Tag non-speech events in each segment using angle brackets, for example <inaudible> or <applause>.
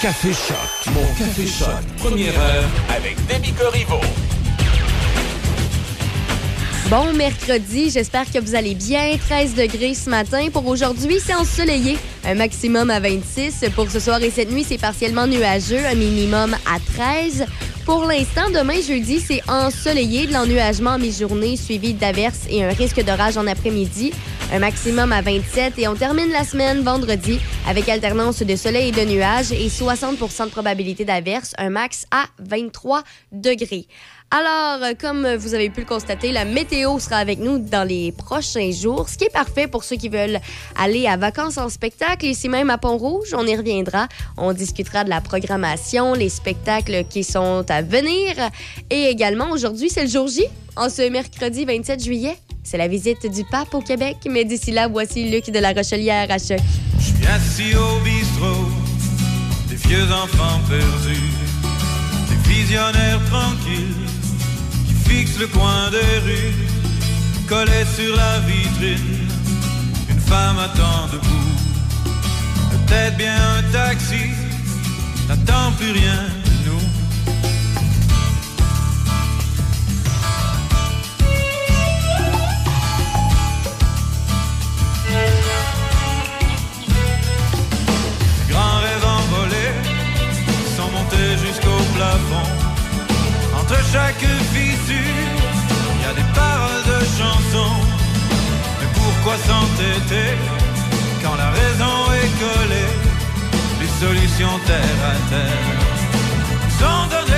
Café Choc. Mon Café Choc. Première heure avec Demi Corriveau. Bon mercredi, j'espère que vous allez bien. 13 degrés ce matin. Pour aujourd'hui, c'est ensoleillé. Un maximum à 26. Pour ce soir et cette nuit, c'est partiellement nuageux. Un minimum à 13. Pour l'instant, demain, jeudi, c'est ensoleillé, de l'ennuagement en mi-journée, suivi d'averses et un risque d'orage en après-midi. Un maximum à 27. Et on termine la semaine vendredi avec alternance de soleil et de nuages et 60% de probabilité d'averses. Un max à 23 degrés. Alors, euh, comme vous avez pu le constater, la météo sera avec nous dans les prochains jours, ce qui est parfait pour ceux qui veulent aller à vacances en spectacle. Ici même à Pont-Rouge, on y reviendra. On discutera de la programmation, les spectacles qui sont à venir. Et également, aujourd'hui, c'est le jour J, en ce mercredi 27 juillet. C'est la visite du pape au Québec. Mais d'ici là, voici Luc de la Rochelière à choc. Je suis assis au bistrot, des vieux enfants perdus, des visionnaires tranquilles fixe le coin des rues, collé sur la vitrine, une femme attend debout. Peut-être bien un taxi, n'attend plus rien de nous. Les grands rêves envolés sont montés jusqu'au plafond. Entre chaque fissure, quand la raison est collée Les solutions terre à terre sans donner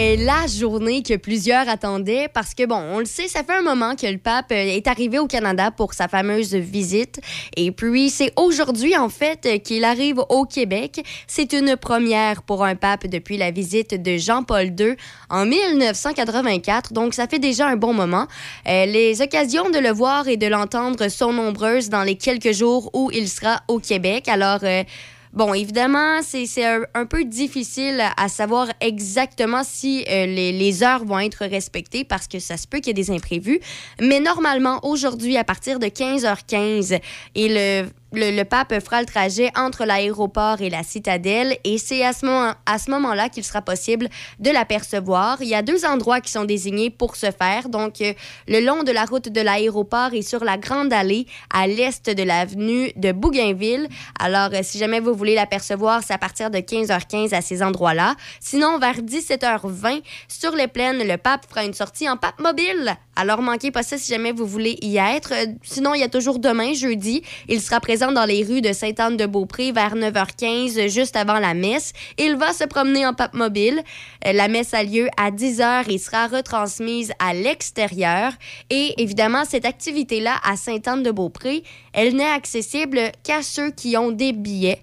la journée que plusieurs attendaient parce que, bon, on le sait, ça fait un moment que le pape euh, est arrivé au Canada pour sa fameuse visite. Et puis, c'est aujourd'hui, en fait, qu'il arrive au Québec. C'est une première pour un pape depuis la visite de Jean-Paul II en 1984. Donc, ça fait déjà un bon moment. Euh, les occasions de le voir et de l'entendre sont nombreuses dans les quelques jours où il sera au Québec. Alors, euh, Bon, évidemment, c'est un, peu difficile à savoir exactement si euh, les, les, heures vont être respectées parce que ça se peut qu'il y ait des imprévus. Mais normalement, aujourd'hui, à partir de 15h15, et le le, pape fera le trajet entre l'aéroport et la citadelle et c'est à ce, moment-là qu'il sera possible de l'apercevoir. Il y a deux endroits qui sont désignés pour ce faire. Donc, euh, le long de la route de l'aéroport et sur la Grande Allée à l'est de l'avenue de Bougainville. Alors, euh, si jamais vous voulez l'apercevoir, c'est à partir de 15h15 à ces endroits-là. Sinon, vers 17h20, sur les plaines, le pape fera une sortie en pape mobile. Alors, manquez pas ça si jamais vous voulez y être. Euh, sinon, il y a toujours demain, jeudi. Il sera présent dans les rues de Sainte-Anne-de-Beaupré vers 9h15, juste avant la messe. Il va se promener en pape mobile. Euh, la messe a lieu à 10h et sera retransmise à l'extérieur. Et évidemment, cette activité-là à Sainte-Anne-de-Beaupré, elle n'est accessible qu'à ceux qui ont des billets.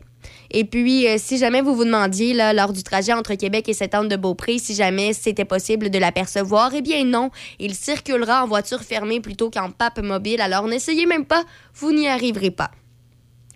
Et puis, euh, si jamais vous vous demandiez, là, lors du trajet entre Québec et Sainte-Anne-de-Beaupré, si jamais c'était possible de l'apercevoir, eh bien non, il circulera en voiture fermée plutôt qu'en pape mobile. Alors n'essayez même pas, vous n'y arriverez pas.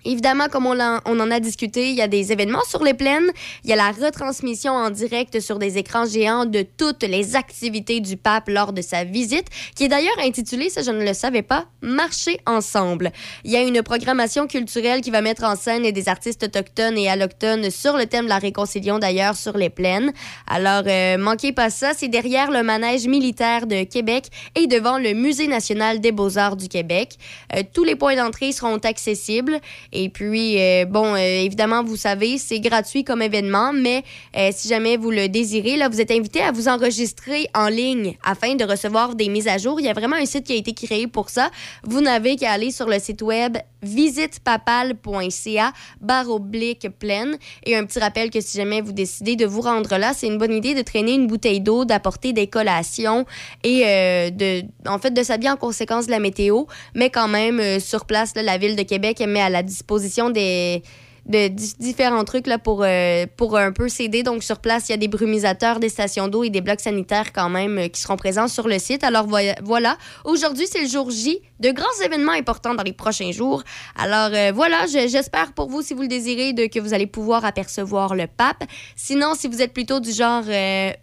Évidemment, comme on, en a discuté, il y a des événements sur les plaines. Il y a la retransmission en direct sur des écrans géants de toutes les activités du pape lors de sa visite, qui est d'ailleurs intitulée, ça je ne le savais pas, Marcher ensemble. Il y a une programmation culturelle qui va mettre en scène des artistes autochtones et allochtones sur le thème de la réconciliation d'ailleurs sur les plaines. Alors, euh, manquez pas ça, c'est derrière le manège militaire de Québec et devant le Musée national des beaux-arts du Québec. Euh, tous les points d'entrée seront accessibles. Et puis, euh, bon, euh, évidemment, vous savez, c'est gratuit comme événement, mais euh, si jamais vous le désirez, là, vous êtes invité à vous enregistrer en ligne afin de recevoir des mises à jour. Il y a vraiment un site qui a été créé pour ça. Vous n'avez qu'à aller sur le site web visitepapal.ca barre oblique pleine. Et un petit rappel que si jamais vous décidez de vous rendre là, c'est une bonne idée de traîner une bouteille d'eau, d'apporter des collations et de, en fait, de s'habiller en conséquence de la météo. Mais quand même, sur place, la ville de Québec met à la disposition des de différents trucs là, pour, euh, pour un peu s'aider. Donc, sur place, il y a des brumisateurs, des stations d'eau et des blocs sanitaires quand même euh, qui seront présents sur le site. Alors, voilà. Aujourd'hui, c'est le jour J de grands événements importants dans les prochains jours. Alors, euh, voilà, j'espère pour vous, si vous le désirez, que vous allez pouvoir apercevoir le pape. Sinon, si vous êtes plutôt du genre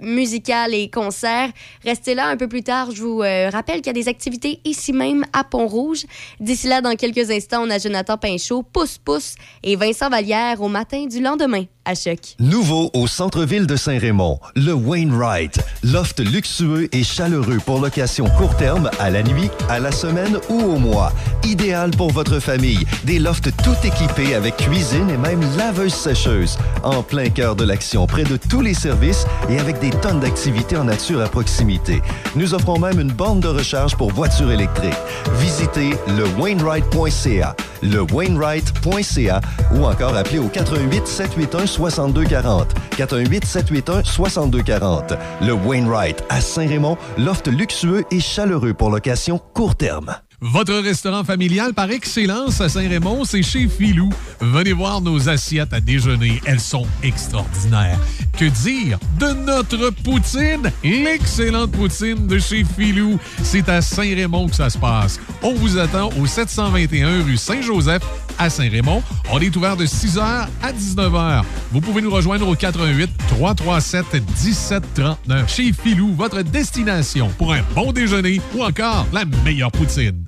musical et concert, restez là un peu plus tard. Je vous rappelle qu'il y a des activités ici même à Pont-Rouge. D'ici là, dans quelques instants, on a Jonathan Pinchot, Pousse Pousse et Vincent Valière au matin du lendemain à Choc. Nouveau au centre-ville de Saint-Raymond, le Wainwright. Loft luxueux et chaleureux pour location court terme, à la nuit, à la semaine ou au mois. Idéal pour votre famille. Des lofts tout équipés avec cuisine et même laveuse sécheuse. En plein cœur de l'action, près de tous les services et avec des tonnes d'activités en nature à proximité. Nous offrons même une bande de recharge pour voitures électriques. Visitez le Wainwright.ca, le Wainwright.ca ou encore appelez au 88 781 6240. 418 781 6240. Le Wainwright à Saint-Raymond, loft luxueux et chaleureux pour location court terme. Votre restaurant familial par excellence à Saint-Raymond, c'est chez Filou. Venez voir nos assiettes à déjeuner. Elles sont extraordinaires. Que dire de notre poutine? L'excellente poutine de chez Filou. C'est à Saint-Raymond que ça se passe. On vous attend au 721 rue Saint-Joseph à Saint-Raymond. On est ouvert de 6h à 19h. Vous pouvez nous rejoindre au 88 337 1739. Chez Filou, votre destination pour un bon déjeuner ou encore la meilleure poutine.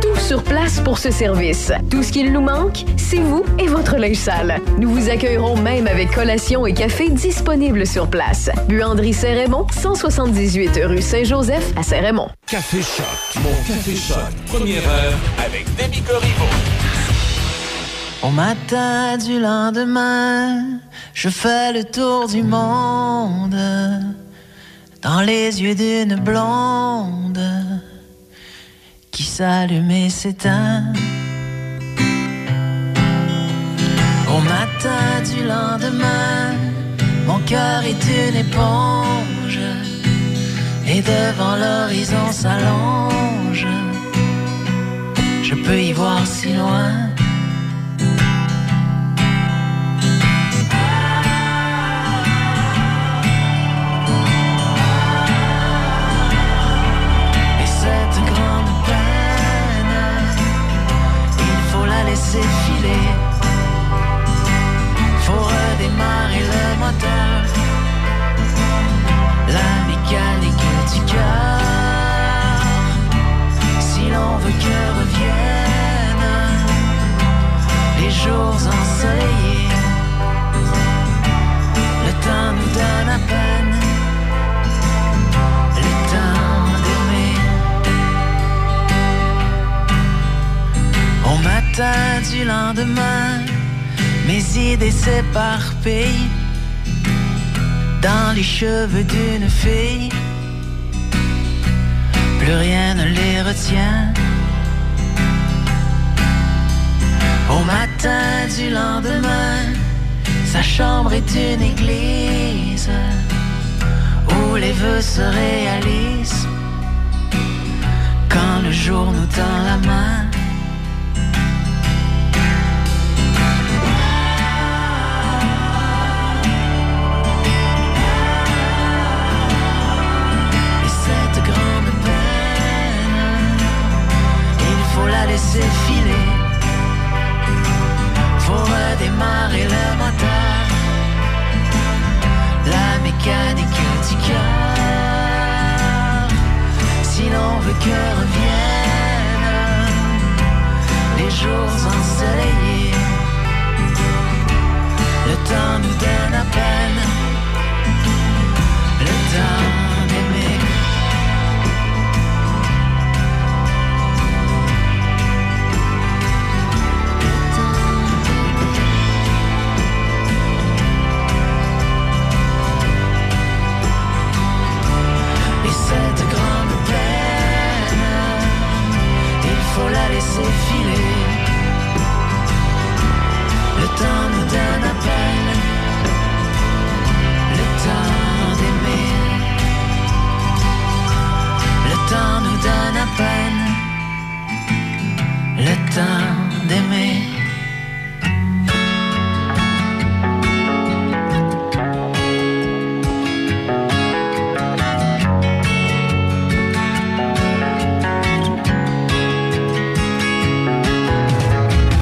tout sur place pour ce service. Tout ce qu'il nous manque, c'est vous et votre linge sale. Nous vous accueillerons même avec collation et café disponibles sur place. Buanderie Saint-Raymond, 178 rue Saint-Joseph à Saint-Raymond. Café Choc, mon Café Choc, première heure avec Demi Corriveau. Au matin du lendemain, je fais le tour du monde dans les yeux d'une blonde qui s'allume et s'éteint. Au matin du lendemain, mon cœur est une éponge et devant l'horizon s'allonge. Je peux y voir si loin. Laisser filer. Faut redémarrer le moteur. La mécanique du cœur. Si l'on veut que reviennent les jours ensoleillés, matin du lendemain, mes idées s'éparpillent dans les cheveux d'une fille. Plus rien ne les retient. Au matin du lendemain, sa chambre est une église où les vœux se réalisent quand le jour nous tend la main. Laisser filer. Faut redémarrer le moteur, la mécanique du cœur. Si l'on veut que reviennent les jours ensoleillés, le temps nous donne à peine donne à peine le temps d'aimer.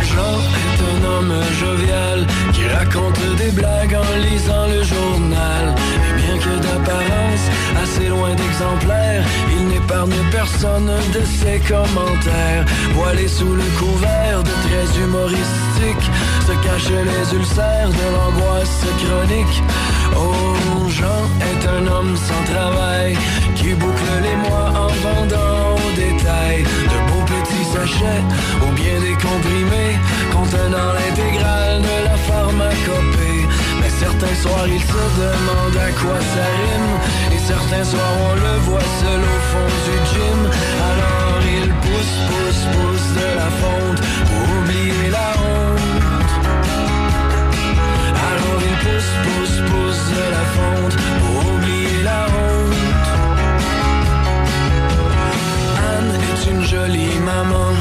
Jean est un homme jovial qui raconte des blagues en lisant le journal. Et bien que d'apparence assez loin d'exemplaire, il n'épargne personne de ses commentaires. Voilé sous le couvert de traits humoristiques, se cachent les ulcères de l'angoisse chronique. Oh, Jean est un homme sans travail qui boucle les mois en vendant au détail de beaux petits sachets ou bien des comprimés contenant l'intégrale de la pharmacopée. Certains soirs il se demande à quoi ça rime et certains soirs on le voit seul au fond du gym. Alors il pousse, pousse, pousse de la fonte pour oublier la honte. Alors il pousse, pousse, pousse de la fonte pour oublier la honte. Anne est une jolie maman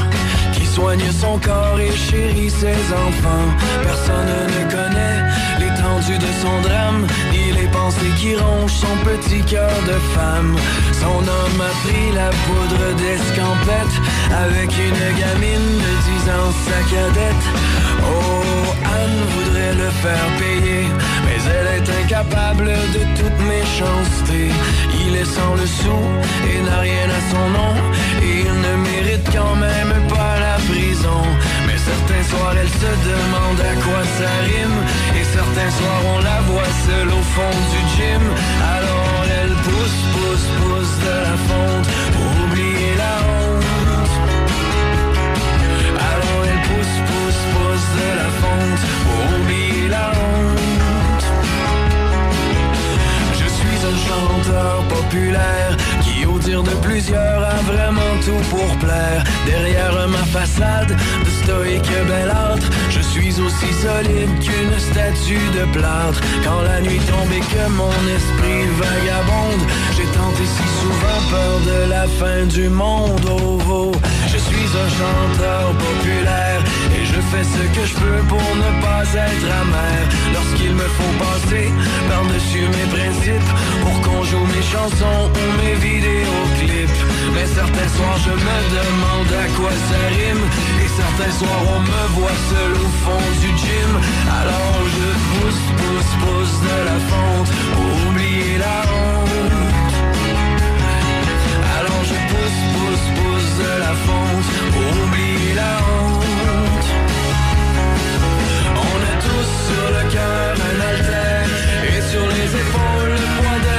qui soigne son corps et chérit ses enfants. Personne ne connaît de son drame, ni les pensées qui rongent son petit cœur de femme. Son homme a pris la poudre d'escampette avec une gamine de 10 ans, sa cadette. Oh, Anne voudrait le faire payer, mais elle est incapable de toute méchanceté. Il est sans le sou et n'a rien à son nom, et il ne mérite quand même pas la prison. Certains soirs, elle se demande à quoi ça rime. Et certains soirs, on la voit seule au fond du gym. Alors elle pousse, pousse, pousse de la fonte pour oublier la honte. Alors elle pousse, pousse, pousse de la fonte pour oublier la honte. Je suis un chanteur populaire qui, au dire de plusieurs, a vraiment tout pour plaire. Derrière ma façade, je suis aussi solide qu'une statue de plâtre. Quand la nuit tombe et que mon esprit vagabonde, j'ai tenté si souvent peur de la fin du monde. Oh, oh. Je suis un chanteur populaire et je fais ce que je peux pour ne pas être amer. Lorsqu'il me faut passer par-dessus mes principes pour qu'on joue mes chansons ou mes vidéoclips. Mais certains soirs je me demande à quoi ça rime. Et certains soirs on me voit seul au fond du gym. Alors je pousse, pousse, pousse de la fonte Pour oublier la honte. Alors je pousse, pousse, pousse de la fonte Pour oublier la honte. On a tous sur le cœur un alter Et sur les épaules le poids de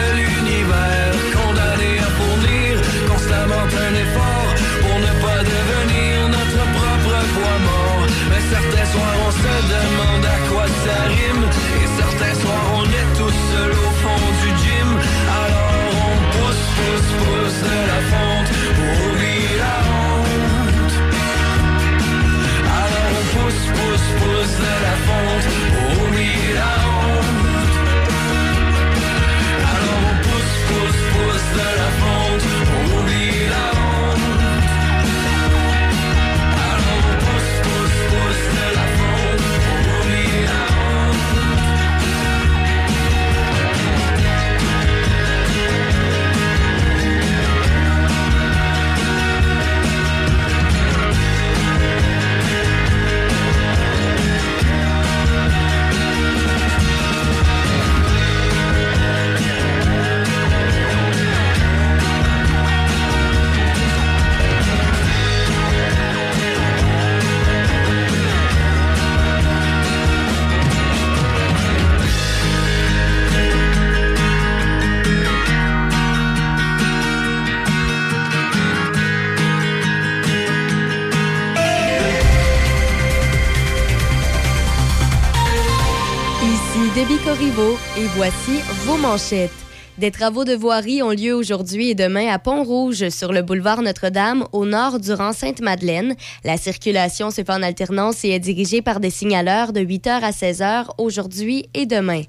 effort Pour ne pas devenir notre propre poids mort. Mais certains soirs on se demande à quoi ça rime. Et certains soirs on est tous seuls au fond du gym. Alors on pousse, pousse, pousse de la fonte Corriveau et voici vos manchettes. Des travaux de voirie ont lieu aujourd'hui et demain à Pont-Rouge, sur le boulevard Notre-Dame, au nord du rang Sainte-Madeleine. La circulation se fait en alternance et est dirigée par des signaleurs de 8h à 16h aujourd'hui et demain.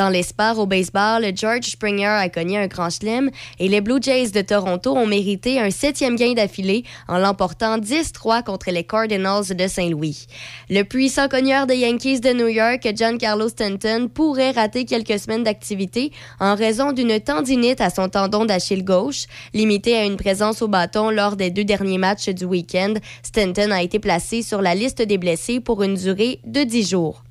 Dans les sports au baseball, George Springer a cogné un grand chelem et les Blue Jays de Toronto ont mérité un septième gain d'affilée en l'emportant 10-3 contre les Cardinals de Saint-Louis. Le puissant cogneur des Yankees de New York, Giancarlo Stanton, pourrait rater quelques semaines d'activité en raison d'une tendinite à son tendon d'Achille gauche. Limité à une présence au bâton lors des deux derniers matchs du week-end, Stanton a été placé sur la liste des blessés pour une durée de 10 jours.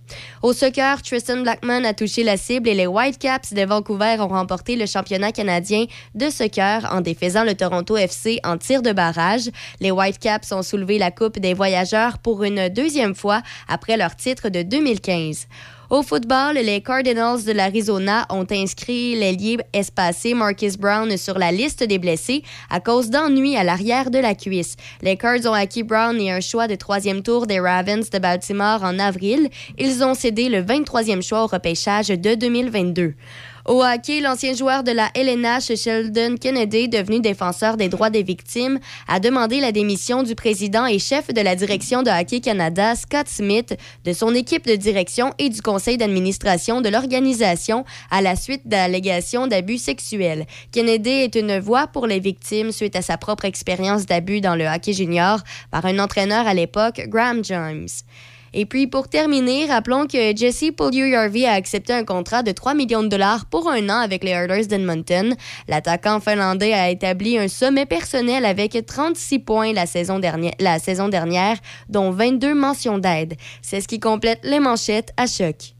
Au soccer, Tristan Blackman a touché la cible et les Whitecaps de Vancouver ont remporté le championnat canadien de soccer en défaisant le Toronto FC en tir de barrage. Les Whitecaps ont soulevé la Coupe des voyageurs pour une deuxième fois après leur titre de 2015. Au football, les Cardinals de l'Arizona ont inscrit l'ailier espacé Marcus Brown sur la liste des blessés à cause d'ennuis à l'arrière de la cuisse. Les Cards ont acquis Brown et un choix de troisième tour des Ravens de Baltimore en avril. Ils ont cédé le 23e choix au repêchage de 2022. Au hockey, l'ancien joueur de la LNH, Sheldon Kennedy, devenu défenseur des droits des victimes, a demandé la démission du président et chef de la direction de Hockey Canada, Scott Smith, de son équipe de direction et du conseil d'administration de l'organisation à la suite d'allégations d'abus sexuels. Kennedy est une voix pour les victimes suite à sa propre expérience d'abus dans le hockey junior par un entraîneur à l'époque, Graham James. Et puis, pour terminer, rappelons que Jesse Puljujärvi a accepté un contrat de 3 millions de dollars pour un an avec les Oilers d'Edmonton. L'attaquant finlandais a établi un sommet personnel avec 36 points la saison, dernière, la saison dernière, dont 22 mentions d'aide. C'est ce qui complète les manchettes à choc.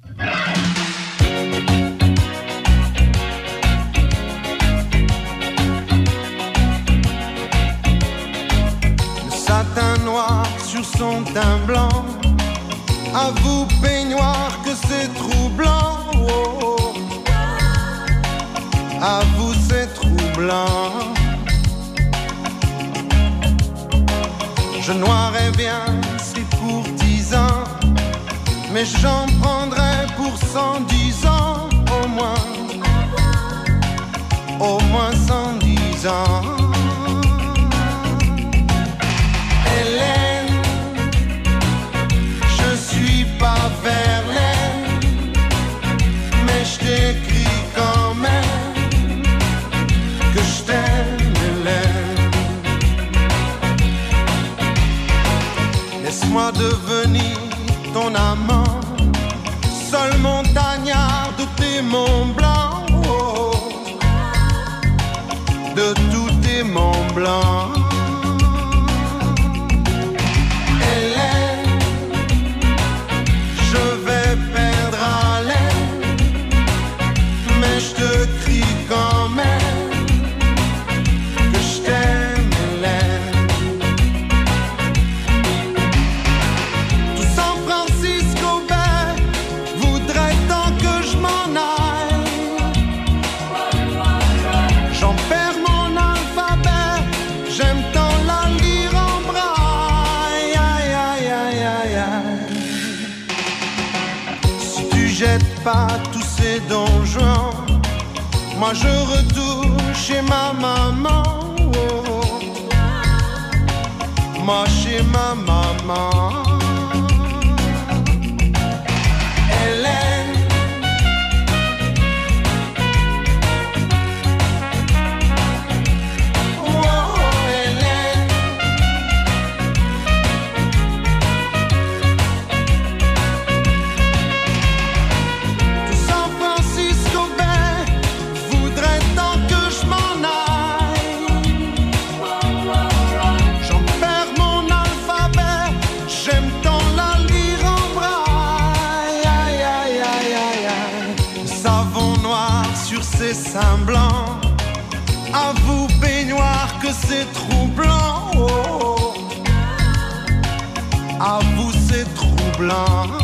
Satin noir sur son teint blanc. À vous, peignoir, que c'est troublant. oh, oh. À vous, c'est troublant. Je noirais bien ces courtisans, mais j'en prendrais pour 110 ans au moins. Au moins 110 ans. Moi devenir ton amant, seul montagnard de tes monts blancs, de tous tes monts blancs. tous ces donjons. Moi je retourne chez ma maman. Oh, oh, oh. Moi chez ma maman. blanc.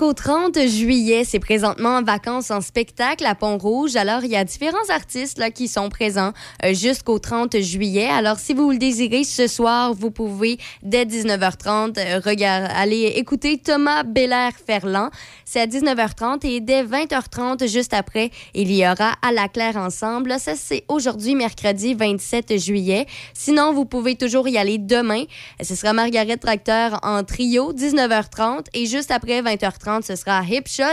Jusqu'au 30 juillet. C'est présentement en vacances en spectacle à Pont-Rouge. Alors, il y a différents artistes là, qui sont présents euh, jusqu'au 30 juillet. Alors, si vous le désirez, ce soir, vous pouvez, dès 19h30, euh, aller écouter Thomas Belair-Ferland. C'est à 19h30 et dès 20h30, juste après, il y aura À la Claire Ensemble. Ça, c'est aujourd'hui, mercredi 27 juillet. Sinon, vous pouvez toujours y aller demain. Ce sera Margaret Tracteur en trio, 19h30. Et juste après 20h30, ce sera Hip Shot.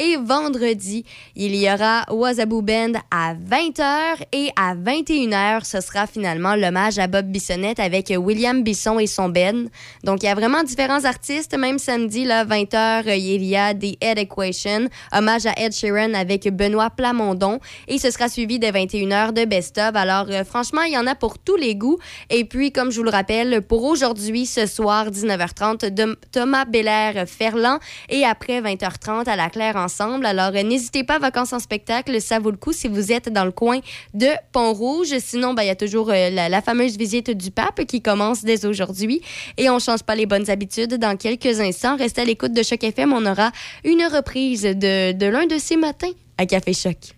Et vendredi, il y aura Wazaboo Band à 20h et à 21h, ce sera finalement l'hommage à Bob Bissonnette avec William Bisson et son band. Donc, il y a vraiment différents artistes. Même samedi, là, 20h, il y a The Ed Equation, hommage à Ed Sheeran avec Benoît Plamondon. Et ce sera suivi de 21h de Best of. Alors, euh, franchement, il y en a pour tous les goûts. Et puis, comme je vous le rappelle, pour aujourd'hui, ce soir, 19h30, de Thomas Belair-Ferland et après 20h30 à la Claire en Alors, euh, n'hésitez pas, vacances en spectacle, ça vaut le coup si vous êtes dans le coin de Pont-Rouge. Sinon, ben, il y a toujours euh, la, la fameuse visite du pape qui commence dès aujourd'hui. Et on change pas les bonnes habitudes. Dans quelques instants, restez à l'écoute de Choc FM. On aura une reprise de, de l'un de ces matins à Café Choc.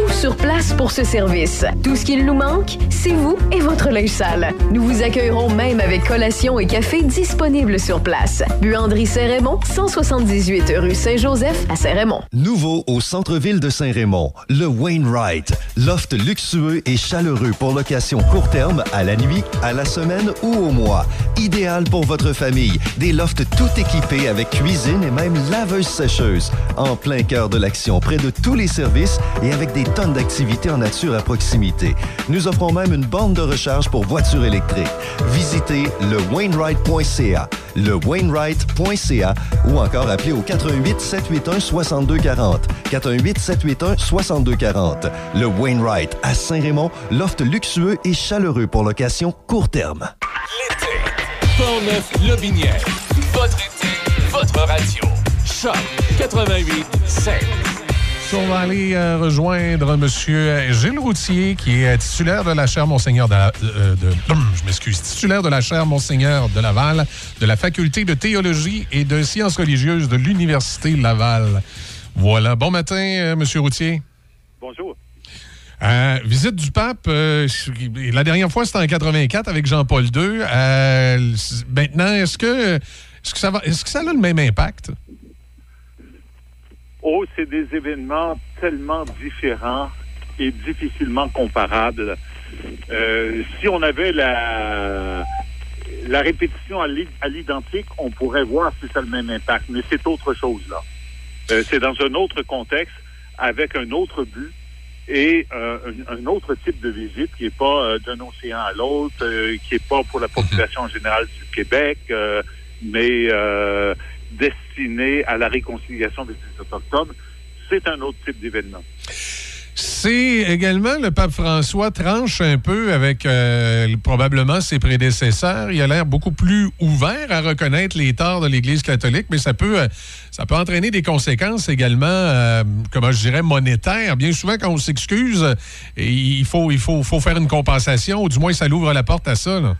sur place pour ce service. Tout ce qu'il nous manque, c'est vous et votre linge sale. Nous vous accueillerons même avec collation et café disponibles sur place. Buanderie Saint-Raymond, 178 rue Saint-Joseph à Saint-Raymond. Nouveau au centre-ville de Saint-Raymond, le Wainwright. Loft luxueux et chaleureux pour location court terme, à la nuit, à la semaine ou au mois. Idéal pour votre famille. Des lofts tout équipés avec cuisine et même laveuse sécheuse. En plein cœur de l'action, près de tous les services et avec des tonnes d'activités en nature à proximité. Nous offrons même une borne de recharge pour voitures électriques. Visitez le Wainwright.ca, le Wainwright.ca ou encore appelez au 88 781 6240. 418 781 6240. Le Wainwright à Saint-Raymond, loft luxueux et chaleureux pour location court terme. Portneuf Lobinière. Votre été, votre radio. Choc 88 7. On va aller euh, rejoindre M. Gilles Routier, qui est titulaire de la chaire Monseigneur de, la- euh, de- je m'excuse, titulaire de la chaire Monseigneur de Laval, de la faculté de théologie et de sciences religieuses de l'Université Laval. Voilà. Bon matin, euh, M. Routier. Bonjour. Euh, visite du pape, euh, la dernière fois c'était en 84 avec Jean-Paul II. Euh, maintenant, est-ce que, est-ce que ça va, est-ce que ça a le même impact? Oh, c'est des événements tellement différents et difficilement comparables. Euh, si on avait la, la répétition à l'i- à l'identique, on pourrait voir si ça a le même impact, mais c'est autre chose là. Euh, c'est dans un autre contexte, avec un autre but et euh, un, un autre type de visite qui n'est pas euh, d'un océan à l'autre, euh, qui n'est pas pour la population <laughs> en général du Québec, euh, mais euh, destiné à la réconciliation des Autochtones. C'est un autre type d'événement. C'est également le pape François tranche un peu avec euh, probablement ses prédécesseurs. Il a l'air beaucoup plus ouvert à reconnaître les torts de l'Église catholique, mais ça peut, euh, ça peut entraîner des conséquences également, euh, comment je dirais, monétaires. Bien souvent, quand on s'excuse, il faut, il faut, faut faire une compensation, ou du moins, ça l'ouvre la porte à ça. là.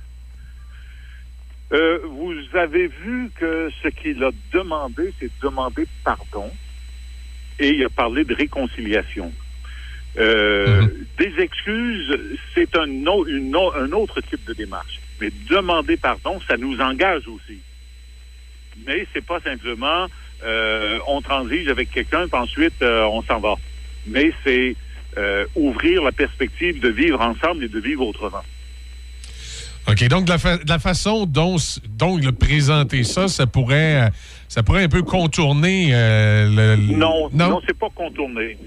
Euh, vous avez vu que ce qu'il a demandé, c'est de demander pardon et il a parlé de réconciliation. Euh, Des excuses, c'est un, une autre type de démarche. Mais demander pardon, ça nous engage aussi. Mais c'est pas simplement euh, on transige avec quelqu'un, puis ensuite on s'en va. Mais c'est ouvrir la perspective de vivre ensemble et de vivre autrement. OK, donc de la, fa- de la façon dont, dont il a présenté ça, ça pourrait, euh, ça pourrait un peu contourner euh, le, le- Non, non, c'est pas contourné.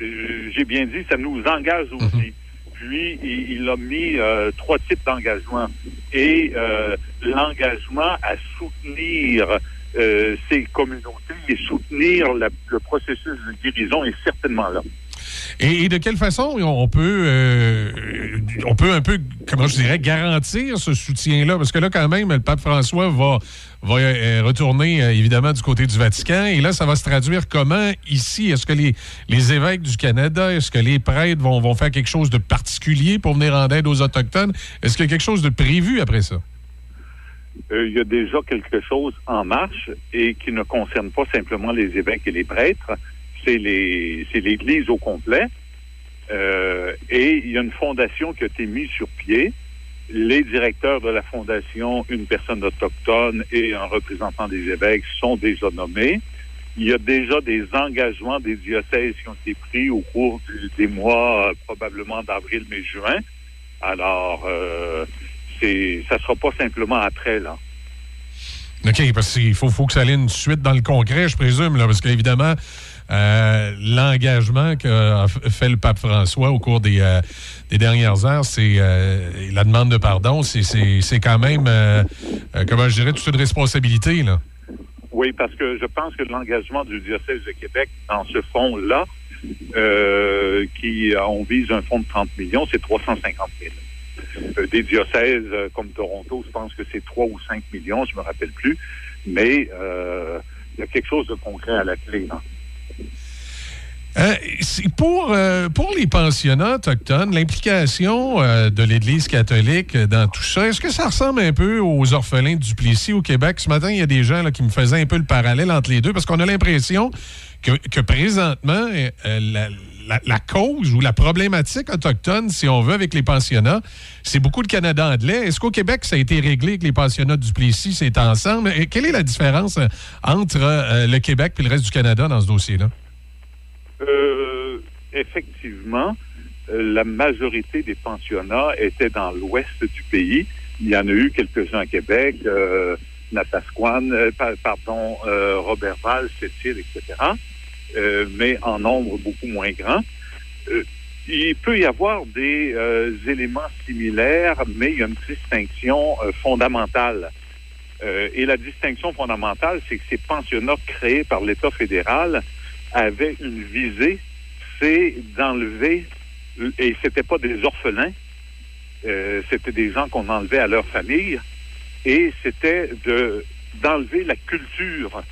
Euh, J'ai bien dit, ça nous engage aussi. Puis, il, il a mis euh, trois types d'engagement. Et l'engagement à soutenir ces communautés et soutenir la- le processus de guérison est certainement là. Et, de quelle façon on peut, euh, on peut un peu, comment je dirais, garantir ce soutien-là? Parce que là, quand même, le pape François va, va euh, retourner euh, évidemment du côté du Vatican. Et là, ça va se traduire comment? Ici? Est-ce que les, les évêques du Canada, est-ce que les prêtres vont, vont faire quelque chose de particulier pour venir en aide aux Autochtones? Est-ce qu'il y a quelque chose de prévu après ça? Il y a déjà quelque chose en marche et qui ne concerne pas simplement les évêques et les prêtres, c'est l'Église au complet. Euh, et il y a une fondation qui a été mise sur pied. Les directeurs de la fondation, une personne autochtone et un représentant des évêques sont déjà nommés. Il y a déjà des engagements des diocèses qui ont été pris au cours des mois euh, probablement d'avril, mai, juin. Alors, euh, c'est ça sera pas simplement après là. OK, parce qu'il faut, faut que ça aille une suite dans le concret, je présume, là, parce qu'évidemment, euh, l'engagement qu'a f- fait le pape François au cours des, euh, dernières heures, c'est euh, la demande de pardon, c'est- quand même, comment je dirais, toute une responsabilité. Là. Oui, parce que je pense que l'engagement du diocèse de Québec dans ce fonds-là, qui on vise un fonds de 30 millions, c'est 350 000. Euh, des diocèses comme Toronto, je pense que c'est 3 ou 5 millions, je me rappelle plus, mais il y a quelque chose de concret à la clé. Là. Euh, euh, pour les pensionnats autochtones, l'implication euh, de l'Église catholique dans tout ça, est-ce que ça ressemble un peu aux orphelins du Plessis au Québec? Ce matin, il y a des gens qui me faisaient un peu le parallèle entre les deux parce qu'on a l'impression que, présentement, la, cause ou la problématique autochtone, si on veut, avec les pensionnats, c'est beaucoup le Canada anglais. Est-ce qu'au Québec, ça a été réglé que les pensionnats du Plessis, c'est ensemble? Et quelle est la différence entre le Québec et le reste du Canada dans ce dossier-là? Euh, effectivement, euh, la majorité des pensionnats étaient dans l'ouest du pays. Il y en a eu quelques-uns à Québec, euh, Natasquan, euh, pa- pardon, euh, Robertval, Sept-Îles, etc., euh, mais en nombre beaucoup moins grand. Euh, il peut y avoir des euh, éléments similaires, mais il y a une distinction fondamentale. Et la distinction fondamentale, c'est que ces pensionnats créés par l'État fédéral avaient une visée, c'est d'enlever, et c'était pas des orphelins, euh, c'était des gens qu'on enlevait à leur famille, et c'était de d'enlever la culture,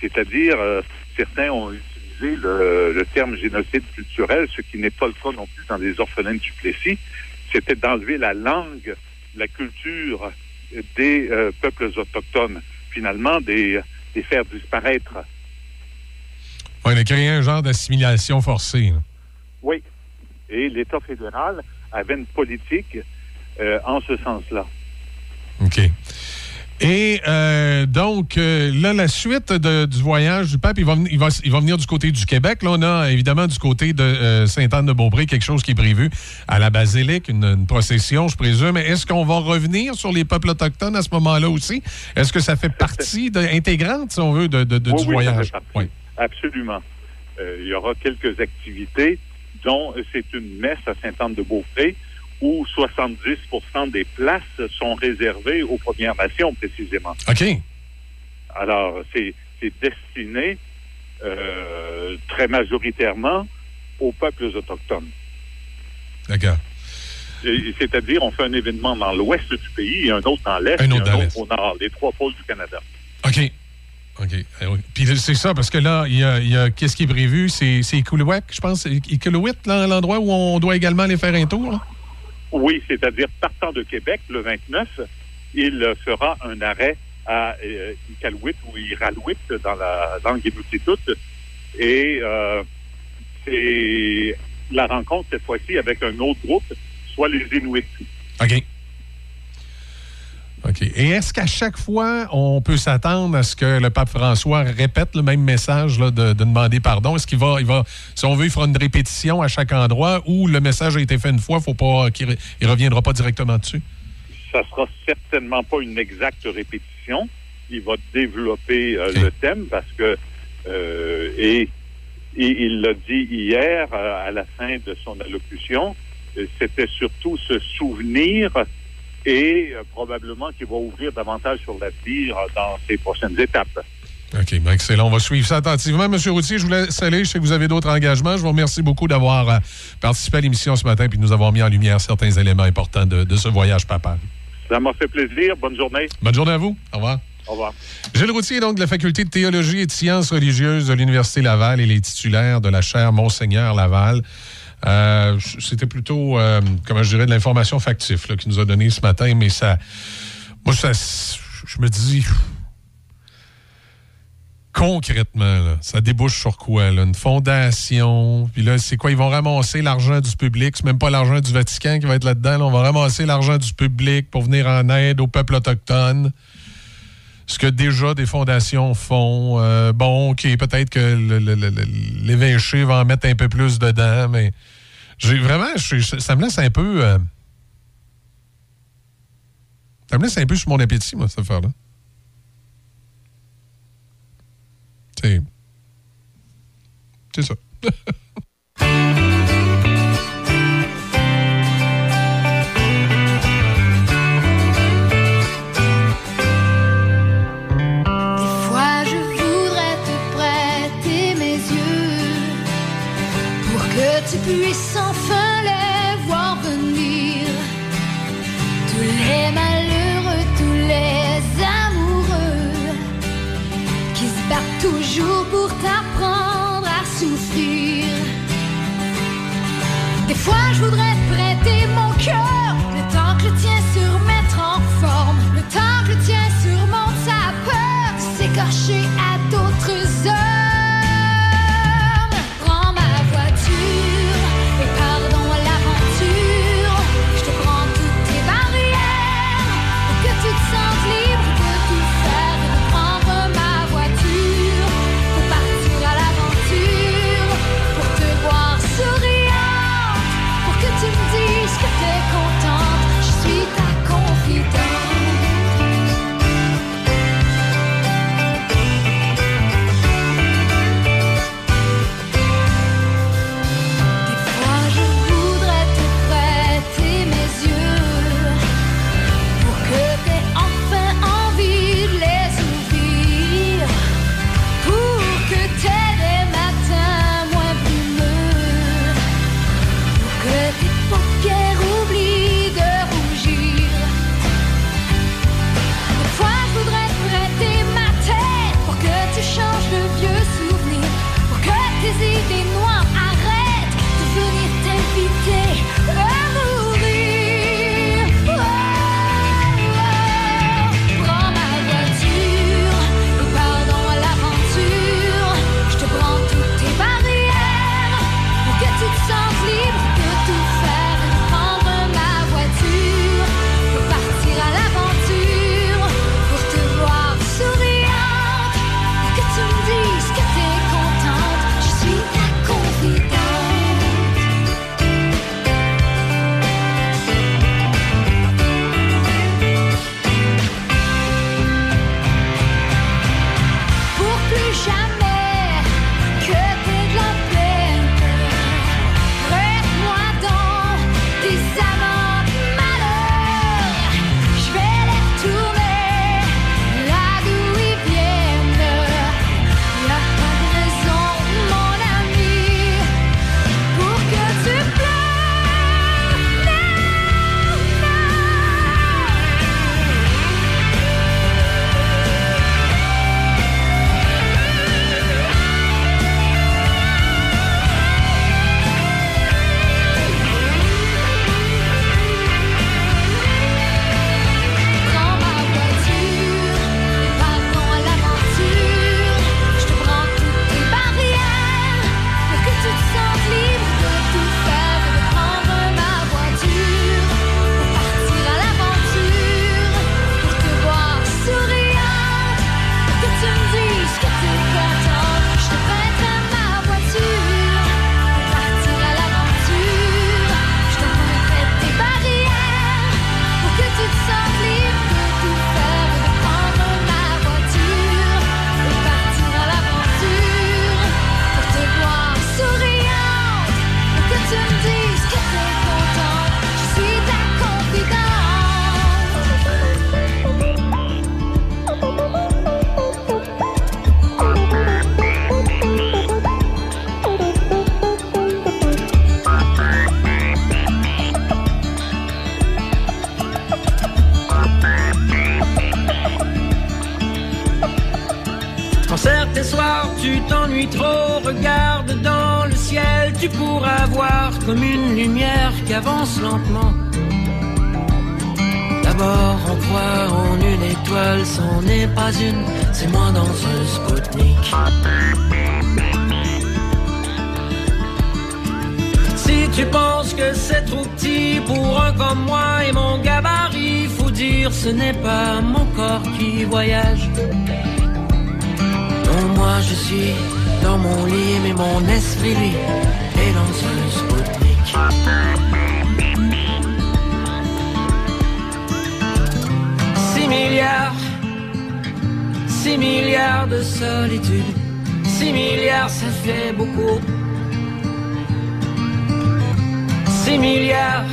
c'est-à-dire euh, certains ont utilisé le, terme génocide culturel, ce qui n'est pas le cas non plus dans les orphelins du Plessis, c'était d'enlever la langue, la culture des euh, peuples autochtones, finalement des, des faire disparaître. On a créé un genre d'assimilation forcée. là. Oui. Et l'État fédéral avait une politique euh, en ce sens-là. OK. Et euh, donc, euh, là, la suite de- du voyage du pape, il va, ven- il, va, il va venir du côté du Québec. Là, on a évidemment du côté de euh, Sainte-Anne-de-Beaupré quelque chose qui est prévu à la basilique, une, une procession, je présume. Est-ce qu'on va revenir sur les peuples autochtones à ce moment-là aussi? Est-ce que ça fait partie de- intégrante, si on veut, de, de- de- Oui, du oui, ça voyage? fait partie. Oui. Absolument. Euh, il y aura quelques activités, dont euh, c'est une messe à Sainte-Anne-de-Beaupré où 70% des places sont réservées aux Premières Nations, précisément. OK. Alors, c'est c'est destiné euh, très majoritairement aux peuples autochtones. D'accord. C'est-à-dire, on fait un événement dans l'ouest du pays et un autre dans l'est Un et autre un dans autre au nord, les trois pôles du Canada. OK. OK. Eh. Puis c'est ça, parce que là, il y a, il y a- qu'est-ce qui est prévu? C'est Iqaluit, je pense. Iqaluit, là, l'endroit où on doit également aller faire un tour. là? Oui, c'est-à-dire partant de Québec le 29, il fera un arrêt à euh, Iqaluit ou Iraluit dans la langue inuktitut. Et euh, c'est la rencontre cette fois-ci avec un autre groupe, soit les Inuits. OK. OK. Et est-ce qu'à chaque fois, on peut s'attendre à ce que le pape François répète le même message là, de, de demander pardon? Est-ce qu'il va, il va, si on veut, il fera une répétition à chaque endroit ou le message a été fait une fois, faut pas qu'il il reviendra pas directement dessus? Ça sera certainement pas une exacte répétition. Il va développer euh, le thème parce que euh, et, et il l'a dit hier euh, à la fin de son allocution, c'était surtout se souvenir et euh, probablement qu'il va ouvrir davantage sur l'avenir euh, dans ses prochaines étapes. OK, ben excellent. On va suivre ça attentivement. Monsieur Routier, je vous laisse aller. Je sais que vous avez d'autres engagements. Je vous remercie beaucoup d'avoir euh, participé à l'émission ce matin et de nous avoir mis en lumière certains éléments importants de, de ce voyage papa. Ça m'a fait plaisir. Bonne journée. Bonne journée à vous. Au revoir. Au revoir. Gilles Routier, donc, de la Faculté de théologie et de sciences religieuses de l'Université Laval et les titulaires de la chaire Monseigneur Laval. Euh, C'était plutôt, euh, comment je dirais, de l'information factif qu'il nous a donné ce matin, mais ça. Moi, ça. Je me dis. Concrètement, ça débouche sur quoi? Une fondation. Puis là, c'est quoi? Ils vont ramasser l'argent du public. C'est même pas l'argent du Vatican qui va être là-dedans. là. On va ramasser l'argent du public pour venir en aide au peuple autochtone ce que déjà des fondations font. Euh, bon, OK, peut-être que l'évêché va en mettre un peu plus dedans, mais j'ai vraiment, ça me laisse un peu. euh, ça me laisse un peu sur mon appétit, moi, cette affaire-là. C'est ça. <laughs> fois je voudrais c'est moi dans un Spoutnik. Si tu penses que c'est trop petit pour un comme moi et mon gabarit, faut dire ce n'est pas mon corps qui voyage. Non, moi je suis dans mon lit, mais mon esprit lui est dans un Spoutnik. Milliards, six milliards de solitude, six milliards ça fait beaucoup. 6 milliards,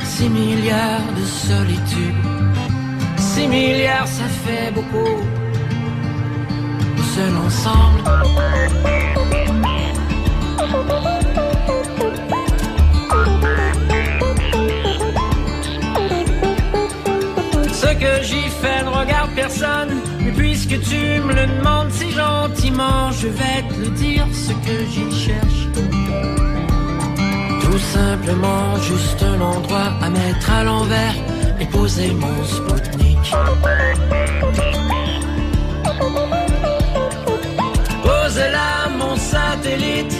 6 milliards de solitude. 6 milliards, ça fait beaucoup. Seul ensemble. Ce que j'y fais ne regarde personne. Puisque tu me le demandes si gentiment, je vais te le dire ce que j'y cherche. Tout simplement juste un endroit à mettre à l'envers et poser mon Spoutnik. Pose là mon satellite,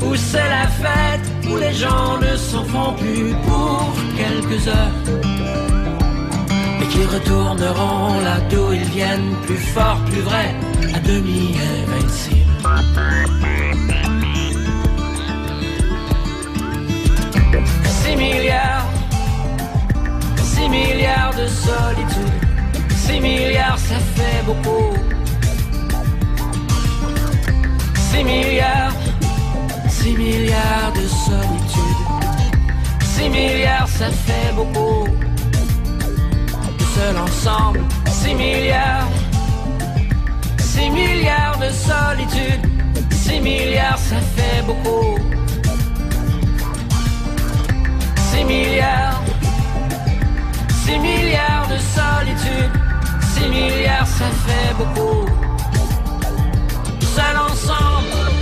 où c'est la fête, où les gens ne s'en font plus pour quelques heures. Qui retourneront là d'où ils viennent, plus fort, plus vrai, à demi invincible. 6 milliards, 6 milliards de solitude. 6 milliards, ça fait beaucoup. 6 milliards, 6 milliards de solitude. 6 milliards, ça fait beaucoup. Seul ensemble, 6 milliards, 6 milliards de solitude. 6 milliards, ça fait beaucoup. 6 milliards, 6 milliards de solitude, 6 milliards ça fait beaucoup. Seul ensemble.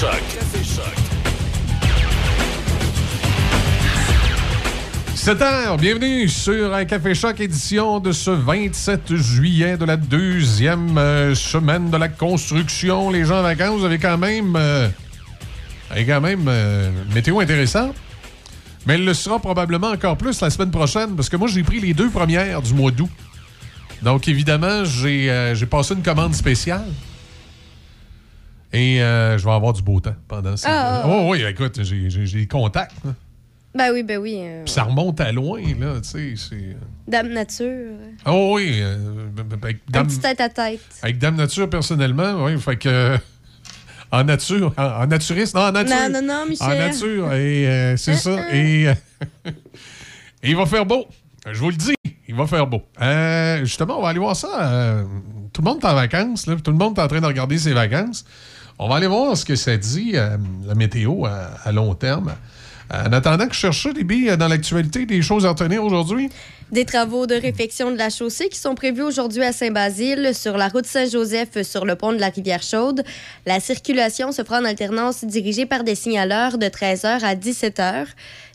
Choc. 7 heures, bienvenue sur un Café Choc édition de ce 27 juillet de la deuxième euh, semaine de la construction. Les gens en vacances, vous avez quand même, euh, quand même euh, météo intéressante. Mais elle le sera probablement encore plus la semaine prochaine parce que moi, j'ai pris les deux premières du mois d'août. Donc, évidemment, j'ai euh, j'ai passé une commande spéciale. Et euh, je vais avoir du beau temps pendant ces... Ah, ah. Oh oui, écoute, j'ai des contacts. là. Ben oui, ben oui. euh, Puis ça remonte à loin, là, tu sais. c'est- Dame Nature. Oh oui, euh, avec, Un Dame, petit tête à tête. avec Dame Nature, personnellement, oui, fait que... En nature, en, en naturiste, non, en nature. Non, non, non, Michel. En nature, et euh, c'est ça. Et, euh, <laughs> et il va faire beau. Je vous le dis, il va faire beau. Euh, justement, on va aller voir ça. euh, tout le monde est en vacances, là, tout le monde est en train de regarder ses vacances. On va aller voir ce que ça dit, euh, la météo à, long terme. En attendant que je cherche ça, Libby, euh, dans l'actualité, des choses à retenir aujourd'hui? Des travaux de réfection de la chaussée qui sont prévus aujourd'hui à Saint-Basile, sur la route Saint-Joseph, sur le pont de la Rivière-Chaude. La circulation se fera en alternance dirigée par des signaleurs de 13h à 17h.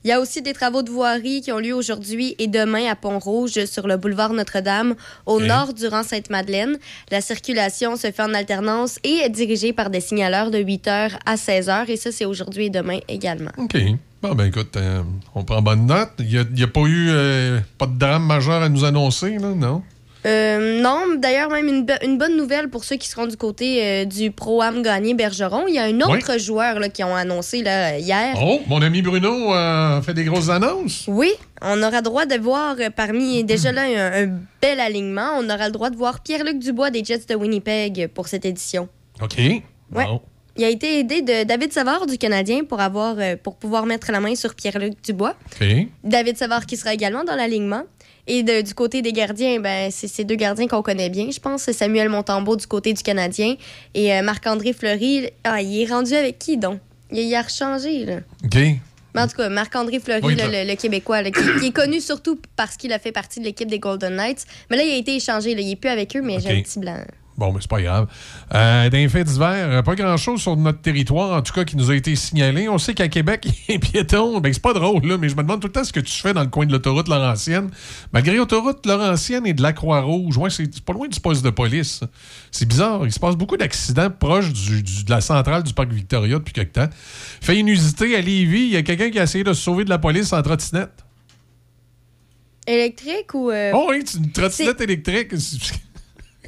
Il y a aussi des travaux de voirie qui ont lieu aujourd'hui et demain à Pont-Rouge, sur le boulevard Notre-Dame, au nord du rang Sainte-Madeleine. La circulation se fait en alternance et est dirigée par des signaleurs de 8h à 16h. Et ça, c'est aujourd'hui et demain également. OK. Bon, ben écoute, euh, on prend bonne note. Il n'y a, pas eu euh, pas de drame majeur à nous annoncer, là, non? Euh, non, d'ailleurs, même une, bo- une bonne nouvelle pour ceux qui seront du côté euh, du Pro-Am gagné Bergeron. Il y a un autre joueur là, qui ont annoncé là, hier. Oh, mon ami Bruno euh, fait des grosses annonces. Oui, on aura droit de voir parmi déjà là un, un bel alignement. On aura le droit de voir Pierre-Luc Dubois des Jets de Winnipeg pour cette édition. OK. Ouais. Il a été aidé de David Savard du Canadien pour avoir pour pouvoir mettre la main sur Pierre-Luc Dubois. OK. David Savard qui sera également dans l'alignement. Et de- du côté des gardiens, ben, c'est ces deux gardiens qu'on connaît bien, je pense. C'est Samuel Montembeau du côté du Canadien et euh, Marc-André Fleury. Ah, il est rendu avec qui donc? Il, il a rechangé, là. OK. Mais en tout cas, Marc-André Fleury, Oui, là, là. le, le Québécois, là, qui, qui est connu surtout parce qu'il a fait partie de l'équipe des Golden Knights. Mais là, il a été échangé. Là. Il est plus avec eux, mais j'ai un petit blanc. Bon, mais c'est pas grave. Euh, dans les faits d'hiver, euh, pas grand-chose sur notre territoire, en tout cas, qui nous a été signalé. On sait qu'à Québec, <laughs> les piétons, ben, c'est pas drôle, là, mais je me demande tout le temps ce que tu fais dans le coin de l'autoroute Laurentienne. Malgré l'autoroute Laurentienne et de la Croix-Rouge, ouais, c'est pas loin du poste de police. C'est bizarre. Il se passe beaucoup d'accidents proches du- du- de la centrale du parc Victoria depuis quelque temps. Fait inusité à Lévis, il y a quelqu'un qui a essayé de se sauver de la police en trottinette. Électrique ou. euh, Oh oui, c'est une trottinette électrique. <laughs>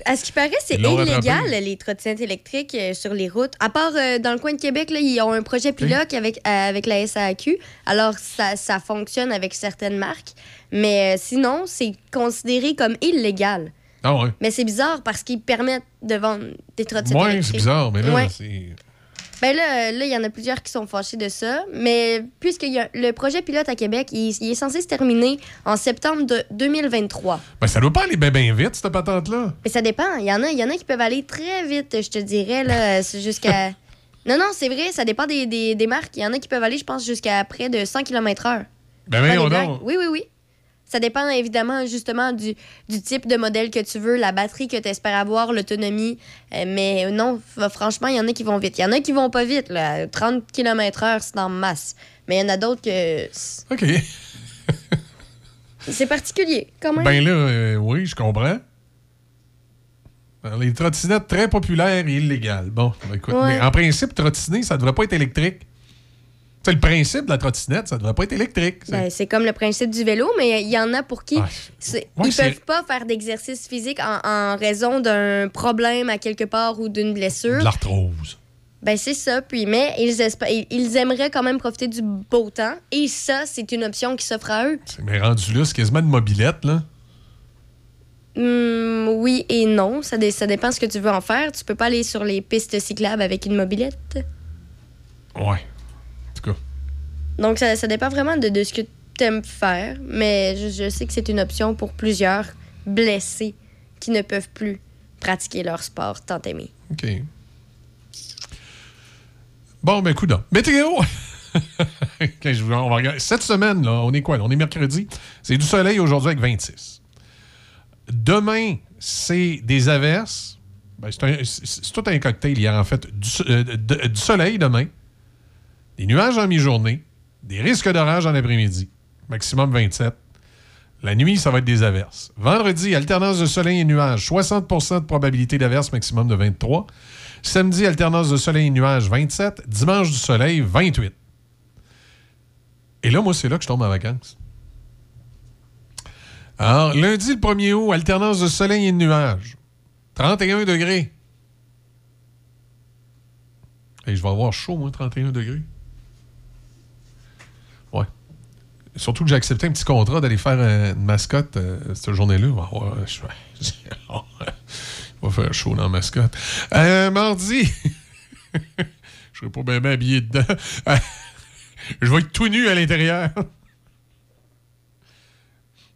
À ce qui paraît, c'est illégal, les trottinettes électriques euh, sur les routes. À part euh, dans le coin de Québec, là, ils ont un projet pilote avec, euh, avec la SAQ. Alors, ça, ça fonctionne avec certaines marques. Mais euh, sinon, c'est considéré comme illégal. Ah ouais. Mais c'est bizarre parce qu'ils permettent de vendre des trottinettes Ouais, électriques. c'est bizarre, mais là, Ouais. c'est. Ben là, euh, là, il y en a plusieurs qui sont fâchés de ça. Mais puisque il y a- le projet pilote à Québec, il, il est censé se terminer en septembre de 2023. Ben, ça doit pas aller bien bien vite, cette patente-là. Mais ça dépend. Il y en a, y en a qui peuvent aller très vite, je te dirais, là, <laughs> jusqu'à... Non, non, c'est vrai, ça dépend des, des- des marques. Il y en a qui peuvent aller, je pense, jusqu'à près de 100 km/h. Ben, donc. Oui, oui, oui. Ça dépend évidemment justement du, du type de modèle que tu veux, la batterie que tu espères avoir, l'autonomie. Euh, mais non, franchement, il y en a qui vont vite. Il y en a qui vont pas vite. Là. 30 km/h, c'est en masse. Mais il y en a d'autres que. OK. C'est particulier, quand même. Ben là, euh, oui, je comprends. Les trottinettes très populaires et illégales. Bon, ben, écoute, Ouais. mais en principe, trottiner, ça devrait pas être électrique. C'est le principe de la trottinette, ça devrait pas être électrique. c'est- Ben, c'est comme le principe du vélo, mais il y en a pour qui Ouais, ils peuvent pas faire d'exercice physique en, en raison d'un problème à quelque part ou d'une blessure. de l'arthrose. Ben c'est ça. Puis mais ils, ils- aimeraient quand même profiter du beau temps et ça c'est une option qui s'offre à eux. Mais rendu là, c'est quasiment une mobilette, là. Hum, oui et non, ça, dé- ça dépend ce que tu veux en faire. Tu peux pas aller sur les pistes cyclables avec une mobilette. Ouais. Donc ça, ça dépend vraiment de, ce que tu aimes faire, mais je, sais que c'est une option pour plusieurs blessés qui ne peuvent plus pratiquer leur sport tant aimé. OK. Bon, ben, coup Météo! <laughs> On va regarder. Cette semaine, là, on est quoi? On est mercredi. C'est du soleil aujourd'hui avec 26. Demain, c'est des averses. Ben, c'est tout un cocktail hier, en fait. Du, so- euh, du soleil demain, des nuages en mi-journée, des risques d'orage en après-midi, maximum 27. La nuit, ça va être des averses. Vendredi, alternance de soleil et nuages, 60% de probabilité d'averse, maximum de 23. Samedi, alternance de soleil et nuages, 27. Dimanche, du soleil, 28. Et là, moi, c'est là que je tombe en vacances. Alors, lundi, le 1er août, alternance de soleil et de nuages, 31 degrés. Et je vais avoir chaud, moi, 31 degrés. Ouais. Surtout que j'ai accepté un petit contrat d'aller faire euh, une mascotte euh, cette journée-là. On va voir, euh, je vais- <laughs> faire chaud dans la mascotte. Euh, mardi, <laughs> je serai pas bien bien habillé dedans. <laughs> Je vais être tout nu à l'intérieur.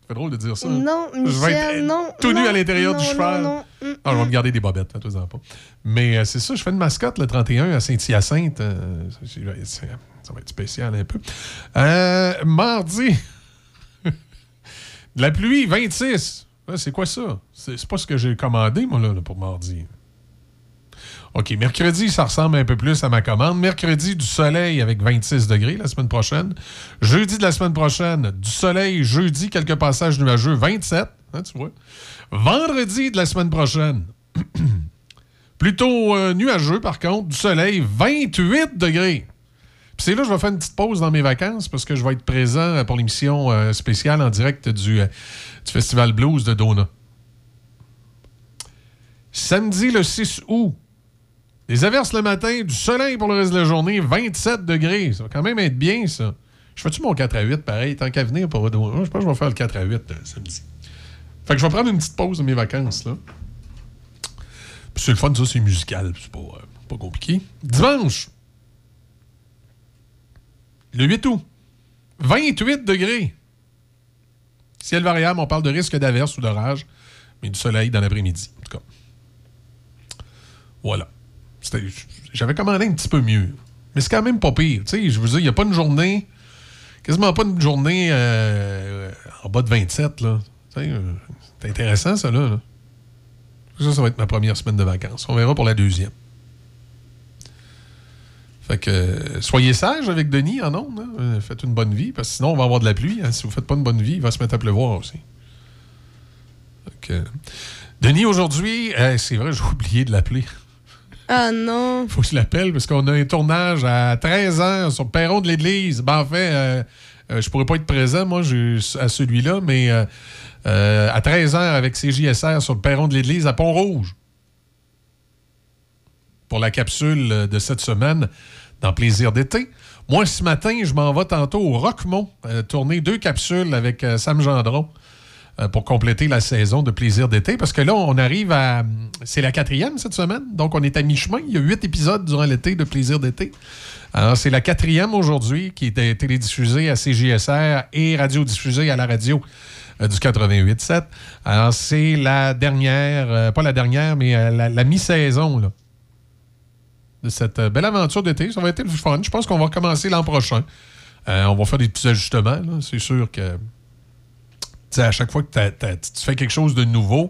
C'est drôle de dire ça. hein? Non, Je vais être, Michel, non. Tout nu à l'intérieur du cheval. Non, non. Ah, je vais me garder des bobettes, faites-en pas. Mais euh, c'est ça, je fais une mascotte le 31 à Saint-Hyacinthe. Ça va être spécial un peu. Euh, mardi, <laughs> De la pluie, 26. Ah, c'est quoi ça? C'est pas ce que j'ai commandé, moi, là, pour mardi. OK, mercredi, ça ressemble un peu plus à ma commande. Mercredi, du soleil avec 26 degrés la semaine prochaine. Jeudi de la semaine prochaine, du soleil. Jeudi, quelques passages nuageux, 27. Hein, tu vois? Vendredi de la semaine prochaine, <clears throat> plutôt euh, nuageux par contre, du soleil, 28 degrés. C'est là que je vais faire une petite pause dans mes vacances parce que je vais être présent pour l'émission euh, spéciale en direct du, euh, du Festival Blues de Dona. Samedi le 6 août, des averses le matin, du soleil pour le reste de la journée, 27 degrés. Ça va quand même être bien, ça. Je fais-tu mon 4 à 8 pareil, tant qu'à venir pour Dona? Je pense que je vais faire le 4 à 8 euh, samedi. Fait que je vais prendre une petite pause de mes vacances, là. Puis c'est le fun, ça, c'est musical. C'est pas compliqué. Dimanche, le 8 août, 28 degrés. Ciel variable, on parle de risque d'averse ou d'orage, mais du soleil dans l'après-midi, en tout cas. Voilà. J'avais commandé un petit peu mieux. Mais c'est quand même pas pire. Je veux dire, il n'y a pas une journée, quasiment pas une journée euh, en bas de 27, là. Tu sais, euh, c'est intéressant, ça, là, là. Ça, ça va être ma première semaine de vacances. On verra pour la deuxième. Fait que soyez sages avec Denis en ondes. hein. Euh, Faites une bonne vie, parce que sinon on va avoir de la pluie. hein. Si vous faites pas une bonne vie, il va se mettre à pleuvoir aussi. Fait que, Denis, aujourd'hui, euh, c'est vrai, <laughs> j'ai oublié de l'appeler. Ah non. Faut que je l'appelle parce qu'on a un tournage à 13h sur le perron de l'église. Ben, en fait, euh, euh, je pourrais pas être présent, moi, à celui-là, mais à 13h avec CJSR sur le perron de l'église à Pont-Rouge. Pour la capsule euh, de cette semaine dans Plaisir d'été. Moi, ce matin, je m'en vais tantôt au Roquemont euh, tourner deux capsules avec euh, Sam Gendron pour compléter la saison de Plaisir d'été. Parce que là, on arrive à. C'est la quatrième cette semaine. Donc, on est à mi-chemin. Il y a huit épisodes durant l'été de Plaisir d'été. Alors, c'est la quatrième aujourd'hui qui est télédiffusée à CJSR et radiodiffusée à la radio du 88.7. Alors, c'est la dernière, pas la dernière, mais la, la mi-saison, là cette euh, belle aventure d'été. Ça va être le fun. Je pense qu'on va recommencer l'an prochain. Euh, on va faire des petits ajustements. C'est sûr que à chaque fois que tu fais quelque chose de nouveau,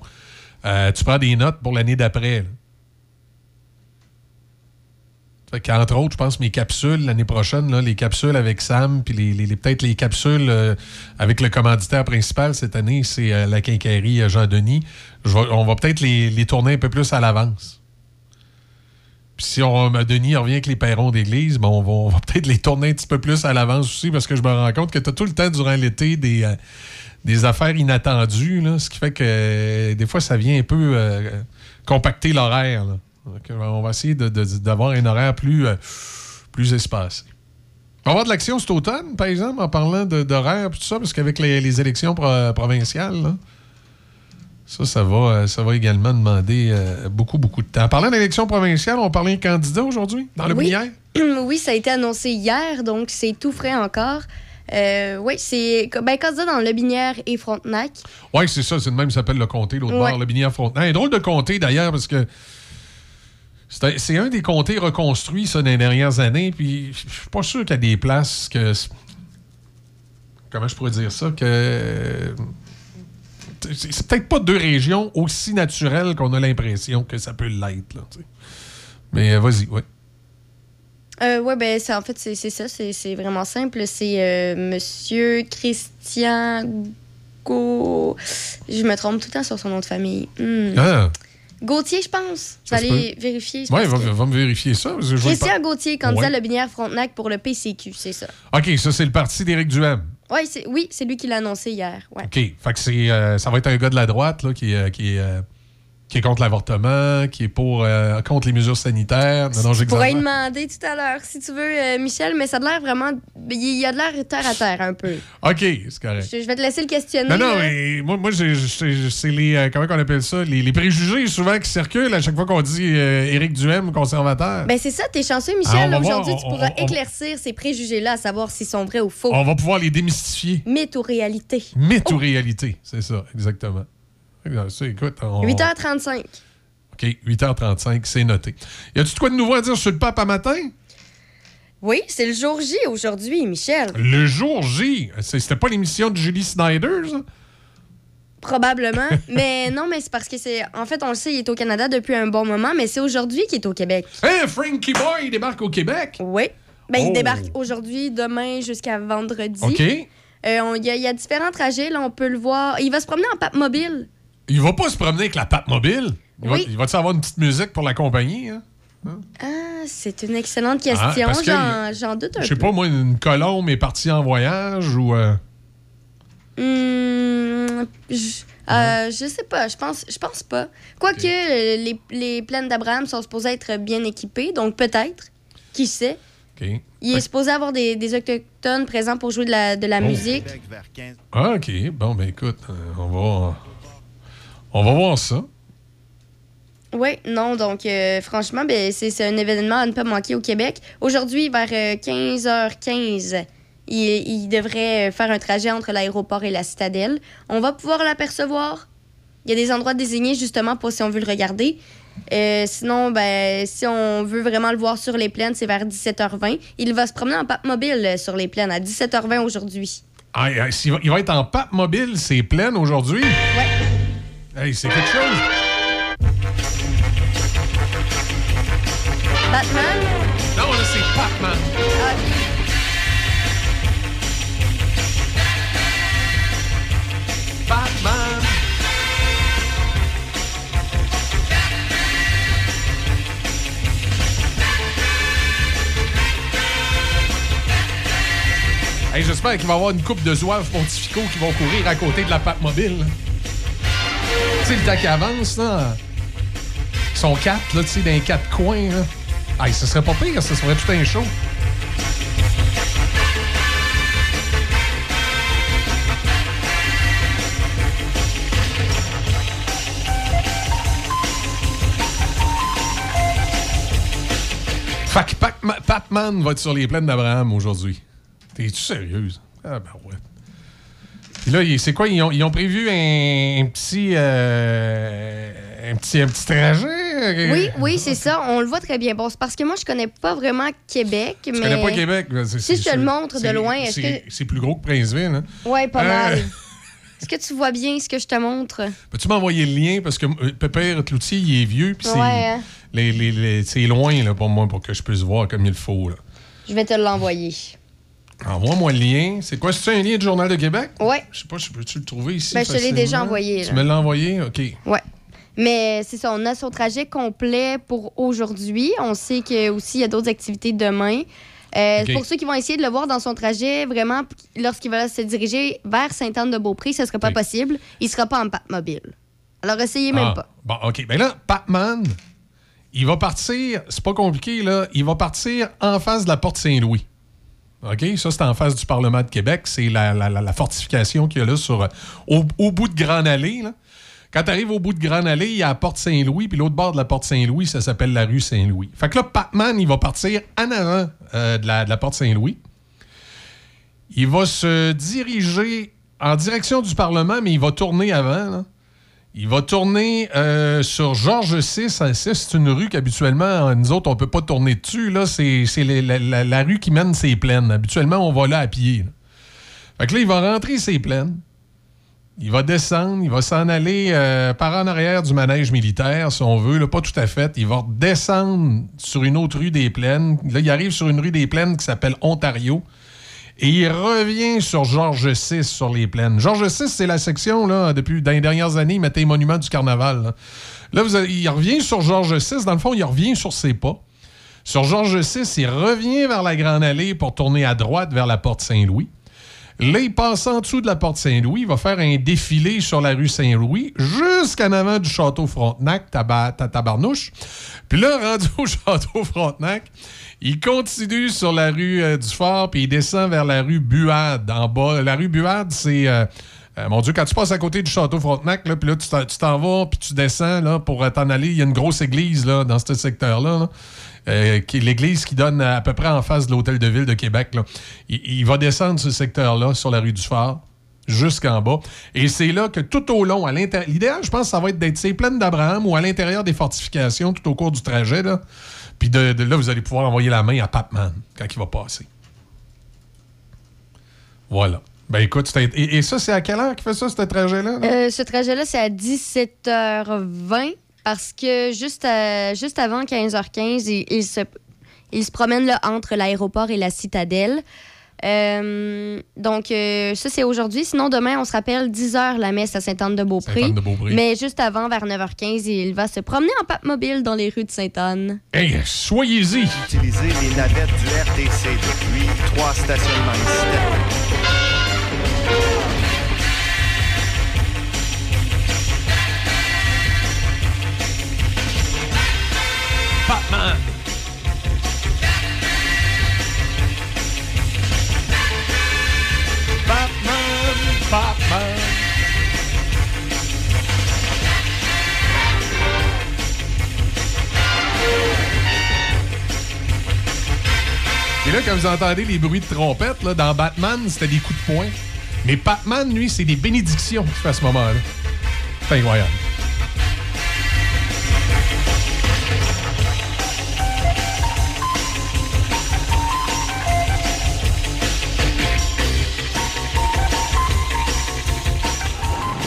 euh, tu prends des notes pour l'année d'après. qu'entre autres, je pense mes capsules l'année prochaine, les capsules avec Sam, puis peut-être les capsules avec le commanditaire principal cette année, c'est la quincaillerie Jean-Denis. On va peut-être les tourner un peu plus à l'avance. Puis si on, Denis revient avec les perrons d'église, ben on va, peut-être les tourner un petit peu plus à l'avance aussi parce que je me rends compte que tu as tout le temps durant l'été des, euh, des affaires inattendues, ce qui fait que euh, des fois ça vient un peu euh, compacter l'horaire. on va essayer d'avoir un horaire plus, plus espacé. On va avoir de l'action cet automne, par exemple, en parlant d'horaire et tout ça, parce qu'avec les, élections pro- provinciales, là, ça, ça va, euh, ça va également demander euh, beaucoup, beaucoup de temps. En parlant d'élections provinciales, on parlait d'un candidat aujourd'hui, dans le Oui. binière. <clears throat> oui, ça a été annoncé hier, donc c'est tout frais encore. Euh, oui, c'est ben, candidat dans le Binière et Frontenac. Oui, c'est ça, c'est de même, s'appelle le comté, l'autre Ouais. bord, le binière Frontenac. Un drôle de comté, d'ailleurs, parce que c'est un, c'est un des comtés reconstruits, ça, dans les dernières années, puis je suis pas sûr qu'il y a des places que... Comment je pourrais dire ça? Que... C'est peut-être pas deux régions aussi naturelles qu'on a l'impression que ça peut l'être, là. Mais euh, vas-y, oui. Euh, ouais, ben, en fait, c'est ça. C'est c'est vraiment simple. C'est euh, Monsieur Christian Go. Je me trompe tout le temps sur son nom de famille. Hmm. Ah, Gauthier, je pense. Vous allez vérifier. pense va, que- va me vérifier ça. Christian Gauthier, candidat Ouais. Le Binière Frontenac pour le PCQ, c'est ça. OK, ça, c'est le parti d'Éric Duhem. Ouais, oui, c'est lui qui l'a annoncé hier. OK. Fait que euh, ça va être un gars de la droite là, qui, euh, qui, est, euh, qui est contre l'avortement, qui est pour euh, contre les mesures sanitaires. Non, non, Tu pourrais demander tout à l'heure, si tu veux, euh, Michel, mais ça a l'air vraiment. Il y a de l'air terre à terre un peu. OK, c'est correct. Je, je vais te laisser le questionner. Non, non, mais moi, moi c'est les. euh, comment on appelle ça? Les, les préjugés souvent qui circulent à chaque fois qu'on dit euh, Éric Duhem, conservateur. Ben c'est ça, t'es chanceux, Ah, Michel. voir, Aujourd'hui, tu pourras on- on- éclaircir ces préjugés-là, à savoir s'ils sont vrais ou faux. On va pouvoir les démystifier. Mythe ou réalité. Mythe ou réalité, c'est ça, exactement. Ça, écoute, on- 8h35. OK, 8h35, c'est noté. Y a-tu de quoi de nouveau à dire sur le pape à matin? Oui, c'est le jour J aujourd'hui, Michel. Le jour J? C'était pas l'émission de Julie Snyder, ça? Probablement. <laughs> mais non, mais c'est parce que c'est. En fait, on le sait, il est au Canada depuis un bon moment, mais c'est aujourd'hui qu'il est au Québec. Hein, Frankie Boy il débarque au Québec? Oui. Ben, Oh. il débarque aujourd'hui, demain jusqu'à vendredi. OK. Euh, Il y, y a différents trajets, là, on peut le voir. Il va se promener en pape mobile. Il va pas se promener avec la patte mobile? Il Oui. va, va-tu avoir une petite musique pour l'accompagner? Hein? Ah, c'est une excellente Ah, question. J'en doute un Je sais peu. pas, moi, une colombe est partie en voyage ou... euh, Hmm, je, euh, je sais pas, je pense, je pense pas. Quoique les, les plaines d'Abraham sont supposées être bien équipées, donc peut-être. Qui sait? OK. Il est supposé avoir des, des autochtones présents pour jouer de la, de la Oh. musique. Ah, OK. Bon, ben écoute, euh, on va... On va voir ça. Oui, non, donc euh, franchement, ben, c'est un événement à ne pas manquer au Québec. Aujourd'hui, vers euh, 15h15, il, il devrait euh, faire un trajet entre l'aéroport et la citadelle. On va pouvoir l'apercevoir. Il y a des endroits désignés justement pour si on veut le regarder. Euh, sinon, ben, si on veut vraiment le voir sur les plaines, c'est vers 17h20. Il va se promener en pape mobile euh, sur les plaines à 17h20 aujourd'hui. Ah, euh, il va être en pape mobile, c'est plein aujourd'hui? Ouais. Hey, c'est quelque chose. Batman? Non, là, c'est Batman. Batman. Hey, J'espère qu'il va y avoir une coupe de zouaves pontificaux qui vont courir à côté de la pape mobile. Tu sais, le temps qui avance, là. Ils sont quatre, là, tu sais, dans quatre coins, là. Hey, ce serait pas pire, ça serait tout un show. Fait que Pac- Pac-Man va être sur les plaines d'Abraham aujourd'hui. T'es-tu sérieuse? Ah ben ouais. Puis là, c'est quoi? Ils ont, ils ont prévu un, un petit, euh, un petit. Un petit trajet? Oui, oui, c'est ça. On le voit très bien. Bon, c'est parce que moi, je connais pas vraiment Québec, Tu mais... connais pas Québec? Si je te le montre de loin, est-ce c'est- que- C'est plus gros que Princeville, hein? Ouais, pas Euh, mal. <laughs> Est-ce que tu vois bien ce que je te montre? Peux-tu m'envoyer le lien? Parce que euh, Pépère Cloutier, il est vieux, puis c'est Ouais, hein. les- les- les- c'est loin là, pour moi, pour que je puisse voir comme il faut. là. Je vais te l'envoyer. Envoie-moi le lien. C'est quoi? C'est un lien du Journal de Québec? Ouais. Je sais pas, je peux-tu le trouver ici? Ben, je te l'ai déjà envoyé, Tu là. me l'as envoyé? OK. Ouais. Mais c'est ça, on a son trajet complet pour aujourd'hui. On sait que aussi il y a d'autres activités demain. Euh. Pour ceux qui vont essayer de le voir dans son trajet, vraiment, lorsqu'il va se diriger vers Sainte-Anne-de-Beaupré, ce ne sera pas possible. Il ne sera pas en pape mobile. Alors, essayez même Ah, pas. Bon, OK. Ben là, Pac-Man, il va partir, c'est pas compliqué, là, il va partir en face de la porte Saint-Louis. OK? Ça, c'est en face du Parlement de Québec. C'est la, la- fortification qu'il y a là sur, euh, au, bout de Grande Allée. Quand tu arrives au bout de Grande Allée, il y a la porte Saint-Louis, puis l'autre bord de la porte Saint-Louis, ça s'appelle la rue Saint-Louis. Fait que là, Pac-Man, il va partir en avant euh, de, la, porte Saint-Louis. Il va se diriger en direction du Parlement, mais il va tourner avant. Il va tourner euh, sur Georges VI. C'est une rue qu'habituellement, nous autres, on peut pas tourner dessus. là. C'est c'est la, rue qui mène ses plaines. Habituellement, on va là à pied. Fait que là, il va rentrer ses plaines. Il va descendre, il va s'en aller euh, par en arrière du manège militaire, si on veut, là, pas tout à fait. Il va descendre sur une autre rue des Plaines. Là, il arrive sur une rue des Plaines qui s'appelle Ontario. Et il revient sur Georges VI sur les plaines. Georges VI, c'est la section, là, depuis les dernières années, il mettait les monuments du carnaval. Là, vous il revient sur Georges VI. Dans le fond, il revient sur ses pas. Sur Georges VI, il revient vers la Grande Allée pour tourner à droite vers la porte Saint-Louis. Là, il passe en dessous de la porte Saint-Louis. Il va faire un défilé sur la rue Saint-Louis jusqu'en avant du château Frontenac, taba- ta- tabarnouche. Puis là, <laughs> rendu au château Frontenac, il continue sur la rue euh, du Fort, puis il descend vers la rue Buade en bas. La rue Buade, c'est. euh, euh, mon Dieu, quand tu passes à côté du château Frontenac, là, puis là, tu t'en- tu t'en vas, puis tu descends là, pour euh, t'en aller. Il y a une grosse église là, dans ce secteur-là. là. L'église qui donne à peu près en face de l'hôtel de ville de Québec. là. Il, va descendre ce secteur-là sur la rue du Phare jusqu'en bas. Et c'est là que tout au long, à l'intérieur, l'idéal, je pense, ça va être d'être ces plaines d'Abraham ou à l'intérieur des fortifications tout au cours du trajet. Là. Puis de, là, vous allez pouvoir envoyer la main à Papman quand il va passer. Voilà. Ben écoute, et, et ça, c'est à quelle heure qu'il fait ça, ce trajet-là? là? Euh, ce trajet-là, c'est à 17h20 parce que juste, à- juste avant 15h15, il, il se, il se promène là, entre l'aéroport et la citadelle. Euh, donc, euh, ça, c'est aujourd'hui. Sinon, demain, on se rappelle 10h la messe à Sainte-Anne-de-Beaupré. Sainte-Anne-de-Beaupré. Mais juste avant, vers 9h15, il va se promener en pape mobile dans les rues de Sainte-Anne. Hey, soyez-y! Utiliser les navettes du RTC depuis trois stationnements ici. Batman! Et là, quand vous entendez les bruits de trompette, là, dans Batman, c'était des coups de poing. Mais Batman, lui, c'est des bénédictions qu'il fait à ce moment-là. C'est incroyable.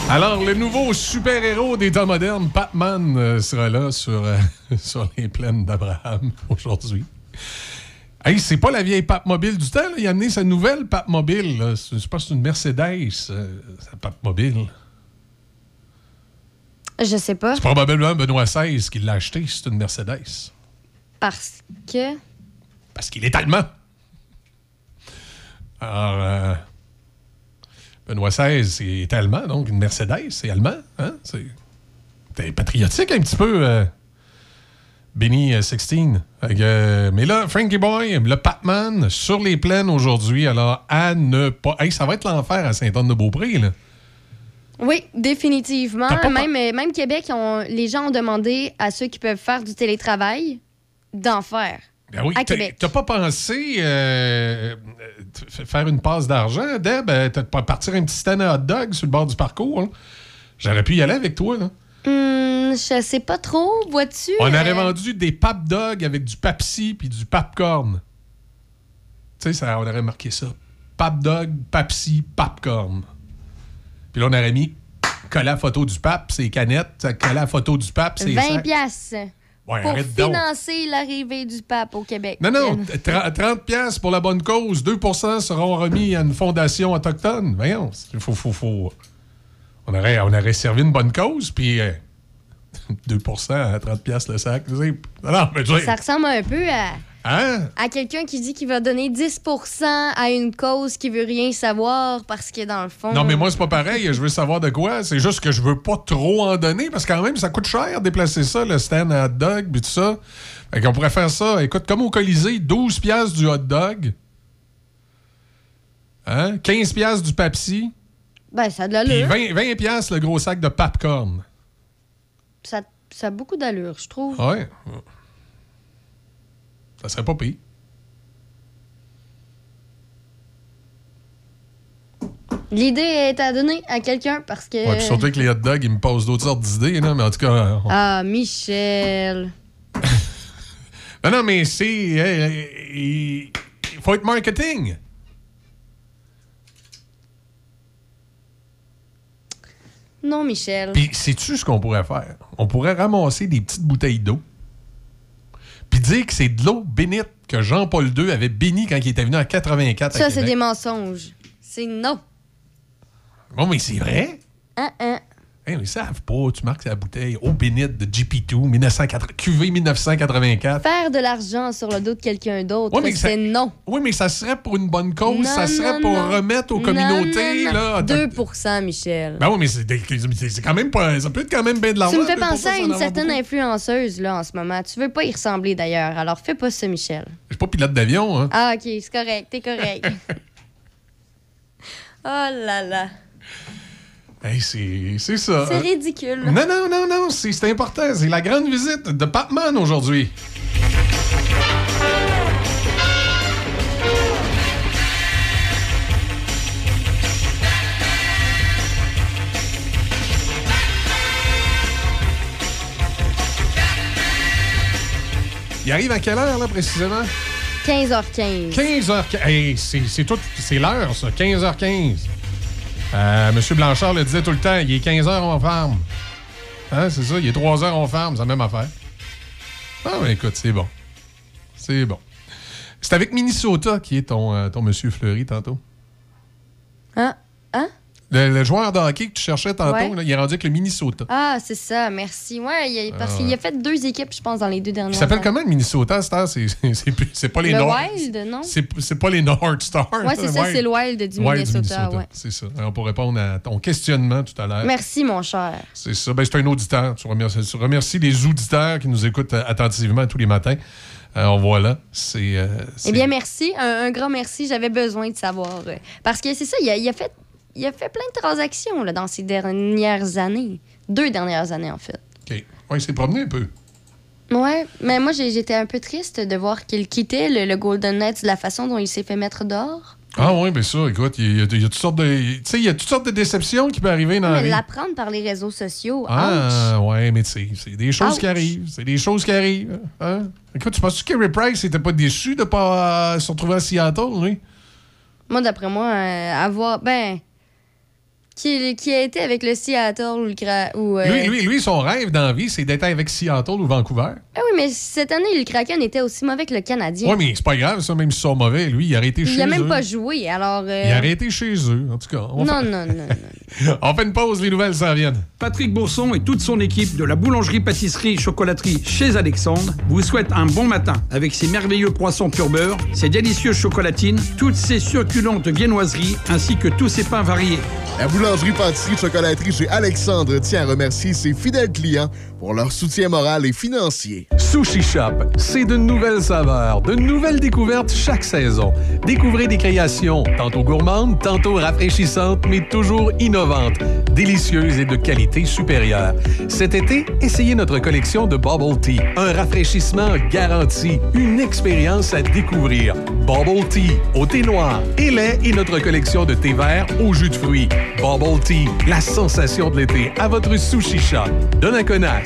Alors, le nouveau super-héros des temps modernes, Batman, euh, sera là sur, euh, <laughs> sur les plaines d'Abraham aujourd'hui. Hey, c'est pas la vieille pape mobile du temps. là. Il a amené sa nouvelle pape mobile. là. C'est- Je pense que c'est une Mercedes, euh, sa pape mobile. Je sais pas. C'est probablement Benoît XVI qui l'a acheté. C'est une Mercedes. Parce que? Parce qu'il est allemand. Alors, euh, Benoît XVI est allemand, donc une Mercedes, c'est allemand. Hein? C'est t'es patriotique un petit peu, euh, Benny euh, 16. Fait que, euh, mais là, Frankie Boy, le Patman, sur les plaines aujourd'hui, alors à ne pas... Hey, ça va être l'enfer à Saint-Anne-de-Beaupré, là. Oui, définitivement. Pas Même, euh, même Québec, on- les gens ont demandé à ceux qui peuvent faire du télétravail d'en faire. Ben oui, à Québec. T'as pas pensé euh, euh, faire une passe d'argent, Deb? Euh, T'as pas partir un petit stand à hot dog sur le bord du parcours? hein? J'aurais pu y aller avec toi, là. Hum, je sais pas trop, vois-tu? On euh, aurait vendu des pap dogs avec du Pepsi puis du popcorn. Tu sais, ça, on aurait marqué ça. Pap dog, Pepsi, popcorn. Puis là, on aurait mis collé la photo du pape, ses canettes, collé la photo du pape, ses 20 sacs. piastres Ouais, pour financer l'arrivée du pape au Québec. Non, non, tra- 30 pièces pour la bonne cause, 2% seront remis à une fondation autochtone. Voyons, il faut, faut, faut... On, aurait, on aurait servi une bonne cause, puis euh, <laughs> 2% à 30 pièces le sac. tu sais. Non, non, mais tu sais, Ça ressemble un peu à, Hein? à quelqu'un qui dit qu'il va donner 10% à une cause qui veut rien savoir parce que dans le fond. Non, mais moi, c'est pas pareil. Je veux savoir de quoi. C'est juste que je veux pas trop en donner parce que quand même, ça coûte cher déplacer ça, le stand à hot dog, puis tout ça. Fait qu'on pourrait faire ça. Écoute, comme au Colisée, 12 piastres du hot dog. Hein? 15 piastres du Pepsi. Ben, ça a de Puis l'allure. 20, 20 piastres le gros sac de popcorn. Ça, ça a beaucoup d'allure, je trouve. Ouais. Ça serait pas pire. L'idée est à donner à quelqu'un parce que. Ouais, puis surtout que les hot dogs, ils me posent d'autres sortes d'idées, là, mais en tout cas. on- Ah, Michel. Non, <laughs> non, mais c'est. euh, il faut être marketing. Non, Michel. Puis, sais-tu ce qu'on pourrait faire? On pourrait ramasser des petites bouteilles d'eau, puis dire que c'est de l'eau bénite que Jean-Paul II avait bénie quand il était venu en 84 à Ça, c'est des mensonges. C'est non. Bon, mais c'est vrai. Hein, hein. Hey, ils savent pas. Tu marques la bouteille eau bénite de GP2, 1980, QV 1984. Faire de l'argent sur le dos de quelqu'un d'autre, c'est non. Oui, mais ça serait pour une bonne cause. ça serait non, pour non. remettre aux communautés. là, 2% Michel. Ben oui, mais c'est quand même pas. Ça peut être quand même bien de l'argent. tu me fais 2%, penser à une certaine beaucoup. influenceuse là en ce moment. Tu veux pas y ressembler d'ailleurs, alors fais pas ça, Michel. Je suis pas pilote d'avion, hein. Ah, ok, c'est correct, t'es correct. <laughs> oh là là. Hey, c'est ça. C'est ridicule. Non, non, non, non, c'est c'est important. C'est la grande visite de Papman aujourd'hui. Il arrive à quelle heure, là, précisément? 15h15. 15h15. Hey, c'est l'heure, ça. 15h15. Euh, Monsieur Blanchard le disait tout le temps, il est 15h, on ferme. Hein, c'est ça, il est 3h, on ferme, c'est la même affaire. Ah, mais écoute, c'est bon. C'est bon. C'est avec Minnesota qui est ton, euh, ton Monsieur Fleury tantôt. Hein? Hein? Le, le joueur de hockey que tu cherchais tantôt, Ouais. là, il est rendu avec le Minnesota. Ah, c'est ça, merci. Ouais, il a- parce Ah, qu'il a fait deux équipes, je pense, dans les deux dernières Il s'appelle comment le Minnesota, heure? C'est pas les Le North. Wild, non? C'est pas les North Stars. Ouais, c'est ça, c'est le Wild du Minnesota, ouais. C'est ça. Alors, pour répondre à ton questionnement tout à l'heure. Merci, mon cher. C'est ça. Ben, c'est un auditeur. Tu remercies, tu remercies les auditeurs qui nous écoutent euh, attentivement tous les matins. Alors voilà, c'est. euh, Eh bien, merci. Un, un grand merci. J'avais besoin de savoir. euh, Parce que c'est ça, il a, il a fait, il a fait plein de transactions là, dans ces dernières années. Deux dernières années, en fait. OK. Ouais, il s'est promené un peu. Ouais, mais moi, j'étais un peu triste de voir qu'il quittait le, le Golden Knights de la façon dont il s'est fait mettre dehors. Ah oui, bien ça, écoute, il y, a, il y a toutes sortes de. Tu sais, il y a toutes sortes de déceptions qui peuvent arriver dans la Mais vie. l'apprendre par les réseaux sociaux, ouch. Ah, ouais, mais tu sais, c'est des choses Ouch. qui arrivent. C'est des choses qui arrivent. Hein? Écoute, tu penses que Kerry Price n'était pas déçu de pas euh, se retrouver à Seattle, lui? Moi, d'après moi, euh, avoir. Ben. Qui, qui a été avec le Seattle ou le. Ou, euh, Lui, lui, lui, son rêve dans la vie, c'est d'être avec Seattle ou Vancouver. Ah oui, mais cette année, le Kraken était aussi mauvais que le Canadien. Ouais, mais c'est pas grave, ça, même s'ils sont mauvais. Lui, il a arrêté chez il a eux. même pas joué, alors. euh, Il a arrêté chez eux, en tout cas. On Non, fait- non, non. <laughs> On fait une pause, les nouvelles s'en viennent. Patrick Bourson et toute son équipe de la boulangerie-pâtisserie-chocolaterie chez Alexandre vous souhaitent un bon matin avec ses merveilleux croissants pur beurre, ses délicieuses chocolatines, toutes ses succulentes viennoiseries ainsi que tous ses pains variés. La boulangerie-pâtisserie-chocolaterie chez Alexandre. Tient à remercier ses fidèles clients pour leur soutien moral et financier. Sushi Shop, c'est de nouvelles saveurs, de nouvelles découvertes chaque saison. Découvrez des créations tantôt gourmandes, tantôt rafraîchissantes, mais toujours innovantes, délicieuses et de qualité supérieure. Cet été, essayez notre collection de Bubble Tea, un rafraîchissement garanti, une expérience à découvrir. Bubble Tea au thé noir et lait et notre collection de thé vert au jus de fruits. Bubble Tea, la sensation de l'été à votre Sushi Shop. Donnacona,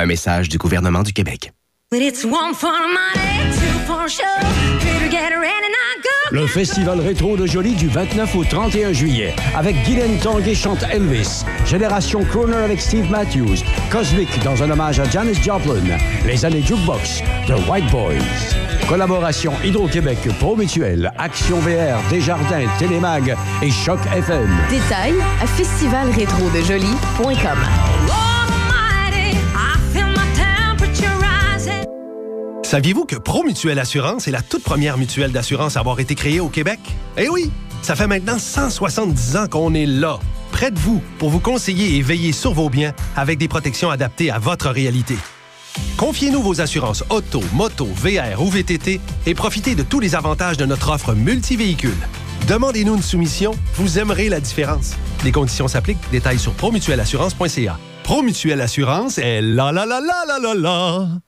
Un message du gouvernement du Québec. Le Festival rétro de Jolie du 29 au 31 juillet avec Guylaine Tanguay chante Elvis, Génération Crooner avec Steve Matthews, Cosmic dans un hommage à Janis Joplin, Les années Jukebox, The White Boys. Collaboration Hydro-Québec, Pro Mutuel, Action VR, Desjardins, Télémag et Choc FM. Détails à festivalrétrodejoli.com. Saviez-vous que Promutuelle Assurance est la toute première mutuelle d'assurance à avoir été créée au Québec? Eh oui! Ça fait maintenant 170 ans qu'on est là, près de vous, pour vous conseiller et veiller sur vos biens avec des protections adaptées à votre réalité. Confiez-nous vos assurances auto, moto, VR ou VTT et profitez de tous les avantages de notre offre multivéhicule. Demandez-nous une soumission, vous aimerez la différence. Les conditions s'appliquent, détails sur promutuelleassurance.ca. Promutuelle Assurance est la la la la la la la.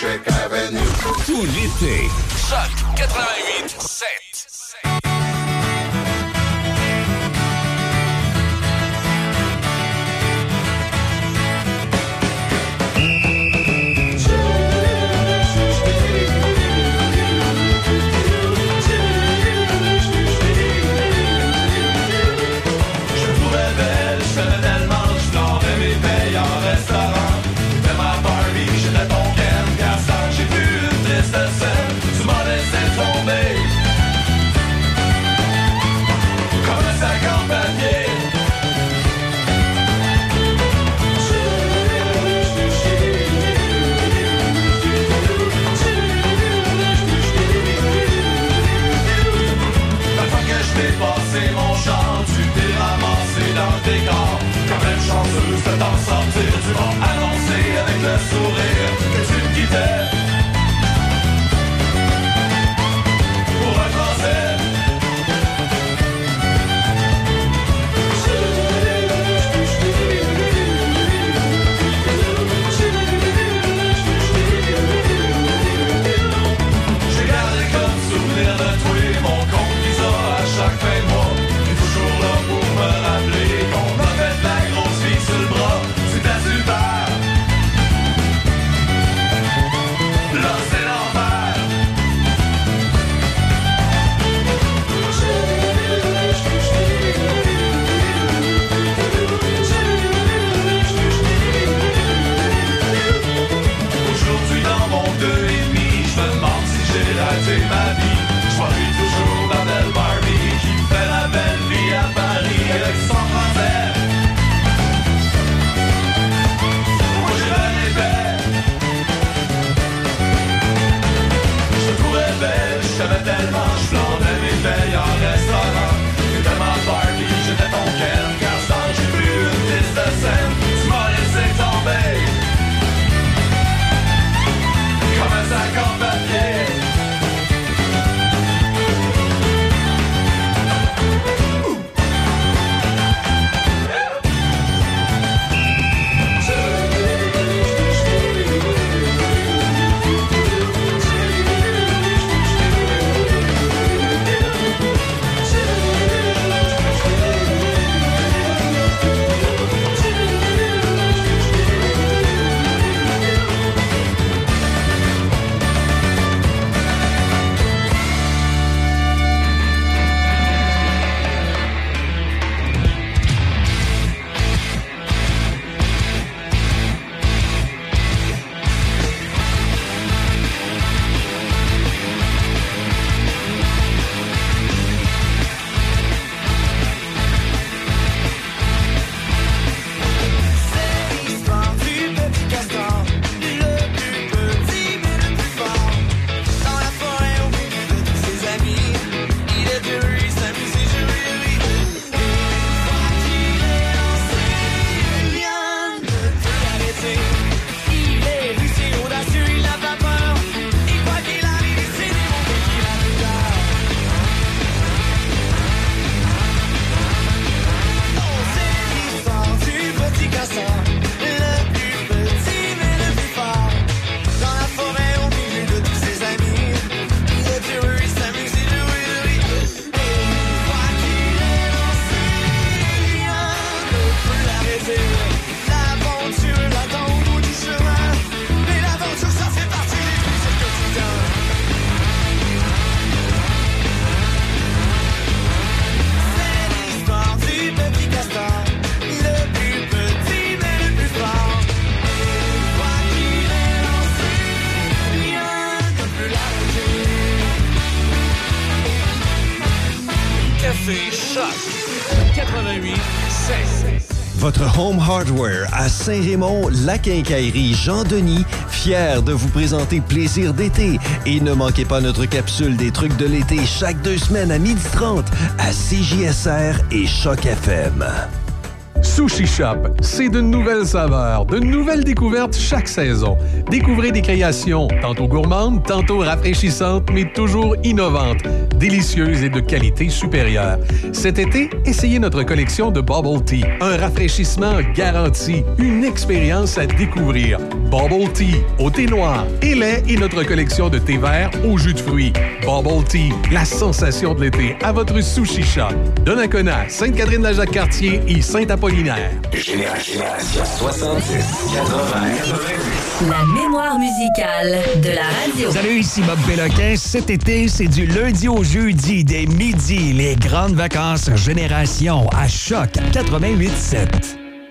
Tout l'été. Choc 88 7. Sortir, tu vas annoncer avec le sourire que tu me quittais. baby. Hardware à Saint-Raymond, la quincaillerie Jean-Denis, fier de vous présenter Plaisir d'été. Et ne manquez pas notre capsule des trucs de l'été chaque deux semaines à 12h30 à CJSR et Choc FM. Sushi Shop, c'est de nouvelles saveurs, de nouvelles découvertes chaque saison. Découvrez des créations tantôt gourmandes, tantôt rafraîchissantes, mais toujours innovantes, délicieuses et de qualité supérieure. Cet été, essayez notre collection de Bubble Tea, un rafraîchissement garanti, une expérience à découvrir. Bubble Tea, au thé noir et lait et notre collection de thé vert au jus de fruits. Bubble Tea, la sensation de l'été à votre Sushi Shop. Donnacona, Sainte-Catherine-la-Jacques-Cartier et Saint-Apollinaire. Génération 70, 80, La mémoire musicale de la radio. Salut, ici Bob Péloquin. Cet été, c'est du lundi au jeudi, dès midi, les grandes vacances Génération à Choc 88.7.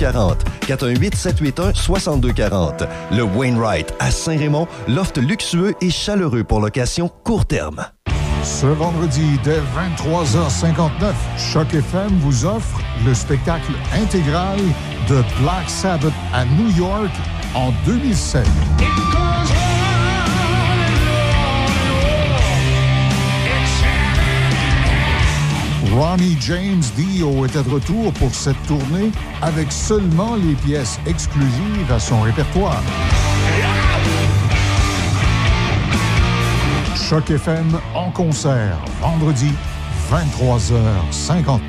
418 781 6240. Le Wainwright à Saint-Raymond, loft luxueux et chaleureux pour location court terme. Ce vendredi dès 23h59, Choc FM vous offre le spectacle intégral de Black Sabbath à New York en 2007. Ronnie James Dio était de retour pour cette tournée avec seulement les pièces exclusives à son répertoire. Choc FM en concert, vendredi, 23h59.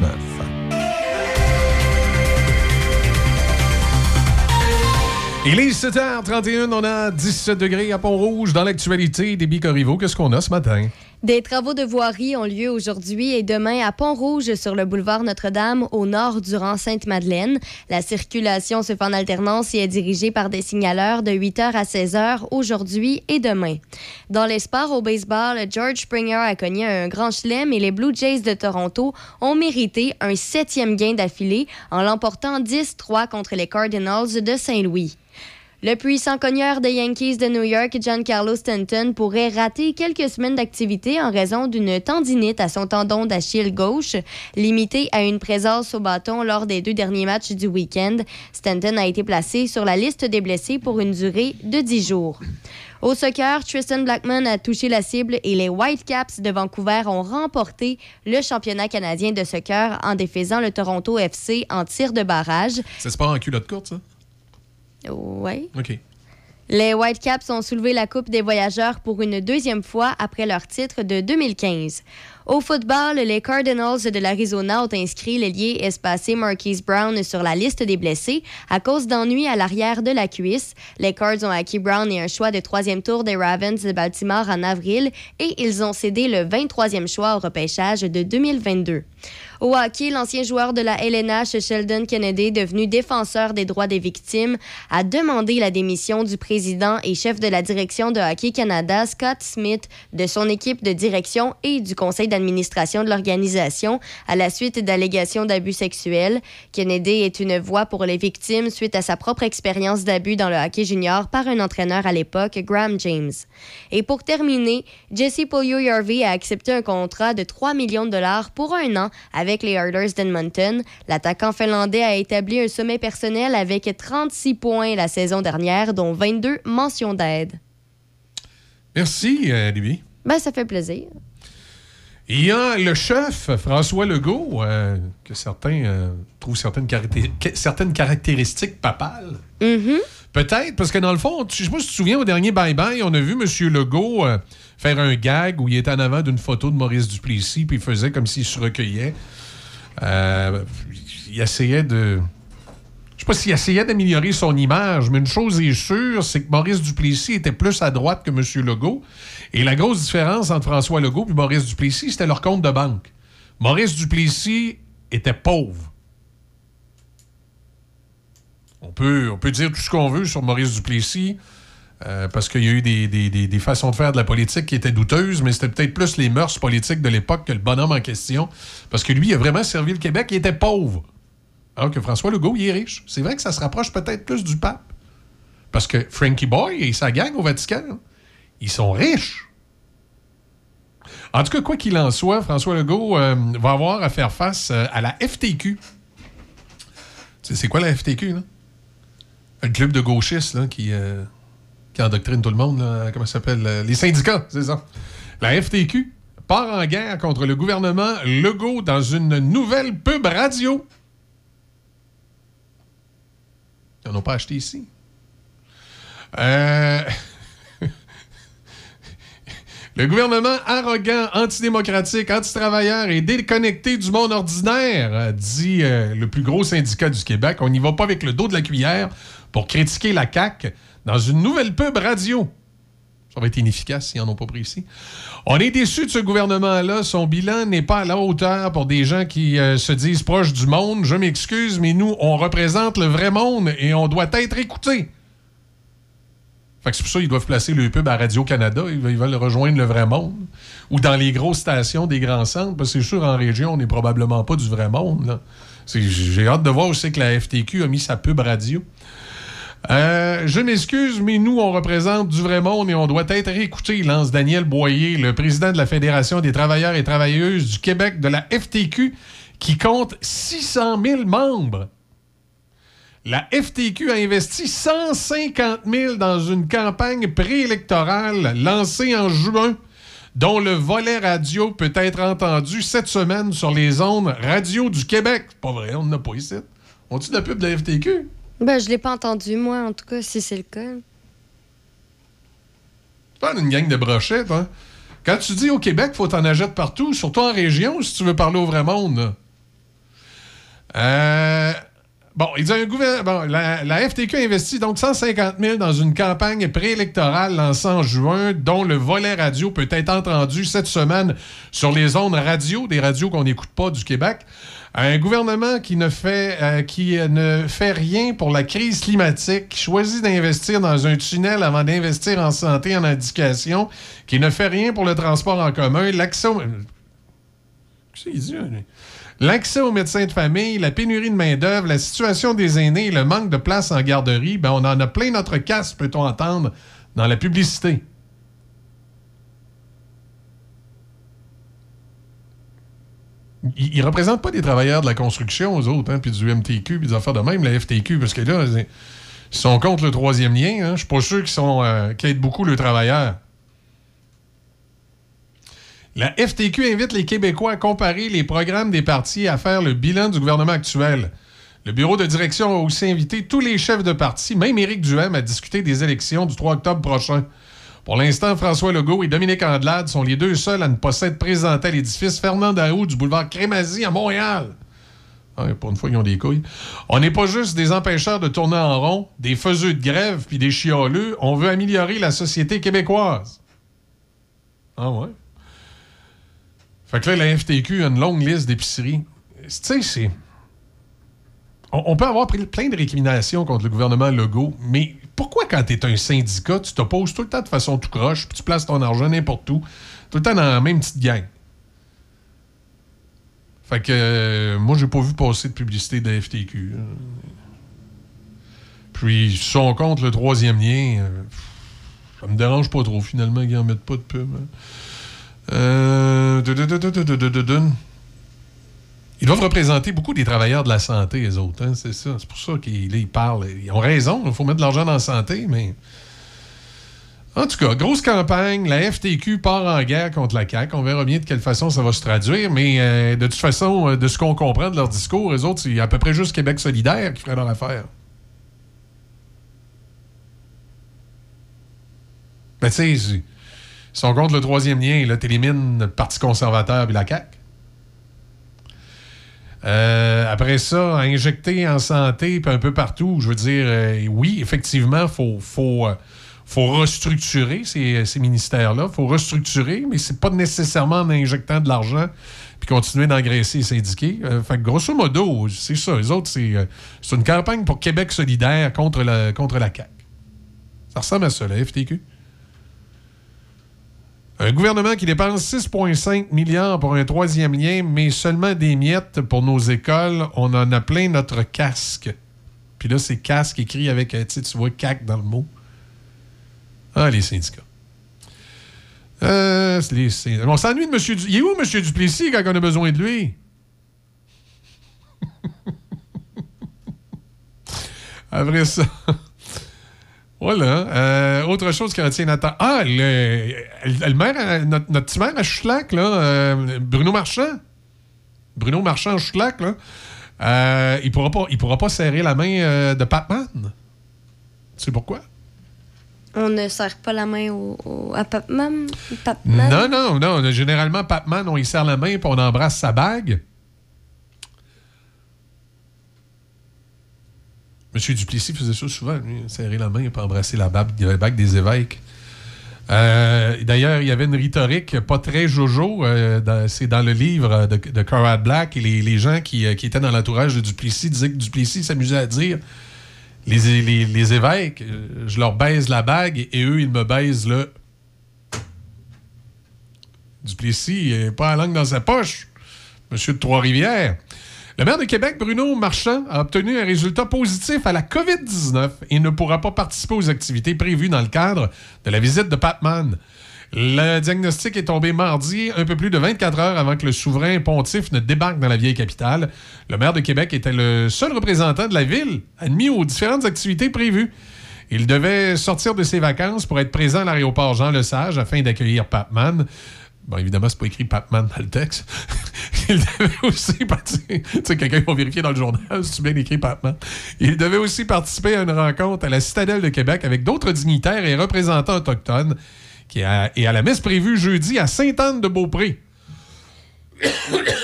Il est 7h31, on a 17 degrés à Pont-Rouge. Dans l'actualité des Bicorivo, qu'est-ce qu'on a ce matin? Des travaux de voirie ont lieu aujourd'hui et demain à Pont-Rouge sur le boulevard Notre-Dame au nord du rang Sainte-Madeleine. La circulation se fait en alternance et est dirigée par des signaleurs de 8h à 16h aujourd'hui et demain. Dans les sports au baseball, George Springer a cogné un grand chelem et les Blue Jays de Toronto ont mérité un septième gain d'affilée en l'emportant 10-3 contre les Cardinals de Saint-Louis. Le puissant cogneur des Yankees de New York, Giancarlo Stanton, pourrait rater quelques semaines d'activité en raison d'une tendinite à son tendon d'Achille gauche, limité à une présence au bâton lors des deux derniers matchs du week-end. Stanton a été placé sur la liste des blessés pour une durée de 10 jours. Au soccer, Tristan Blackman a touché la cible et les Whitecaps de Vancouver ont remporté le championnat canadien de soccer en défaisant le Toronto FC en tir de barrage. Ça se passe en culotte courte, ça? Ouais. OK. Les Whitecaps ont soulevé la Coupe des voyageurs pour une deuxième fois après leur titre de 2015. Au football, les Cardinals de l'Arizona ont inscrit l'ailier espacé Marquise Brown sur la liste des blessés à cause d'ennuis à l'arrière de la cuisse. Les Cards ont acquis Brown et un choix de troisième tour des Ravens de Baltimore en avril et ils ont cédé le 23e choix au repêchage de 2022. Au hockey, l'ancien joueur de la LNH, Sheldon Kennedy, devenu défenseur des droits des victimes, a demandé la démission du président et chef de la direction de Hockey Canada, Scott Smith, de son équipe de direction et du conseil d'administration de l'organisation à la suite d'allégations d'abus sexuels. Kennedy est une voix pour les victimes suite à sa propre expérience d'abus dans le hockey junior par un entraîneur à l'époque, Graham James. Et pour terminer, Jesse Polio-Yarvi a accepté un contrat de 3 millions de dollars pour un an avec les Oilers d'Edmonton. L'attaquant finlandais a établi un sommet personnel avec 36 points la saison dernière, dont 22 mentions d'aide. Merci, euh, Libby. Ben, ça fait plaisir. Il y a le chef, François Legault, euh, que certains euh, trouvent certaines, caracté- que- certaines caractéristiques papales. Mhm. Peut-être, parce que dans le fond, je sais pas si tu te souviens, au dernier Bye Bye, on a vu M. Legault euh, faire un gag où il était en avant d'une photo de Maurice Duplessis, puis il faisait comme s'il se recueillait. Il essayait de. S'il essayait d'améliorer son image, mais une chose est sûre, c'est que Maurice Duplessis était plus à droite que M. Legault. Et la grosse différence entre François Legault et Maurice Duplessis, c'était leur compte de banque. Maurice Duplessis était pauvre. On peut, dire tout ce qu'on veut sur Maurice Duplessis, euh, parce qu'il y a eu des- des façons de faire de la politique qui étaient douteuses, mais c'était peut-être plus les mœurs politiques de l'époque que le bonhomme en question. Parce que lui, il a vraiment servi le Québec, il était pauvre. Alors que François Legault, il est riche. C'est vrai que ça se rapproche peut-être plus du pape. Parce que Frankie Boy et sa gang au Vatican, ils sont riches. En tout cas, quoi qu'il en soit, François Legault euh, va avoir à faire face euh, à la FTQ. C'est quoi la FTQ, là? Le club de gauchistes là, qui, euh, qui endoctrine tout le monde. comment ça s'appelle? Les syndicats, c'est ça. La FTQ part en guerre contre le gouvernement Legault dans une nouvelle pub radio. Ils n'en pas acheté ici. Euh, <laughs> Le gouvernement arrogant, antidémocratique, anti-travailleur et déconnecté du monde ordinaire, dit euh, le plus gros syndicat du Québec. On n'y va pas avec le dos de la cuillère pour critiquer la CAQ dans une nouvelle pub radio. Ça va être inefficace s'ils n'en ont pas pris ici. On est déçus de ce gouvernement-là. Son bilan n'est pas à la hauteur pour des gens qui euh, se disent proches du monde. Je m'excuse, mais nous, on représente le vrai monde et on doit être écoutés. Fait que c'est pour ça qu'ils doivent placer le pub à Radio-Canada. Ils, veulent- rejoindre le vrai monde. Ou dans les grosses stations des grands centres. Parce que c'est sûr, en région, on n'est probablement pas du vrai monde. J'ai hâte de voir où c'est que la FTQ a mis sa pub radio. Euh, je m'excuse, mais nous, on représente du vrai monde et on doit être écoutés, lance Daniel Boyer, le président de la Fédération des travailleurs et travailleuses du Québec de la FTQ, qui compte 600 000 membres. La FTQ a investi 150 000 dans une campagne préélectorale lancée en juin, dont le volet radio peut être entendu cette semaine sur les ondes radio du Québec. Pas vrai, on n'en a pas ici. On-tu de la pub de la FTQ? Ben, je l'ai pas entendu, moi, en tout cas, si c'est le cas. Pas une gang de brochettes, hein? Quand tu dis au Québec, faut t'en achètes partout, surtout en région, si tu veux parler au vrai monde. Euh, bon, il dit un gouver- bon, la, la FTQ a investi donc 150 000 dans une campagne préélectorale lancée en juin, dont le volet radio peut être entendu cette semaine sur les ondes radio, des radios qu'on n'écoute pas du Québec. Un gouvernement qui ne fait euh, qui euh, ne fait rien pour la crise climatique, qui choisit d'investir dans un tunnel avant d'investir en santé, en éducation, qui ne fait rien pour le transport en commun, l'accès? L'accès aux médecins de famille, la pénurie de main-d'œuvre, la situation des aînés le manque de place en garderie, ben on en a plein notre casse, peut-on entendre, dans la publicité. Ils ne représentent pas des travailleurs de la construction, aux autres, hein, puis du MTQ, puis des affaires de même, la FTQ, parce que là, ils sont contre le troisième lien. Hein. Je suis pas sûr qu'ils euh, aident beaucoup le travailleur. La FTQ invite les Québécois à comparer les programmes des partis et à faire le bilan du gouvernement actuel. Le bureau de direction a aussi invité tous les chefs de parti, même Éric Duhem, à discuter des élections du 3 octobre prochain. Pour l'instant, François Legault et Dominique Andelade sont les deux seuls à ne pas s'être présentés à l'édifice Fernand Daou du boulevard Crémazie à Montréal. Ah, pour une fois, ils ont des couilles. On n'est pas juste des empêcheurs de tourner en rond, des faiseux de grève puis des chialeux. On veut améliorer la société québécoise. Ah ouais? Fait que là, la FTQ a une longue liste d'épiceries. Tu sais, c'est. On, on peut avoir pris plein de récriminations contre le gouvernement Legault, mais pourquoi, quand tu es un syndicat, tu t'opposes tout le temps de façon tout croche, puis tu places ton argent n'importe où, tout le temps dans la même petite gang? Fait que euh, moi, j'ai pas vu passer de publicité de FTQ. hein. Puis, sont contre le troisième lien. euh, ça me dérange pas trop, finalement, qu'ils en mettent pas de pub. hein. Euh, Ils doivent représenter beaucoup des travailleurs de la santé, les autres. hein, c'est ça. C'est pour ça qu'ils parlent. Ils ont raison. Il faut mettre de l'argent dans la santé, mais. En tout cas, grosse campagne. La FTQ part en guerre contre la CAQ. On verra bien de quelle façon ça va se traduire. Mais euh, de toute façon, euh, de ce qu'on comprend de leur discours, les autres, c'est à peu près juste Québec solidaire qui ferait leur affaire. Ben, tu sais, ils sont contre le troisième lien. Là, t'élimines le Parti conservateur et la CAQ. Euh, après ça, injecter en santé puis un peu partout, je veux dire, euh, oui, effectivement, il faut, faut, euh, faut restructurer ces, ministères-là. Faut restructurer, mais c'est pas nécessairement en injectant de l'argent puis continuer d'engraisser les syndiqués. Fait que grosso modo, c'est ça. Les autres, c'est c'est une campagne pour Québec solidaire contre la, contre la CAQ. Ça ressemble à ça, la FTQ. Un gouvernement qui dépense 6,5 milliards pour un troisième lien, mais seulement des miettes pour nos écoles. On en a plein notre casque. Puis là, c'est casque écrit avec, euh, tu vois, CAC dans le mot. Ah, les syndicats. Euh, les syndicats. On s'ennuie de M. Du... Il est où, M. Duplessis, quand on a besoin de lui? <laughs> Après ça. Voilà. Euh, autre chose qui retient Nathan. Ah, le, le- le maire, à- notre, notre petit maire à Schlag, là, euh, Bruno Marchand. Bruno Marchand à Schlag, là. euh, il pourra pas, il pourra pas serrer la main euh, de Patman. Tu sais pourquoi? On ne serre pas la main au, au- à Papman? Papman? Non, non, non. Généralement, Papman, on y serre la main et on embrasse sa bague. Monsieur Duplessis faisait ça souvent, lui, serrer la main et embrasser la bague, des évêques. Euh, D'ailleurs, il y avait une rhétorique pas très jojo. euh, C'est dans le livre de, de Black. Et les, gens qui, euh, qui étaient dans l'entourage de Duplessis disaient que Duplessis s'amusait à dire les, évêques, je leur baise la bague et, eux, ils me baisent le. Duplessis, il pas la langue dans sa poche. Monsieur de Trois-Rivières. Le maire de Québec, Bruno Marchand, a obtenu un résultat positif à la COVID-19 et ne pourra pas participer aux activités prévues dans le cadre de la visite de Patman. Le diagnostic est tombé mardi, un peu plus de 24 heures avant que le souverain pontife ne débarque dans la vieille capitale. Le maire de Québec était le seul représentant de la ville admis aux différentes activités prévues. Il devait sortir de ses vacances pour être présent à l'aéroport Jean-Lesage afin d'accueillir Papman. Bon, évidemment, c'est pas écrit Papman dans le texte. <laughs> Il devait aussi participer. Tu sais, quelqu'un va vérifier dans le journal si tu bien écrit Papman. Il devait aussi participer à une rencontre à la Citadelle de Québec avec d'autres dignitaires et représentants autochtones et à la messe prévue jeudi à Sainte-Anne-de-Beaupré. <coughs>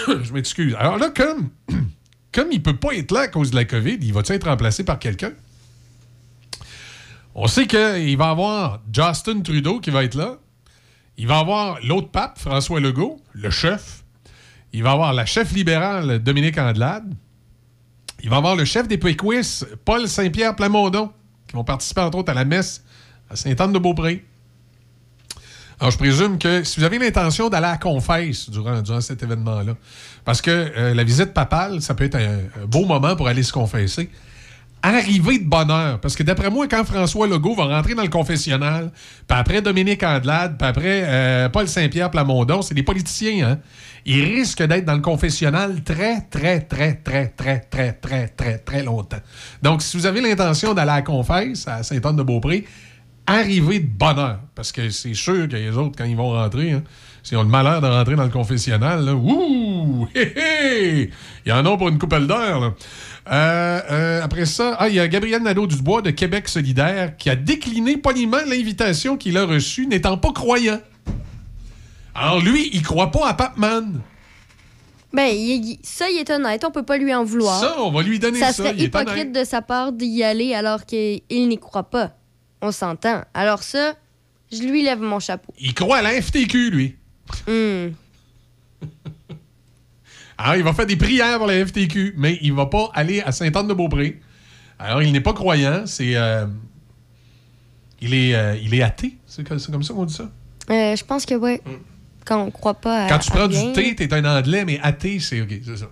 Je m'excuse. Alors là, comme, <coughs> comme il peut pas être là à cause de la COVID, il va-tu être remplacé par quelqu'un? On sait qu'il va y avoir Justin Trudeau qui va être là. Il va avoir l'autre pape, François Legault, le chef. Il va avoir la chef libérale, Dominique Andelade. Il va avoir le chef des Péquistes, Paul Saint-Pierre Plamondon, qui vont participer entre autres à la messe à Sainte-Anne-de-Beaupré. Alors, je présume que si vous avez l'intention d'aller à confesse durant, cet événement-là, parce que euh, la visite papale, ça peut être un beau moment pour aller se confesser, arrivez de bonne heure. Parce que d'après moi, quand François Legault va rentrer dans le confessionnal, puis après Dominique Andelade, puis après euh, Paul Saint-Pierre Plamondon, c'est des politiciens, hein? Ils risquent d'être dans le confessionnal très, très, très, très, très, très, très, très, très longtemps. Donc, si vous avez l'intention d'aller à la confesse à Sainte-Anne-de-Beaupré, arrivez de bonne heure. Parce que c'est sûr que les autres, quand ils vont rentrer, hein, s'ils ont le malheur de rentrer dans le confessionnal, là, ouh, hé, hé, il y en a pour une couple d'heures. Euh, euh, après ça, ah, il y a Gabriel Nadeau-Dubois de Québec solidaire qui a décliné poliment l'invitation qu'il a reçue, n'étant pas croyant. Alors lui, il croit pas à Papman. Ben, il- ça, il est honnête. On peut pas lui en vouloir. Ça, on va lui donner ça. Ça serait il hypocrite de sa part d'y aller alors qu'il n'y croit pas. On s'entend. Alors ça, je lui lève mon chapeau. Il croit à la FTQ, lui. Hmm. Alors, il va faire des prières pour la FTQ, mais il va pas aller à Sainte-Anne-de-Beaupré. Alors, il n'est pas croyant. C'est. euh, il, est, euh, il est athée. C'est comme, c'est comme ça qu'on dit ça? Euh, je pense que oui. Quand on croit pas à. Quand tu à prends rien. du thé, t'es un anglais, mais athée, c'est. OK, c'est ça.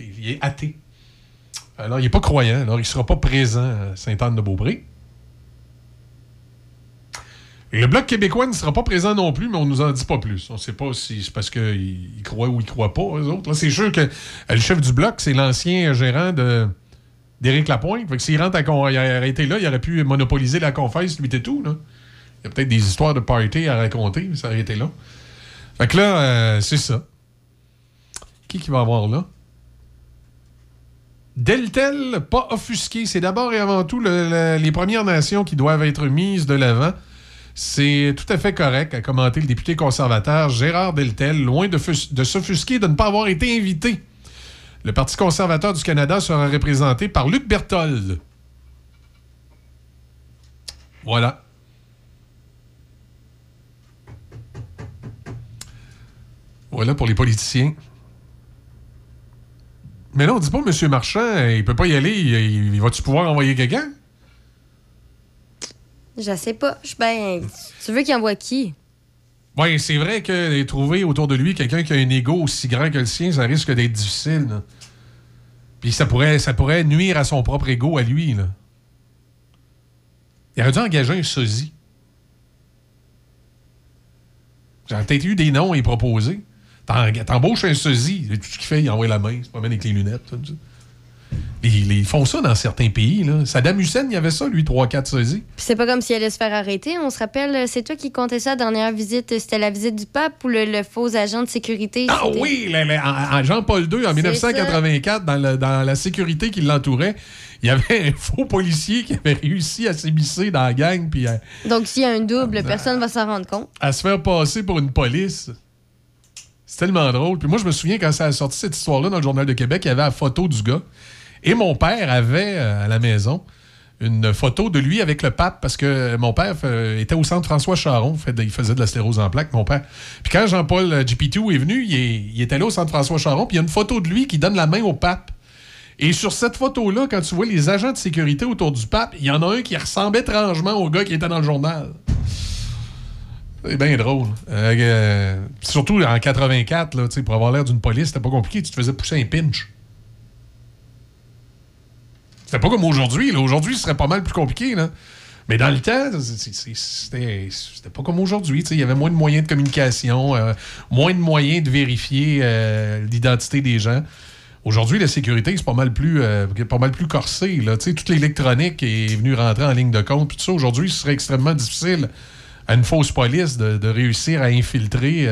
Il est athée. Alors, il n'est pas croyant. Alors, il ne sera pas présent à Sainte-Anne-de-Beaupré. Le Bloc québécois ne sera pas présent non plus, mais on nous en dit pas plus. On ne sait pas si c'est parce qu'ils ils croient ou ils croient pas, eux autres. C'est sûr que euh, le chef du Bloc, c'est l'ancien gérant de d'Éric Lapointe. Fait que s'il rentre à con- il aurait été là, il aurait pu monopoliser la confesse, lui et tout. Là. Il y a peut-être des histoires de party à raconter, mais ça aurait été là. Fait que là, euh, c'est ça. Qui qui va avoir là? Deltel, pas offusqué. C'est d'abord et avant tout le- le- les Premières Nations qui doivent être mises de l'avant. C'est tout à fait correct, a commenté le député conservateur Gérard Deltel, loin de, fus- de s'offusquer de ne pas avoir été invité. Le Parti conservateur du Canada sera représenté par Luc Berthold. Voilà. Voilà pour les politiciens. Mais là, on dit pas, M. Marchand, il peut pas y aller. Va-tu pouvoir envoyer quelqu'un? Je sais pas. Je ben, tu veux qu'il envoie qui? Oui, c'est vrai que trouver autour de lui quelqu'un qui a un ego aussi grand que le sien, ça risque d'être difficile. Puis ça pourrait, ça pourrait nuire à son propre ego à lui. Il aurait dû engager un sosie. J'aurais peut-être eu des noms à y proposer. T'embauches un sosie. Tout ce qu'il fait, il envoie la main. Il se promène avec les lunettes. Ils, ils font ça dans certains pays. Là. Saddam Hussein, il y avait ça, lui, 3-4 sosies. Puis c'est pas comme s'il allait se faire arrêter. On se rappelle, c'est toi qui comptais ça, la dernière visite. C'était la visite du pape ou le, le faux agent de sécurité? Ah oui, Jean-Paul II, en 1984, dans, le- dans la sécurité qui l'entourait, il y avait un faux policier qui avait réussi à s'émisser dans la gang puis à, Donc s'il y a un double, personne va s'en rendre compte. à se faire passer pour une police. C'est tellement drôle. Puis moi, je me souviens quand ça a sorti cette histoire-là dans le Journal de Québec, il y avait la photo du gars. Et mon père avait euh, à la maison une photo de lui avec le pape parce que mon père euh, était au centre François Charon. Il faisait de la sclérose en plaques, mon père. Puis quand Jean-Paul euh, GP2 est venu, il, est- il était là au centre François Charon, puis il y a une photo de lui qui donne la main au pape. Et sur cette photo-là, quand tu vois les agents de sécurité autour du pape, il y en a un qui ressemble étrangement au gars qui était dans le journal. C'est bien drôle. Surtout en 84, là, tu sais, pour avoir l'air d'une police, c'était pas compliqué. Tu te faisais pousser un pinch. C'était pas comme aujourd'hui. Aujourd'hui, ce serait pas mal plus compliqué. Là. Mais dans le temps, c'était pas comme aujourd'hui. Il y avait moins de moyens de communication, euh, moins de moyens de vérifier euh, l'identité des gens. Aujourd'hui, la sécurité, c'est pas mal plus, euh, pas mal plus. Là. Toute l'électronique est venue rentrer en ligne de compte. Puis tout ça, aujourd'hui, ce serait extrêmement difficile à une fausse police de, de réussir à infiltrer,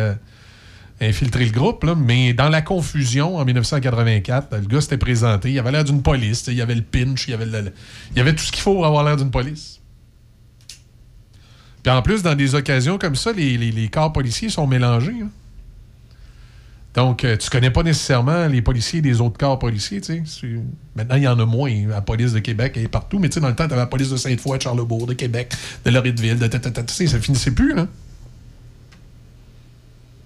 infiltrer le groupe. là. Mais dans la confusion, en 1984, le gars s'était présenté. Il avait l'air d'une police. Il y avait le pinch, il y avait, le- il avait tout ce qu'il faut pour avoir l'air d'une police. Puis en plus, dans des occasions comme ça, les, les- les corps policiers sont mélangés. hein. Donc, euh, tu connais pas nécessairement les policiers des autres corps policiers. tu sais. C'est- Maintenant, il y en a moins. La police de Québec est partout. Mais tu sais, dans le temps, tu avais la police de Sainte-Foy, de Charlebourg, de Québec, de Loretteville, de tu sais, ça finissait plus. Là.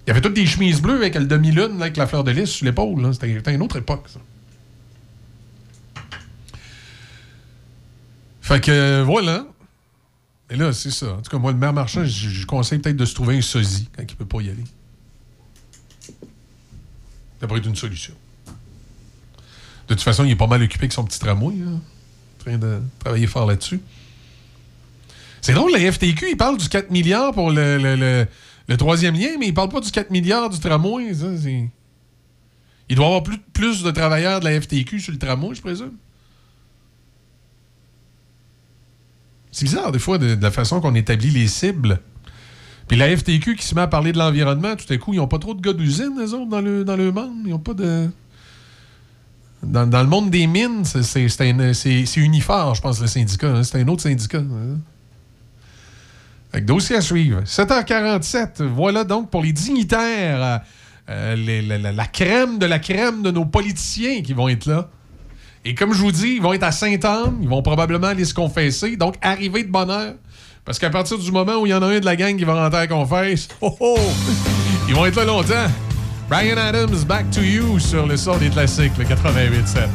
Il y avait toutes des chemises bleues avec le demi-lune, avec la fleur de lys sur l'épaule. C'était une autre époque, ça. Fait que voilà. Et là, c'est ça. En tout cas, moi, le maire marchand, je, conseille peut-être de se trouver un sosie quand il peut pas y aller. Ça pourrait être une solution. De toute façon, il est pas mal occupé avec son petit tramway. En train de travailler fort là-dessus. C'est drôle, la FTQ, il parle du 4 milliards pour le- le troisième lien, mais il parle pas du 4 milliards du tramway. ça, il doit y avoir plus, de travailleurs de la FTQ sur le tramway, je présume. C'est bizarre, des fois, de, la façon qu'on établit les cibles. Puis la FTQ qui se met à parler de l'environnement, tout à coup, ils n'ont pas trop de gars d'usine, les autres, dans le, dans le monde. Ils n'ont pas de. Dans, le monde des mines, c'est- c'est c'est un- c'est- c'est Unifor, je pense, le syndicat. hein. C'est un autre syndicat. hein. Que dossier à suivre. 7h47, voilà donc pour les dignitaires, euh, la, crème de la crème de nos politiciens qui vont être là. Et comme je vous dis, ils vont être à Saint-Anne, ils vont probablement aller se confesser, donc arriver de bonne heure. Parce qu'à partir du moment où il y en a un de la gang qui va rentrer à confesse, <laughs> oh oh, ils vont être là longtemps. Brian Adams, Back to You sur le sort des classiques, le 88.7.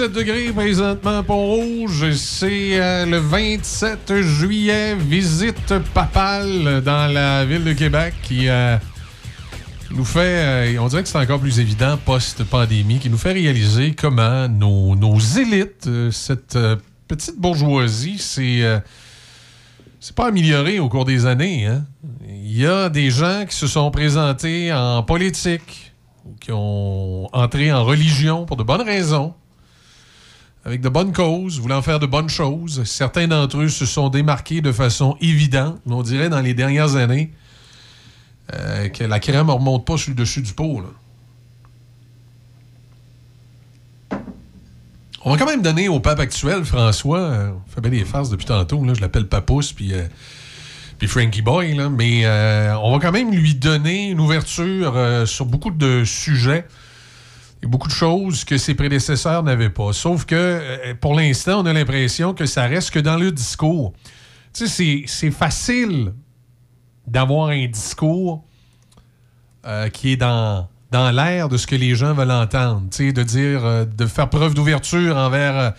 17 degrés présentement Pont-Rouge. C'est euh, le 27 juillet. Visite papale dans la ville de Québec qui euh, nous fait, euh, on dirait que c'est encore plus évident post-pandémie, qui nous fait réaliser comment nos, élites, euh, cette petite bourgeoisie, c'est c'est pas amélioré au cours des années. hein. Il y a des gens qui se sont présentés en politique, qui ont entré en religion pour de bonnes raisons, avec de bonnes causes, voulant faire de bonnes choses. Certains d'entre eux se sont démarqués de façon évidente, on dirait dans les dernières années, euh, que la crème ne remonte pas sur le dessus du pot. On va quand même donner au pape actuel, François, euh, on fait bien des farces depuis tantôt, là, je l'appelle Papousse, puis euh, puis Frankie Boy, là, mais on va quand même lui donner une ouverture sur beaucoup de sujets et beaucoup de choses que ses prédécesseurs n'avaient pas. Sauf que, euh, pour l'instant, on a l'impression que ça reste que dans le discours. Tu sais, c'est- facile d'avoir un discours euh, qui est dans, l'air de ce que les gens veulent entendre. Tu sais, de dire, euh, de faire preuve d'ouverture envers.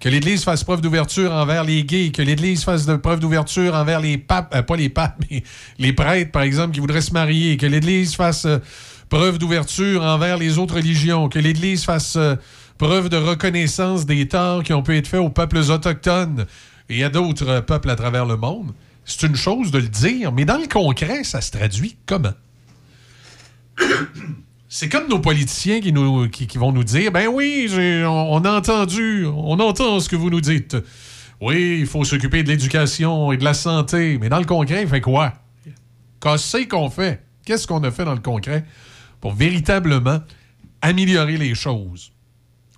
que l'Église fasse preuve d'ouverture envers les gays, que l'Église fasse preuve d'ouverture envers les papes, pas les papes, <laughs> mais les prêtres, par exemple, qui voudraient se marier, que l'Église fasse preuve d'ouverture envers les autres religions, que l'Église fasse euh, preuve de reconnaissance des torts qui ont pu être faits aux peuples autochtones et à d'autres peuples à travers le monde. C'est une chose de le dire, mais dans le concret, ça se traduit comment? <coughs> C'est comme nos politiciens qui, nous, qui, vont nous dire Ben oui, on, on a entendu, on entend ce que vous nous dites. Oui, il faut s'occuper de l'éducation et de la santé, mais dans le concret, il fait quoi? Qu'est-ce qu'on fait? Qu'est-ce qu'on a fait dans le concret? Pour véritablement améliorer les choses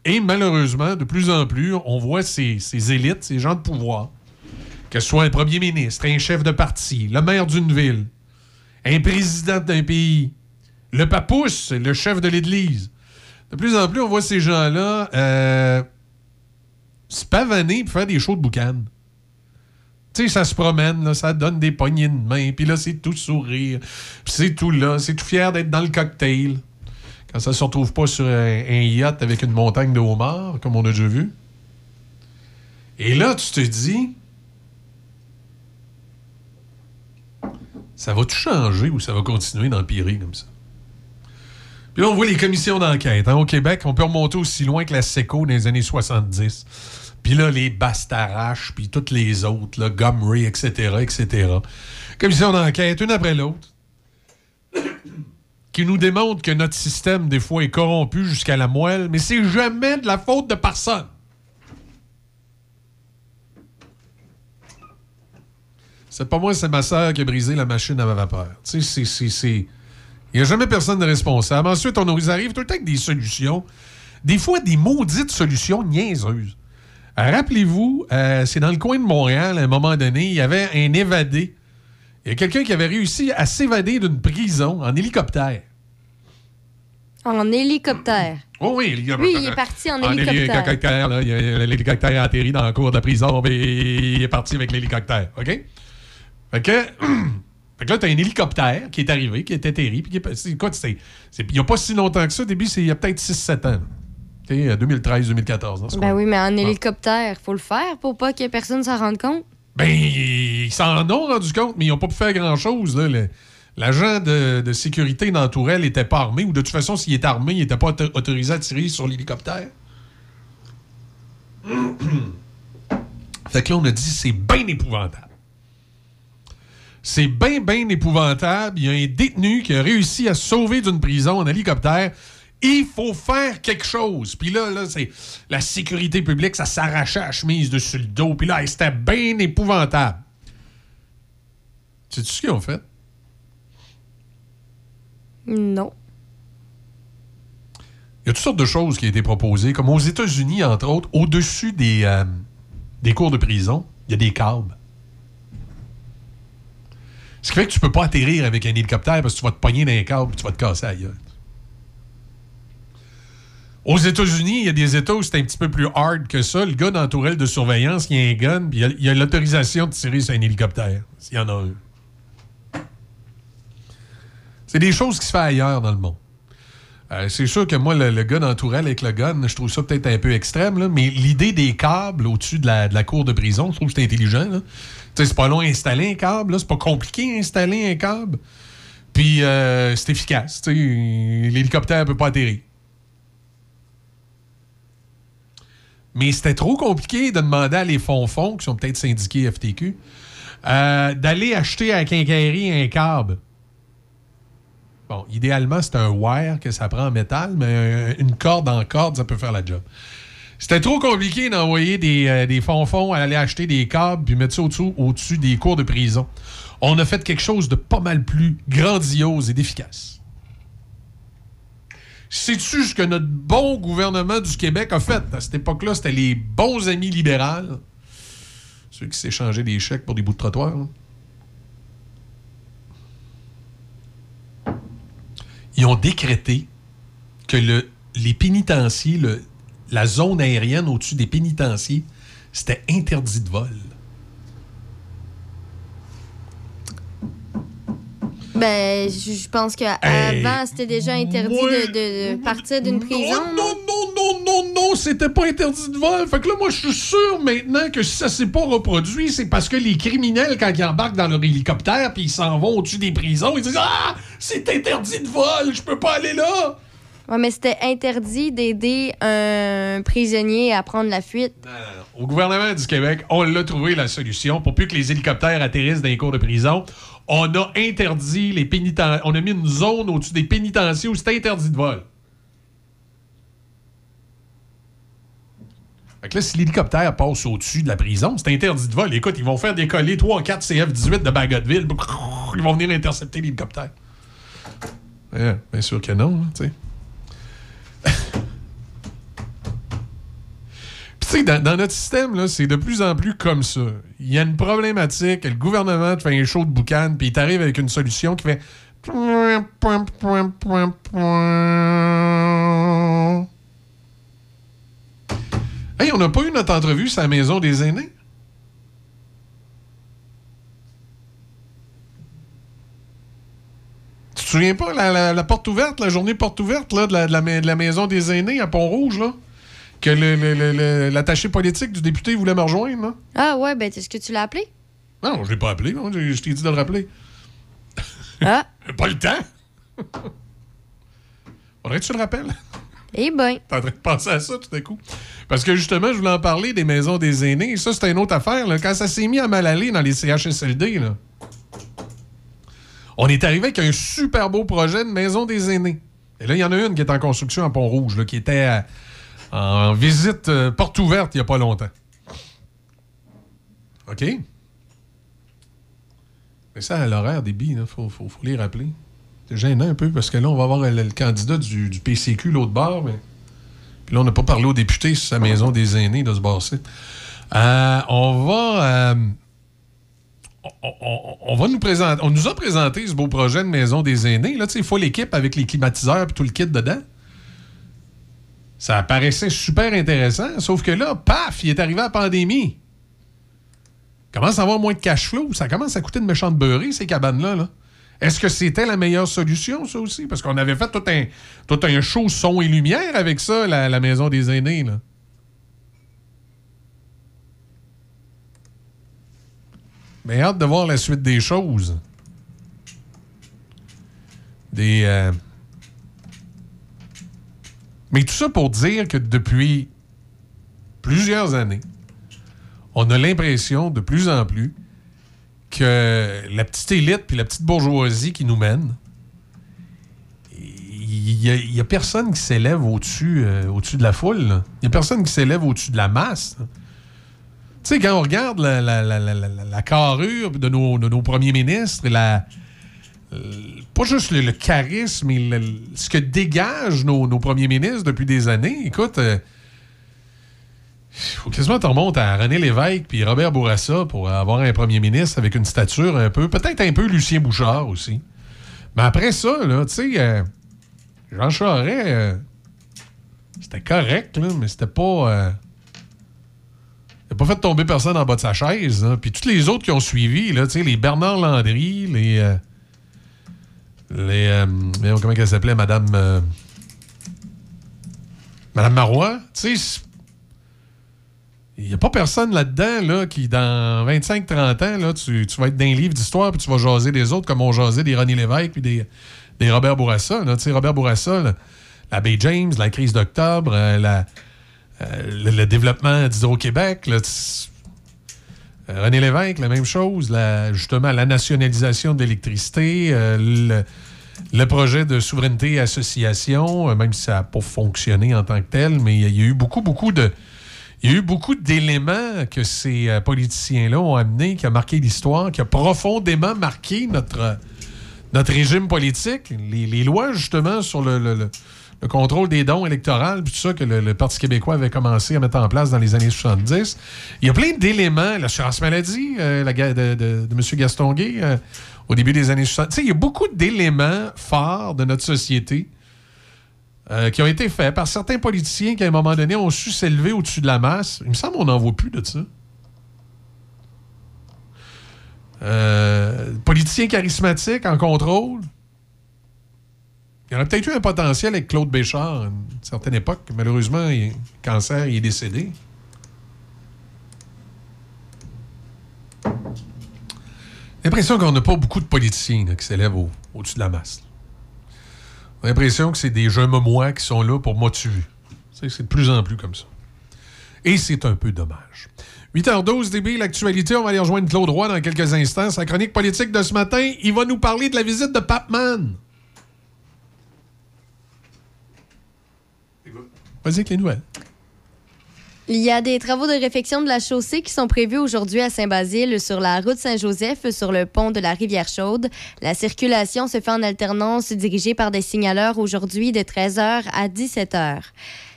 Et malheureusement, de plus en plus, on voit ces, élites, ces gens de pouvoir, que ce soit un premier ministre, un chef de parti, le maire d'une ville, un président d'un pays, le papousse, le chef de l'Église. De plus en plus, on voit ces gens-là euh, se pavaner pour faire des shows de boucan. Tu sais, ça se promène, là, ça donne des poignées de main, puis là, c'est tout sourire, puis c'est tout là, c'est tout fier d'être dans le cocktail. Quand ça se retrouve pas sur un, yacht avec une montagne de homards, comme on a déjà vu. Et là, tu te dis, ça va tout changer ou ça va continuer d'empirer comme ça? Puis là, on voit les commissions d'enquête. hein. Au Québec, on peut remonter aussi loin que la SECO dans les années 70. Puis là, les Bastarache, puis toutes les autres, là, Gomery, etc., etc. Commission d'enquête, une après l'autre, qui nous démontre que notre système, des fois, est corrompu jusqu'à la moelle, mais c'est jamais de la faute de personne. C'est pas moi, c'est ma sœur qui a brisé la machine à vapeur. Tu sais, c'est... Il n'y a jamais personne de responsable. Ensuite, on nous arrive tout le temps avec des solutions. Des fois, des maudites solutions niaiseuses. Euh, Rappelez-vous, euh, c'est dans le coin de Montréal, à un moment donné, il y avait un évadé. Il y a quelqu'un qui avait réussi à s'évader d'une prison en hélicoptère. En hélicoptère. Oh oui, a- Lui, il est parti en En hélicoptère. hélicoptère, là, l'hélicoptère a atterri dans la cour de la prison, mais il est parti avec l'hélicoptère, OK? Fait que, <clears throat> fait que là, t'as un hélicoptère qui est arrivé, qui est atterri, puis qui est c'est- il n'y a pas si longtemps que ça. Au début, c'est il y a peut-être 6-7 ans. OK? 2013-2014. dans ce Ben oui, mais en hélicoptère, faut le faire pour pas que personne s'en rende compte. Ben, ils s'en ont rendu compte, mais ils n'ont pas pu faire grand-chose. L'agent de, de sécurité dans Tourelle n'était pas armé, ou de toute façon, s'il était armé, il n'était pas auto- autorisé à tirer sur l'hélicoptère. <clears throat> fait que là, on a dit, c'est bien épouvantable. C'est bien, bien épouvantable. Il y a un détenu qui a réussi à se sauver d'une prison en hélicoptère. Il faut faire quelque chose. Puis là, là c'est la sécurité publique, ça s'arrachait la chemise dessus le dos. Puis là, c'était bien épouvantable. Sais-tu ce qu'ils ont fait? Non. Il y a toutes sortes de choses qui ont été proposées, comme aux États-Unis, entre autres, au-dessus des, euh, des cours de prison, il y a des câbles. Ce qui fait que tu peux pas atterrir avec un hélicoptère parce que tu vas te pogner dans un câble et tu vas te casser ailleurs. Aux États-Unis, il y a des États où c'est un petit peu plus hard que ça. Le gars dans la tourelle de surveillance, il a un gun, puis il il a l'autorisation de tirer sur un hélicoptère, s'il y en a un. C'est des choses qui se font ailleurs dans le monde. Euh, c'est sûr que moi, le, le dans la tourelle avec le gun, je trouve ça peut-être un peu extrême, là, mais l'idée des câbles au-dessus de la, cour de prison, je trouve que c'est intelligent. C'est pas long à installer un câble, c'est pas compliqué à installer un câble. Puis euh, c'est efficace. L'hélicoptère peut pas atterrir. Mais c'était trop compliqué de demander à les fonds-fonds, qui sont peut-être syndiqués FTQ, euh, d'aller acheter à la quincaillerie un câble. Bon, idéalement, c'est un wire que ça prend en métal, mais une corde en corde, ça peut faire la job. C'était trop compliqué d'envoyer des, euh, des fonds-fonds à aller acheter des câbles puis mettre ça au-dessus, au-dessus des cours de prison. On a fait quelque chose de pas mal plus grandiose et d'efficace. Sais-tu ce que notre bon gouvernement du Québec a fait? À cette époque-là, c'était les bons amis libéraux. Ceux qui s'échangeaient des chèques pour des bouts de trottoir. Ils ont décrété que le, les pénitenciers, la zone aérienne au-dessus des pénitenciers, c'était interdit de vol. Ben, je pense qu'avant, Hey, c'était déjà interdit de, de- de partir d'une prison. Non, non, non, non, non, c'était pas interdit de vol. Fait que là, moi, je suis sûr maintenant que si ça s'est pas reproduit, c'est parce que les criminels, quand ils embarquent dans leur hélicoptère puis ils s'en vont au-dessus des prisons, ils disent Ah, c'est interdit de vol, je peux pas aller là. Ouais, mais c'était interdit d'aider un prisonnier à prendre la fuite. Au gouvernement du Québec, on l'a trouvé la solution pour plus que les hélicoptères atterrissent dans les cours de prison. On a interdit les pénitentiaires. On a mis une zone au-dessus des pénitenciers où c'est interdit de vol. Fait que là, si l'hélicoptère passe au-dessus de la prison, c'est interdit de vol. Écoute, ils vont faire décoller 3 ou 4 CF-18 de Bagotville. Ils vont venir intercepter l'hélicoptère. Bien sûr que non, hein, tu sais. Puis tu dans, notre système, c'est de plus en plus comme ça. Il y a une problématique, le gouvernement te fait un show de boucan, puis il t'arrive avec une solution qui fait... Hey, on n'a pas eu notre entrevue sur la maison des aînés? Tu te souviens pas, la, la- porte ouverte, la journée porte ouverte là, de, la, de la maison des aînés à Pont-Rouge, là? Que l'attaché politique du député voulait me rejoindre, là? Ah ouais, ben est-ce que tu l'as appelé? Non, je l'ai pas appelé, non, je, je t'ai dit de le rappeler. Ah. <laughs> pas le temps! Faudrait que tu le rappelles. Eh ben. T'es en train de penser à ça tout à coup. Parce que justement, je voulais en parler des maisons des aînés. Ça, c'était une autre affaire. là. Quand ça s'est mis à mal aller dans les CHSLD, là, on est arrivé avec un super beau projet de maison des aînés. Et là, il y en a une qui est en construction à Pont-Rouge, qui était à- en visite euh, porte ouverte il n'y a pas longtemps. OK? Mais ça, à l'horaire des billes, il faut, les rappeler. C'est gênant un peu parce que là, on va avoir le, le candidat du, PCQ, l'autre bord, mais. Puis là, on n'a pas parlé aux députés sur sa maison des aînés de ce bord-ci. Euh, on va. euh, on, nous présenter. On nous a présenté ce beau projet de maison des aînés. Là, il faut l'équipe avec les climatiseurs et tout le kit dedans. Ça paraissait super intéressant, sauf que là, paf, il est arrivé à la pandémie. Commence à avoir moins de cash flow. Ça commence à coûter de méchante beurrée, ces cabanes-là. Là. Est-ce que c'était la meilleure solution, ça aussi? Parce qu'on avait fait tout un, tout un show son et lumière avec ça, la, maison des aînés. Là. Mais hâte de voir la suite des choses. Des. euh, Mais tout ça pour dire que depuis plusieurs années, on a l'impression de plus en plus que la petite élite puis la petite bourgeoisie qui nous mène, il n'y a, personne qui s'élève au-dessus euh, au-dessus de la foule. Il n'y a personne qui s'élève au-dessus de la masse. Tu sais, quand on regarde la, la- la- la- la- la carrure de nos, de nos premiers ministres, la, euh, pas juste le, charisme, mais ce que dégagent nos, premiers ministres depuis des années, écoute, euh, faut quasiment que tu remontes à René Lévesque puis Robert Bourassa pour avoir un premier ministre avec une stature un peu, peut-être un peu Lucien Bouchard aussi. Mais après ça, là, tu sais, euh, Jean Charest, euh, c'était correct, mais c'était pas. euh, il a pas fait tomber personne en bas de sa chaise. hein. Puis tous les autres qui ont suivi, là, les Bernard Landry, les. Les. euh, comment elle s'appelait, Madame. euh, Madame Marois, tu il n'y a pas personne là-dedans là, qui, dans 25-30 ans, là, tu, tu vas être dans un livre d'histoire puis tu vas jaser des autres comme on jasait des René Lévesque puis des, des Robert Bourassa. là. Tu Robert Bourassa, la Bay James, la crise d'octobre, euh, le, le développement d'Hydro-Québec. Euh, René Lévesque, la même chose. justement, la nationalisation de l'électricité, euh, le, projet de souveraineté association, euh, même si ça n'a pas fonctionné en tant que tel, mais il y a eu beaucoup, beaucoup de. Il y a eu beaucoup d'éléments que ces politiciens-là ont amenés, qui a marqué l'histoire, qui a profondément marqué notre, notre régime politique. Les, lois, justement, sur le- le contrôle des dons électoraux, tout ça que le, Parti québécois avait commencé à mettre en place dans les années 70. Il y a plein d'éléments. L'assurance maladie euh, la de, de- de M. Gaston euh, au début des années 60. Tu sais, il y a beaucoup d'éléments forts de notre société euh, qui ont été faits par certains politiciens qui, à un moment donné, ont su s'élever au-dessus de la masse. Il me semble qu'on n'en voit plus de ça. Politiciens charismatiques en contrôle. Il y aurait peut-être eu un potentiel avec Claude Béchard à une certaine époque. Malheureusement, il, cancer, il est décédé. L'impression qu'on n'a pas beaucoup de politiciens qui s'élèvent au- au-dessus de la masse. J'ai l'impression que c'est des jeunes moi qui sont là pour motiver. C'est c'est de plus en plus comme ça. Et c'est un peu dommage. 8h12, DB, l'actualité. On va aller rejoindre Claude Roy dans quelques instants. Sa chronique politique de ce matin, il va nous parler de la visite de Papman. Vas-y avec les nouvelles. Il y a des travaux de réfection de la chaussée qui sont prévus aujourd'hui à Saint-Basile sur la route Saint-Joseph sur le pont de la Rivière-Chaude. La circulation se fait en alternance dirigée par des signaleurs aujourd'hui de 13h à 17h.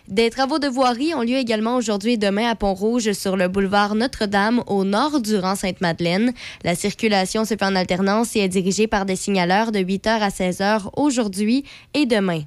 Des travaux de voirie ont lieu également aujourd'hui et demain à Pont-Rouge sur le boulevard Notre-Dame au nord du rang Sainte-Madeleine. La circulation se fait en alternance et est dirigée par des signaleurs de 8h à 16h aujourd'hui et demain.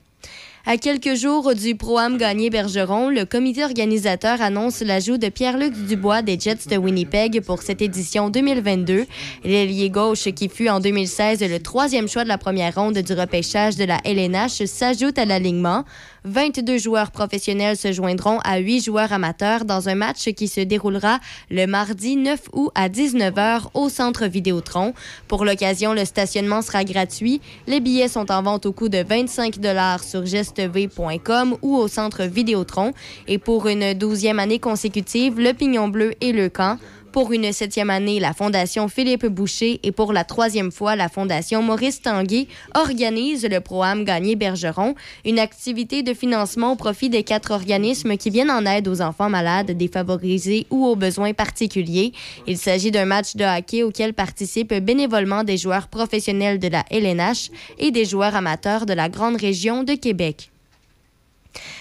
À quelques jours du Pro-Am gagné Bergeron, le comité organisateur annonce l'ajout de Pierre-Luc Dubois des Jets de Winnipeg pour cette édition 2022. L'ailier gauche, qui fut en 2016 le troisième choix de la première ronde du repêchage de la LNH, s'ajoute à l'alignement. 22 joueurs professionnels se joindront à 8 joueurs amateurs dans un match qui se déroulera le mardi 9 août à 19h au centre Vidéotron. Pour l'occasion, le stationnement sera gratuit. Les billets sont en vente au coût de 25 sur gestev.com ou au centre Vidéotron. Et pour une douzième année consécutive, le Pignon Bleu et le Camp. Pour une septième année, la Fondation Philippe Boucher et pour la troisième fois, la Fondation Maurice Tanguay organise le programme Gagné Bergeron, une activité de financement au profit des quatre organismes qui viennent en aide aux enfants malades, défavorisés ou aux besoins particuliers. Il s'agit d'un match de hockey auquel participent bénévolement des joueurs professionnels de la LNH et des joueurs amateurs de la grande région de Québec.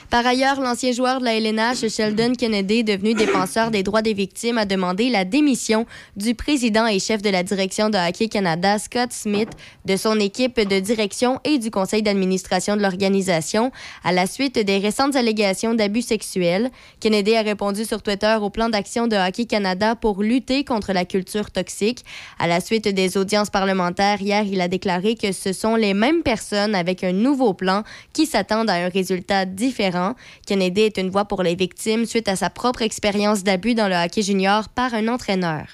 Par ailleurs, l'ancien joueur de la LNH, Sheldon Kennedy, devenu défenseur des droits des victimes, a demandé la démission du président et chef de la direction de Hockey Canada, Scott Smith, de son équipe de direction et du conseil d'administration de l'organisation à la suite des récentes allégations d'abus sexuels. Kennedy a répondu sur Twitter au plan d'action de Hockey Canada pour lutter contre la culture toxique. À la suite des audiences parlementaires, hier, il a déclaré que ce sont les mêmes personnes avec un nouveau plan qui s'attendent à un résultat différent. Kennedy est une voix pour les victimes suite à sa propre expérience d'abus dans le hockey junior par un entraîneur.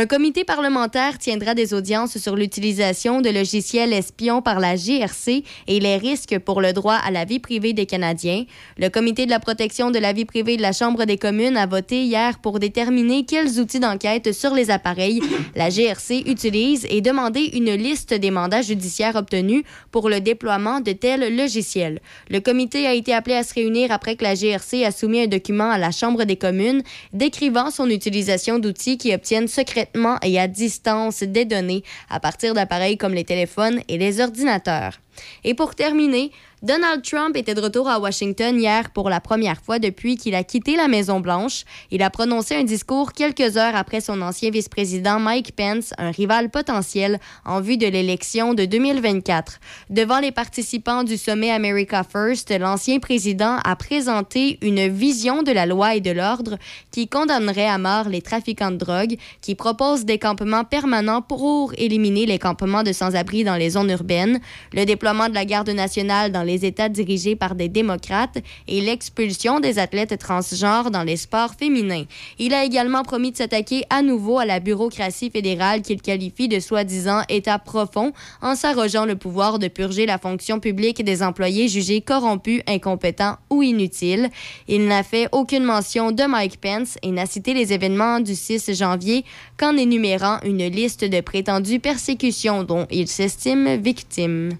Un comité parlementaire tiendra des audiences sur l'utilisation de logiciels espions par la GRC et les risques pour le droit à la vie privée des Canadiens. Le comité de la protection de la vie privée de la Chambre des communes a voté hier pour déterminer quels outils d'enquête sur les appareils la GRC utilise et demander une liste des mandats judiciaires obtenus pour le déploiement de tels logiciels. Le comité a été appelé à se réunir après que la GRC a soumis un document à la Chambre des communes décrivant son utilisation d'outils qui obtiennent secrètement et à distance des données à partir d'appareils comme les téléphones et les ordinateurs. Et pour terminer, Donald Trump était de retour à Washington hier pour la première fois depuis qu'il a quitté la Maison-Blanche. Il a prononcé un discours quelques heures après son ancien vice-président Mike Pence, un rival potentiel en vue de l'élection de 2024. Devant les participants du sommet America First, l'ancien président a présenté une vision de la loi et de l'ordre qui condamnerait à mort les trafiquants de drogue, qui propose des campements permanents pour éliminer les campements de sans-abri dans les zones urbaines, le déploiement de la garde nationale dans les États dirigés par des démocrates et l'expulsion des athlètes transgenres dans les sports féminins. Il a également promis de s'attaquer à nouveau à la bureaucratie fédérale qu'il qualifie de soi-disant État profond en s'arrogeant le pouvoir de purger la fonction publique des employés jugés corrompus, incompétents ou inutiles. Il n'a fait aucune mention de Mike Pence et n'a cité les événements du 6 janvier qu'en énumérant une liste de prétendues persécutions dont il s'estime victime.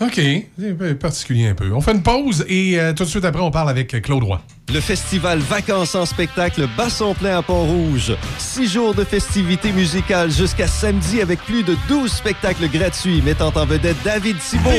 OK. C'est particulier un peu. On fait une pause et euh, tout de suite après, on parle avec Claude Roy. Le festival Vacances en spectacle Basson plein à Pont-Rouge. Six jours de festivités musicales jusqu'à samedi avec plus de 12 spectacles gratuits mettant en vedette David Thibault.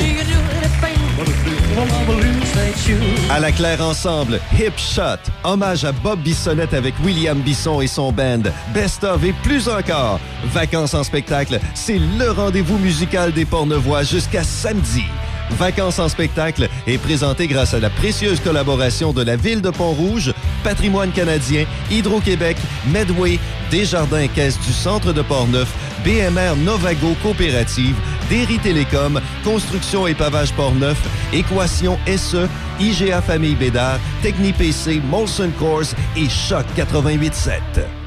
À la Claire Ensemble, Hip Shot, hommage à Bob Bissonnette avec William Bisson et son band, Best of et plus encore. Vacances en spectacle, c'est le rendez-vous musical des Pornevois jusqu'à samedi. Vacances en spectacle est présenté grâce à la précieuse collaboration de la Ville de Pont-Rouge, Patrimoine canadien, Hydro-Québec, Medway, Desjardins Caisse du Centre de Portneuf, BMR Novago Coopérative, Derry Télécom, Construction et Pavage Portneuf, Équation SE, IGA Famille Bédard, TechniPC, Molson Course et Choc 88.7.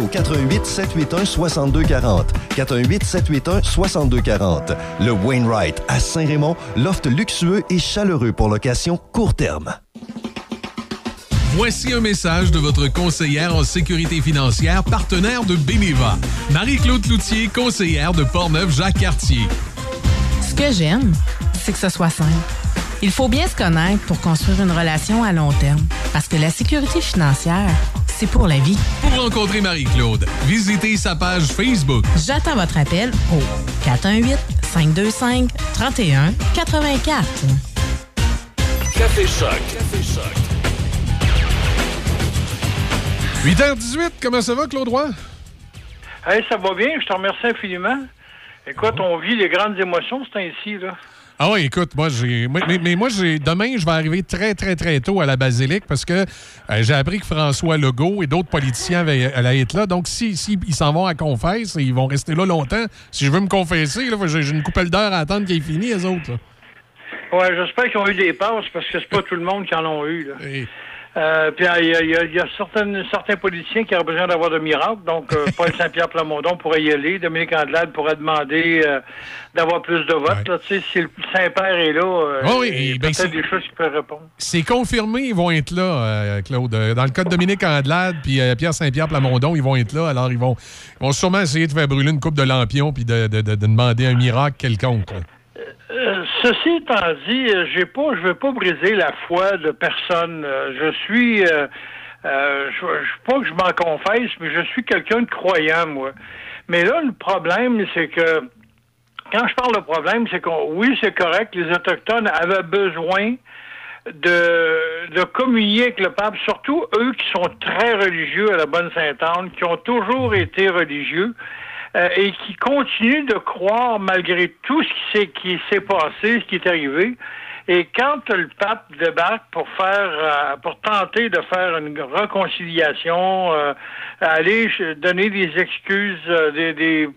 au 88 781 6240. 418 781 6240. Le Wainwright à Saint-Raymond, loft luxueux et chaleureux pour location court terme. Voici un message de votre conseillère en sécurité financière, partenaire de Beneva. Marie-Claude Cloutier, conseillère de Portneuf-Jacques-Cartier. Ce que j'aime, c'est que ce soit simple. Il faut bien se connaître pour construire une relation à long terme. Parce que la sécurité financière, c'est pour la vie. Pour rencontrer Marie-Claude, visitez sa page Facebook. J'attends votre appel au 418-525-3184. Café Choc. Café Choc. 8h18, comment ça va, Claude Roy? Hey, ça va bien, je te remercie infiniment. Écoute, on vit les grandes émotions ce temps-ci, là. Ah oui, écoute, moi j'ai mais, mais- moi j'ai demain je vais arriver très très très tôt à la basilique parce que euh, j'ai appris que François Legault et d'autres politiciens avaient- allaient être là. Donc si, si ils s'en vont à confesse, ils vont rester là longtemps. Si je veux me confesser, là, j'ai une coupelle d'heure à attendre qu'il ait fini les autres. là. Ouais, j'espère qu'ils ont eu des passes parce que c'est pas tout le monde qui en ont eu, là. Euh, puis il y a, il y a- il y a certaines- certains politiciens qui auraient besoin d'avoir de miracles. Donc, euh, <laughs> Paul Saint-Pierre Plamondon pourrait y aller. Dominique Andelade pourrait demander euh, d'avoir plus de votes. là. Tu sais, si le Saint-Père est là, oui, il y a ben, peut-être des choses qu'il peut répondre. C'est confirmé, ils vont être là, Claude. Dans le cas de Dominique Andelade puis Pierre Saint-Pierre Plamondon, ils vont être là. Alors ils vont, ils vont sûrement essayer de faire brûler une coupe de lampions puis de, de- de- de demander un miracle quelconque. là. Ceci étant dit, euh, j'ai pas, je veux pas briser la foi de personne. Euh, je suis, euh, euh, je, je pas que je m'en confesse, mais je suis quelqu'un de croyant, moi. Mais là, le problème, c'est que quand je parle de problème, c'est que oui, c'est correct, les autochtones avaient besoin de, de communier avec le pape, surtout eux qui sont très religieux à la bonne Sainte-Anne, qui ont toujours été religieux euh, et qui continuent de croire malgré tout ce qui s'est, passé, ce qui est arrivé. Et quand le pape débarque pour faire, euh, pour tenter de faire une réconciliation, euh, aller donner des excuses, euh, des, des-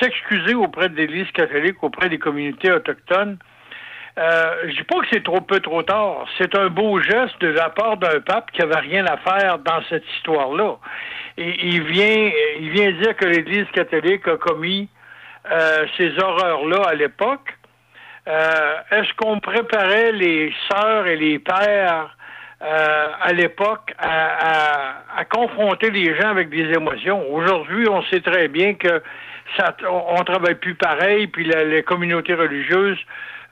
s'excuser auprès de l'Église catholique, auprès des communautés autochtones, euh, je dis pas que c'est trop peu trop tard. C'est un beau geste de la part d'un pape qui avait rien à faire dans cette histoire-là. Il vient, il vient dire que l'Église catholique a commis euh, ces horreurs-là à l'époque. Euh, Est-ce qu'on préparait les sœurs et les pères euh, à l'époque à, à- à confronter les gens avec des émotions? Aujourd'hui, on sait très bien que ça, on, travaille plus pareil, puis les communautés religieuses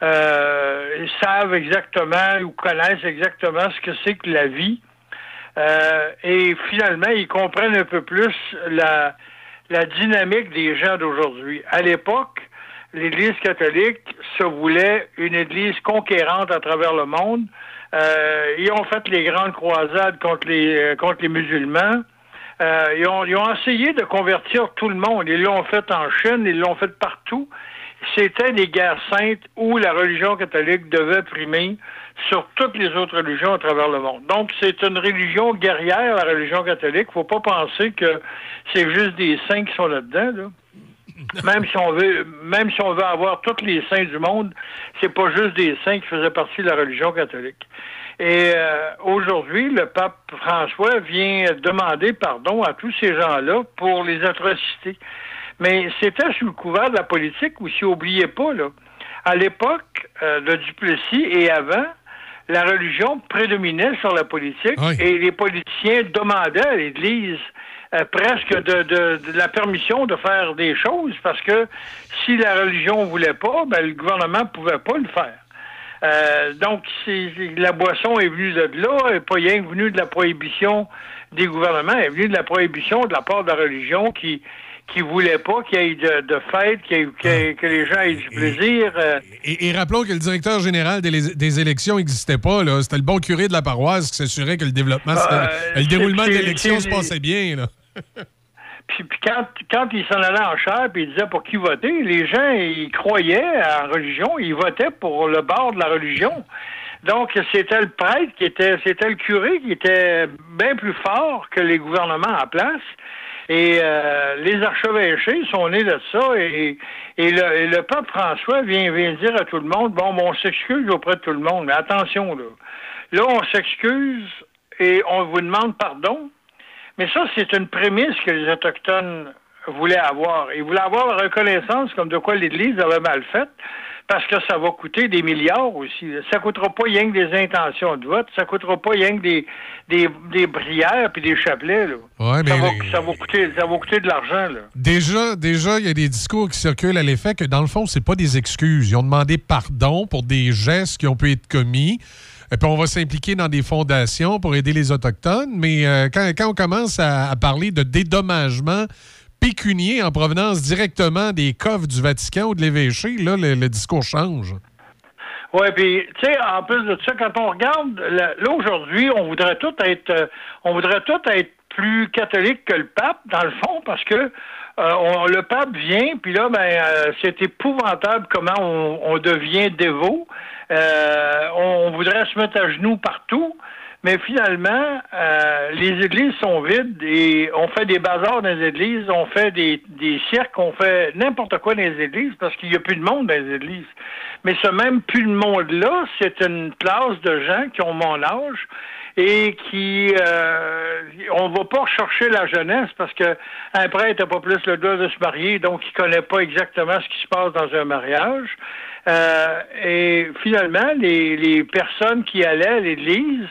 euh, savent exactement ou connaissent exactement ce que c'est que la vie. Euh, et finalement, ils comprennent un peu plus la, la dynamique des gens d'aujourd'hui. À l'époque, l'Église catholique se voulait une Église conquérante à travers le monde. Euh, ils ont fait les grandes croisades contre les, euh, contre les musulmans. Euh, ils, ont, ils ont essayé de convertir tout le monde. Ils l'ont fait en Chine, ils l'ont fait partout. C'était des guerres saintes où la religion catholique devait primer sur toutes les autres religions à travers le monde. Donc, c'est une religion guerrière, la religion catholique. Faut pas penser que c'est juste des saints qui sont là-dedans. Là. <laughs> Même si on veut, même si on veut avoir tous les saints du monde, c'est pas juste des saints qui faisaient partie de la religion catholique. Et euh, aujourd'hui, le pape François vient demander pardon à tous ces gens-là pour les atrocités. Mais c'était sous le couvert de la politique aussi, oubliez pas, là. À l'époque euh, de Duplessis et avant, la religion prédominait sur la politique et les politiciens demandaient à l'Église euh, presque de, de- de la permission de faire des choses parce que si la religion voulait pas, ben, le gouvernement pouvait pas le faire. Euh, donc, la boisson est venue de là, elle n'est pas rien que venue de la prohibition des gouvernements, elle est venue de la prohibition de la part de la religion qui qui voulait pas qu'il y ait de, de qu'il y ait- qu'il y ait- que les gens aient du plaisir. euh, Et, et rappelons que le directeur général des, des élections n'existait pas. là. C'était le bon curé de la paroisse qui s'assurait que le développement, Euh, le déroulement de l'élection se passait bien. Là. <laughs> Puis, puis quand, quand il s'en allait en chair puis il disait pour qui voter, les gens, ils croyaient en religion, ils votaient pour le bord de la religion. Donc, c'était le prêtre qui était, c'était le curé qui était bien plus fort que les gouvernements en place. Et euh, les archevêchés sont nés de ça. Et, et, le, et le pape François vient, vient dire à tout le monde, bon, bon, on s'excuse auprès de tout le monde, mais attention, là. Là, on s'excuse et on vous demande pardon. Mais ça, c'est une prémisse que les Autochtones voulaient avoir. Ils voulaient avoir la reconnaissance comme de quoi l'Église avait mal fait, parce que ça va coûter des milliards aussi. Ça coûtera pas rien que des intentions de vote, ça coûtera pas rien que des, des, des prières puis des chapelets. Là. Ouais, ça, mais- va, ça, va coûter, ça va coûter de l'argent. Là. Déjà, déjà, il y a des discours qui circulent à l'effet que, dans le fond, c'est pas des excuses. Ils ont demandé pardon pour des gestes qui ont pu être commis. Et puis, on va s'impliquer dans des fondations pour aider les Autochtones. Mais euh, quand, quand on commence à, à parler de dédommagement pécunier en provenance directement des coffres du Vatican ou de l'évêché, là, le, discours change. Oui, puis tu sais, en plus de ça, quand on regarde là, aujourd'hui, on voudrait tout être euh, on voudrait tout être plus catholique que le pape, dans le fond, parce que euh, le pape vient, puis là, ben euh, c'est épouvantable comment on, devient dévot. On voudrait se mettre à genoux partout. Mais finalement, euh, les églises sont vides et on fait des bazars dans les églises, on fait des, des cirques, on fait n'importe quoi dans les églises parce qu'il n'y a plus de monde dans les églises. Mais ce même plus de monde-là, c'est une classe de gens qui ont mon âge et qui euh, on va pas chercher la jeunesse parce que un prêtre n'a pas plus le droit de se marier, donc il connaît pas exactement ce qui se passe dans un mariage. Euh, et finalement, les, les personnes qui allaient à l'église,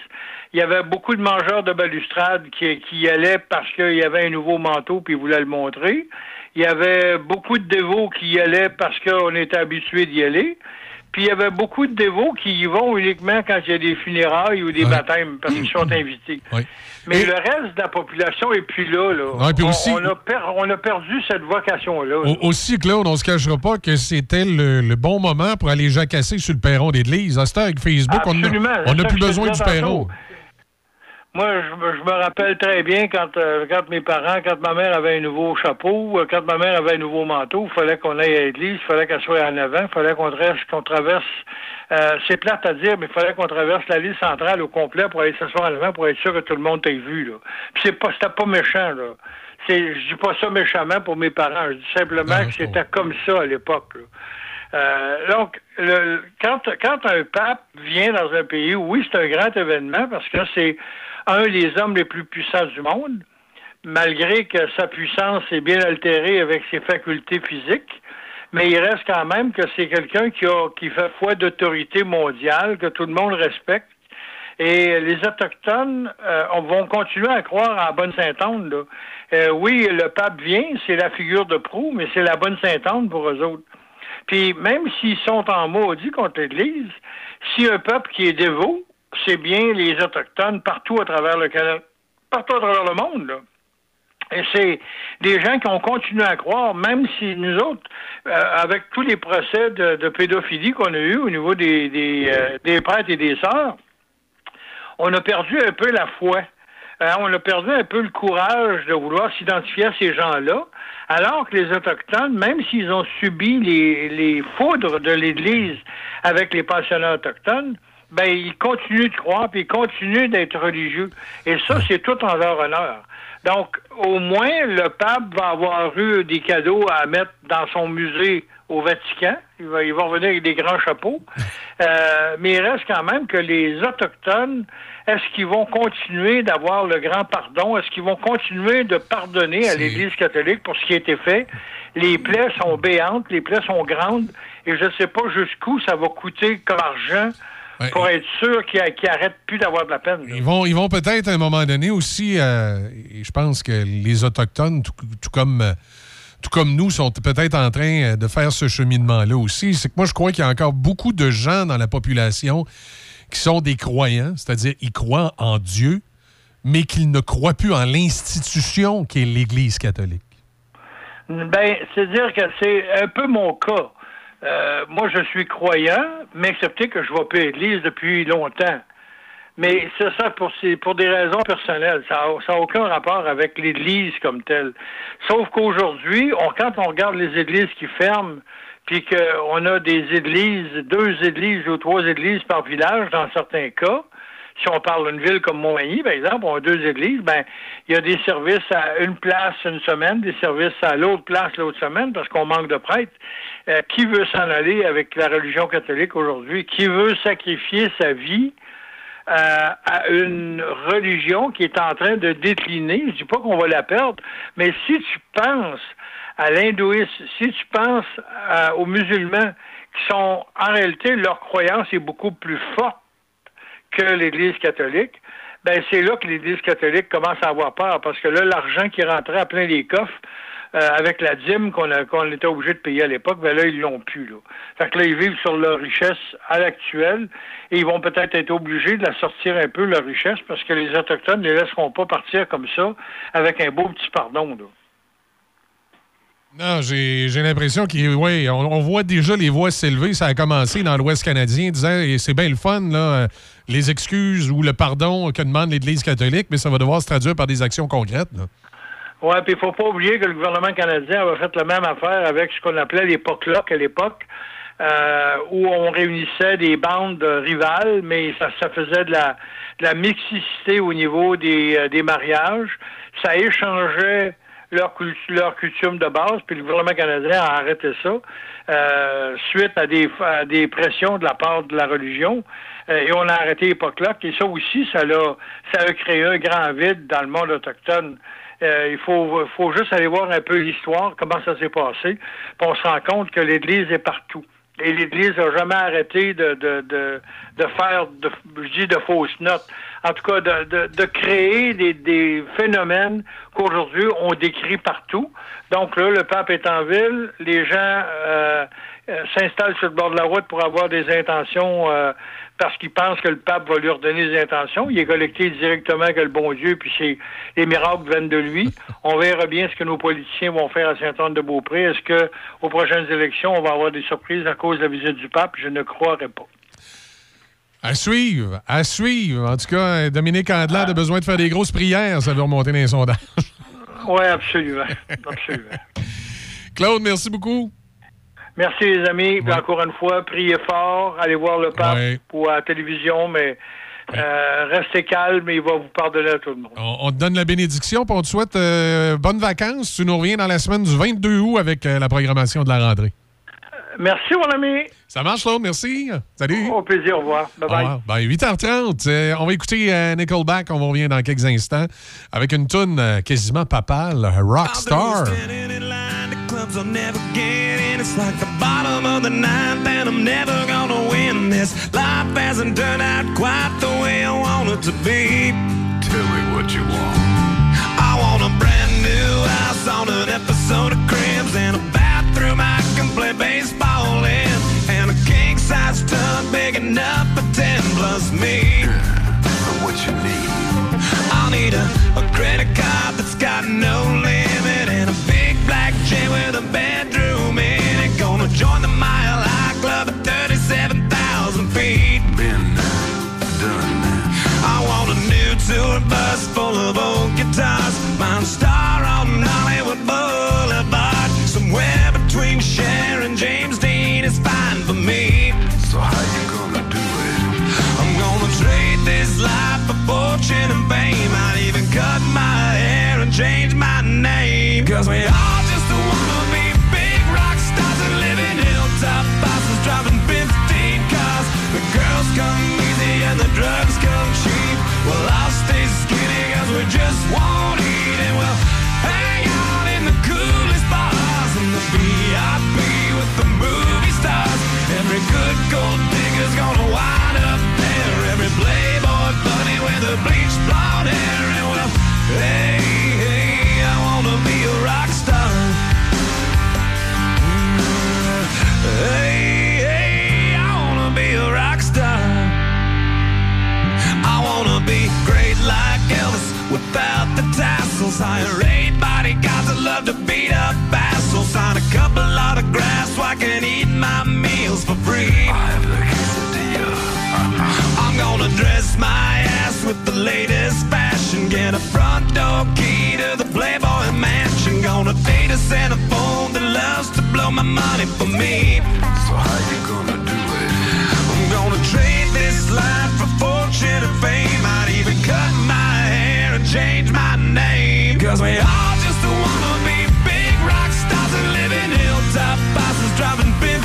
il y avait beaucoup de mangeurs de balustrade qui, qui y allaient parce qu'il y avait un nouveau manteau puis ils voulaient le montrer. Il y avait beaucoup de dévots qui y allaient parce qu'on était habitué d'y aller. Puis il y avait beaucoup de dévots qui y vont uniquement quand il y a des funérailles ou des baptêmes parce qu'ils sont <clears throat> invités. Mais le reste de la population est plus là. là. Ouais, puis on, aussi- on a per- on a perdu cette vocation-là. là. Au- Aussi, Claude, on se cachera pas que c'était le, le bon moment pour aller jacasser sur le perron d'église. À cette heure, avec Facebook, on n'a Absolument, on c'est n'a ça plus besoin du perron. Moi, je, me- je me rappelle très bien quand, euh, quand mes parents, quand ma mère avait un nouveau chapeau, euh, quand ma mère avait un nouveau manteau, il fallait qu'on aille à l'église, il fallait qu'elle soit en avant, il fallait qu'on traverse, qu'on traverse Euh, c'est plate à dire, mais il fallait qu'on traverse la ville centrale au complet pour aller s'asseoir en avant pour être sûr que tout le monde t'ait vu. Là. Puis c'est pas, c'était pas méchant. Là. C'est, je dis pas ça méchamment pour mes parents. Je dis simplement que c'était comme ça à l'époque. là. Euh, donc, le- quand, quand un pape vient dans un pays, oui, c'est un grand événement parce que c'est un des hommes les plus puissants du monde, malgré que sa puissance est bien altérée avec ses facultés physiques. Mais il reste quand même que c'est quelqu'un qui, a, qui fait foi d'autorité mondiale, que tout le monde respecte. Et les Autochtones euh, on- vont continuer à croire en bonne Sainte-Anne. là. Euh, oui, le pape vient, c'est la figure de proue, mais c'est la bonne Sainte-Anne pour eux autres. Puis même s'ils sont en maudit contre l'Église, si un peuple qui est dévot, c'est bien les Autochtones partout à travers le Canada, partout à travers le monde. Là. Et c'est des gens qui ont continué à croire, même si nous autres, euh, avec tous les procès de, pédophilie qu'on a eu au niveau des, euh, des prêtres et des sœurs, on a perdu un peu la foi. Euh, on a perdu un peu le courage de vouloir s'identifier à ces gens-là, alors que les Autochtones, même s'ils ont subi les, les foudres de l'Église avec les pensionnats autochtones, ben ils continuent de croire puis ils continuent d'être religieux. Et ça, c'est tout en leur honneur. Donc, au moins, le pape va avoir eu des cadeaux à mettre dans son musée au Vatican. Il va, il va revenir avec des grands chapeaux. <laughs> Euh, mais il reste quand même que les Autochtones, est-ce qu'ils vont continuer d'avoir le grand pardon? Est-ce qu'ils vont continuer de pardonner à l'Église catholique pour ce qui a été fait? Les plaies sont béantes, les plaies sont grandes, et je ne sais pas jusqu'où ça va coûter comme argent pour être sûr qu'ils qu'ils arrêtent plus d'avoir de la peine. là. Ils vont, ils vont peut-être à un moment donné aussi, euh, et je pense que les Autochtones, tout, tout comme, euh, tout comme nous, sont peut-être en train euh, de faire ce cheminement-là aussi. C'est que moi, je crois qu'il y a encore beaucoup de gens dans la population qui sont des croyants, c'est-à-dire ils croient en Dieu, mais qu'ils ne croient plus en l'institution qu'est l'Église catholique. Ben, c'est-à-dire que c'est un peu mon cas. Euh, moi, je suis croyant, mais acceptez que je vais à l'église depuis longtemps. Mais c'est ça pour, pour des raisons personnelles. Ça n'a aucun rapport avec l'Église comme telle. Sauf qu'aujourd'hui, on, quand on regarde les églises qui ferment, puis qu'on a des églises, deux églises ou trois églises par village dans certains cas, si on parle d'une ville comme Montmagny, par exemple, on a deux églises, ben, il y a des services à une place une semaine, des services à l'autre place l'autre semaine, parce qu'on manque de prêtres. Euh, qui veut s'en aller avec la religion catholique aujourd'hui? Qui veut sacrifier sa vie euh, à une religion qui est en train de décliner? Je dis pas qu'on va la perdre, mais si tu penses à l'hindouisme, si tu penses euh, aux musulmans, qui sont, en réalité, leur croyance est beaucoup plus forte que l'Église catholique, ben c'est là que l'Église catholique commence à avoir peur, parce que là, l'argent qui rentrait à plein les coffres, euh, avec la dîme qu'on était obligé de payer à l'époque, ben là, ils l'ont plus. Là. Fait que là, ils vivent sur leur richesse à l'actuel et ils vont peut-être être obligés de la sortir un peu, leur richesse, parce que les Autochtones ne les laisseront pas partir comme ça avec un beau petit pardon. Non, j'ai l'impression qu'on ouais, on, voit déjà les voix s'élever. Ça a commencé dans l'Ouest canadien, disant et c'est bien le fun, là, euh, les excuses ou le pardon que demande l'Église catholique, mais ça va devoir se traduire par des actions concrètes. Ouais, puis il faut pas oublier que le gouvernement canadien avait fait la même affaire avec ce qu'on appelait les POCLOC à l'époque, euh, où on réunissait des bandes rivales, mais ça, faisait de la, de la mixicité au niveau des, euh, mariages. Ça échangeait leur, leur coutume de base, puis le gouvernement canadien a arrêté ça euh, suite à des, à des pressions de la part de la religion. Et on a arrêté les POCLOC. Et ça aussi, ça ça a créé un grand vide dans le monde autochtone. Euh, il faut, faut juste aller voir un peu l'histoire, comment ça s'est passé. On se rend compte que l'Église est partout. Et l'Église n'a jamais arrêté de, de, de, de faire, de, je dis de fausses notes, en tout cas de, de, de créer des, des phénomènes qu'aujourd'hui on décrit partout. Donc là, le pape est en ville, les gens euh, euh, s'installent sur le bord de la route pour avoir des intentions euh, parce qu'ils pensent que le pape va leur donner des intentions. Il est collecté directement que le bon Dieu, puis c'est les miracles viennent de lui. <laughs> On verra bien ce que nos politiciens vont faire à Saint-Anne-de-Beaupré. Est-ce que aux prochaines élections, on va avoir des surprises à cause de la visite du pape? Je ne croirais pas. À suivre, à suivre. En tout cas, Dominique Andelade a besoin de faire des grosses prières, ça veut remonter dans les sondages. Oui, absolument. <laughs> absolument. Claude, merci beaucoup. Merci les amis. Puis encore une fois, priez fort, allez voir le pape Ouais. ou à la télévision, mais euh, restez calme et il va vous pardonner à tout le monde. On, on te donne la bénédiction, puis on te souhaite euh, bonnes vacances. Tu nous reviens dans la semaine du 22 août avec euh, la programmation de la rentrée. Merci mon ami. Ça marche, Claude, merci. Salut. Au plaisir, au revoir. Bye Au bye. revoir. Ben, 8h30, euh, on va écouter euh, Nickelback, on revient dans quelques instants avec une tune euh, quasiment papale, Rockstar. Clubs I'll never get in. It's like the bottom of the ninth, and I'm never gonna win this. Life hasn't turned out quite the way I want it to be. Tell me what you want. I want a brand new house on an episode of Cribs and a bathroom I can play baseball in, and a king size tub big enough for ten plus me. What you need? I'll need a, a credit card that's got no limit and a big black jet with a bedroom in join the Mile High Club at 37,000 feet. Been done. I want a new tour bus full of old without the tassels. Hire eight bodyguards that love to beat up assholes. Sign a couple autographs so I can eat my meals for free. I'm gonna dress my ass with the latest fashion. Get a front door key to the Playboy mansion. Gonna date a Santa phone that loves to blow my money for me. So how you gonna do it? I'm gonna trade this life for fortune and fame. Cause we all just wanna be big rock stars and live in hilltop houses driving 15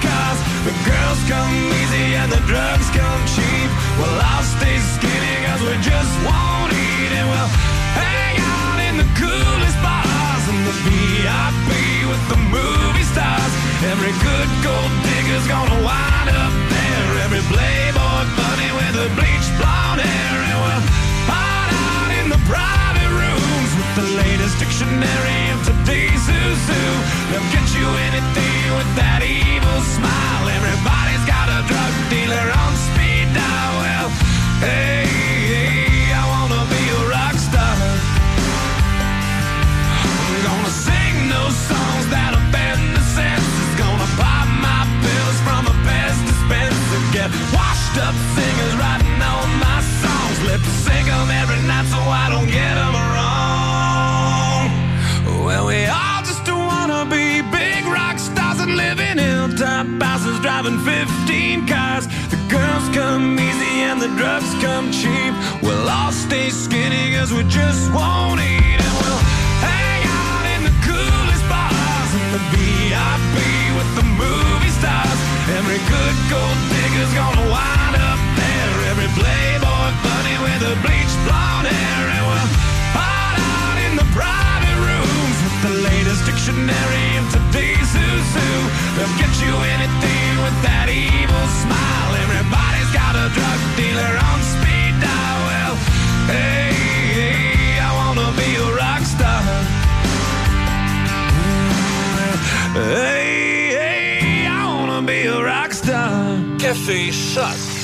cars. The girls come easy and the drugs come cheap. Well, I'll stay skinny cause we just won't eat and we'll hang out in the coolest bars and the VIP with the movie stars. Every good gold digger's gonna wind driving 15 cars. The girls come easy and the drugs come cheap. We'll all stay skinny cause we just won't eat and we'll hang out in the coolest bars and the VIP with the movie stars. Every good gold digger's gonna wind up there. Every playboy bunny with the bleached blonde hair and we'll hide out in the private rooms with the latest dictionary of today's who's who. They'll get you anything drug dealer on speed dial. Hey, hey, I wanna be a rock star. Hey, hey, I wanna be a rock star. Café Choc.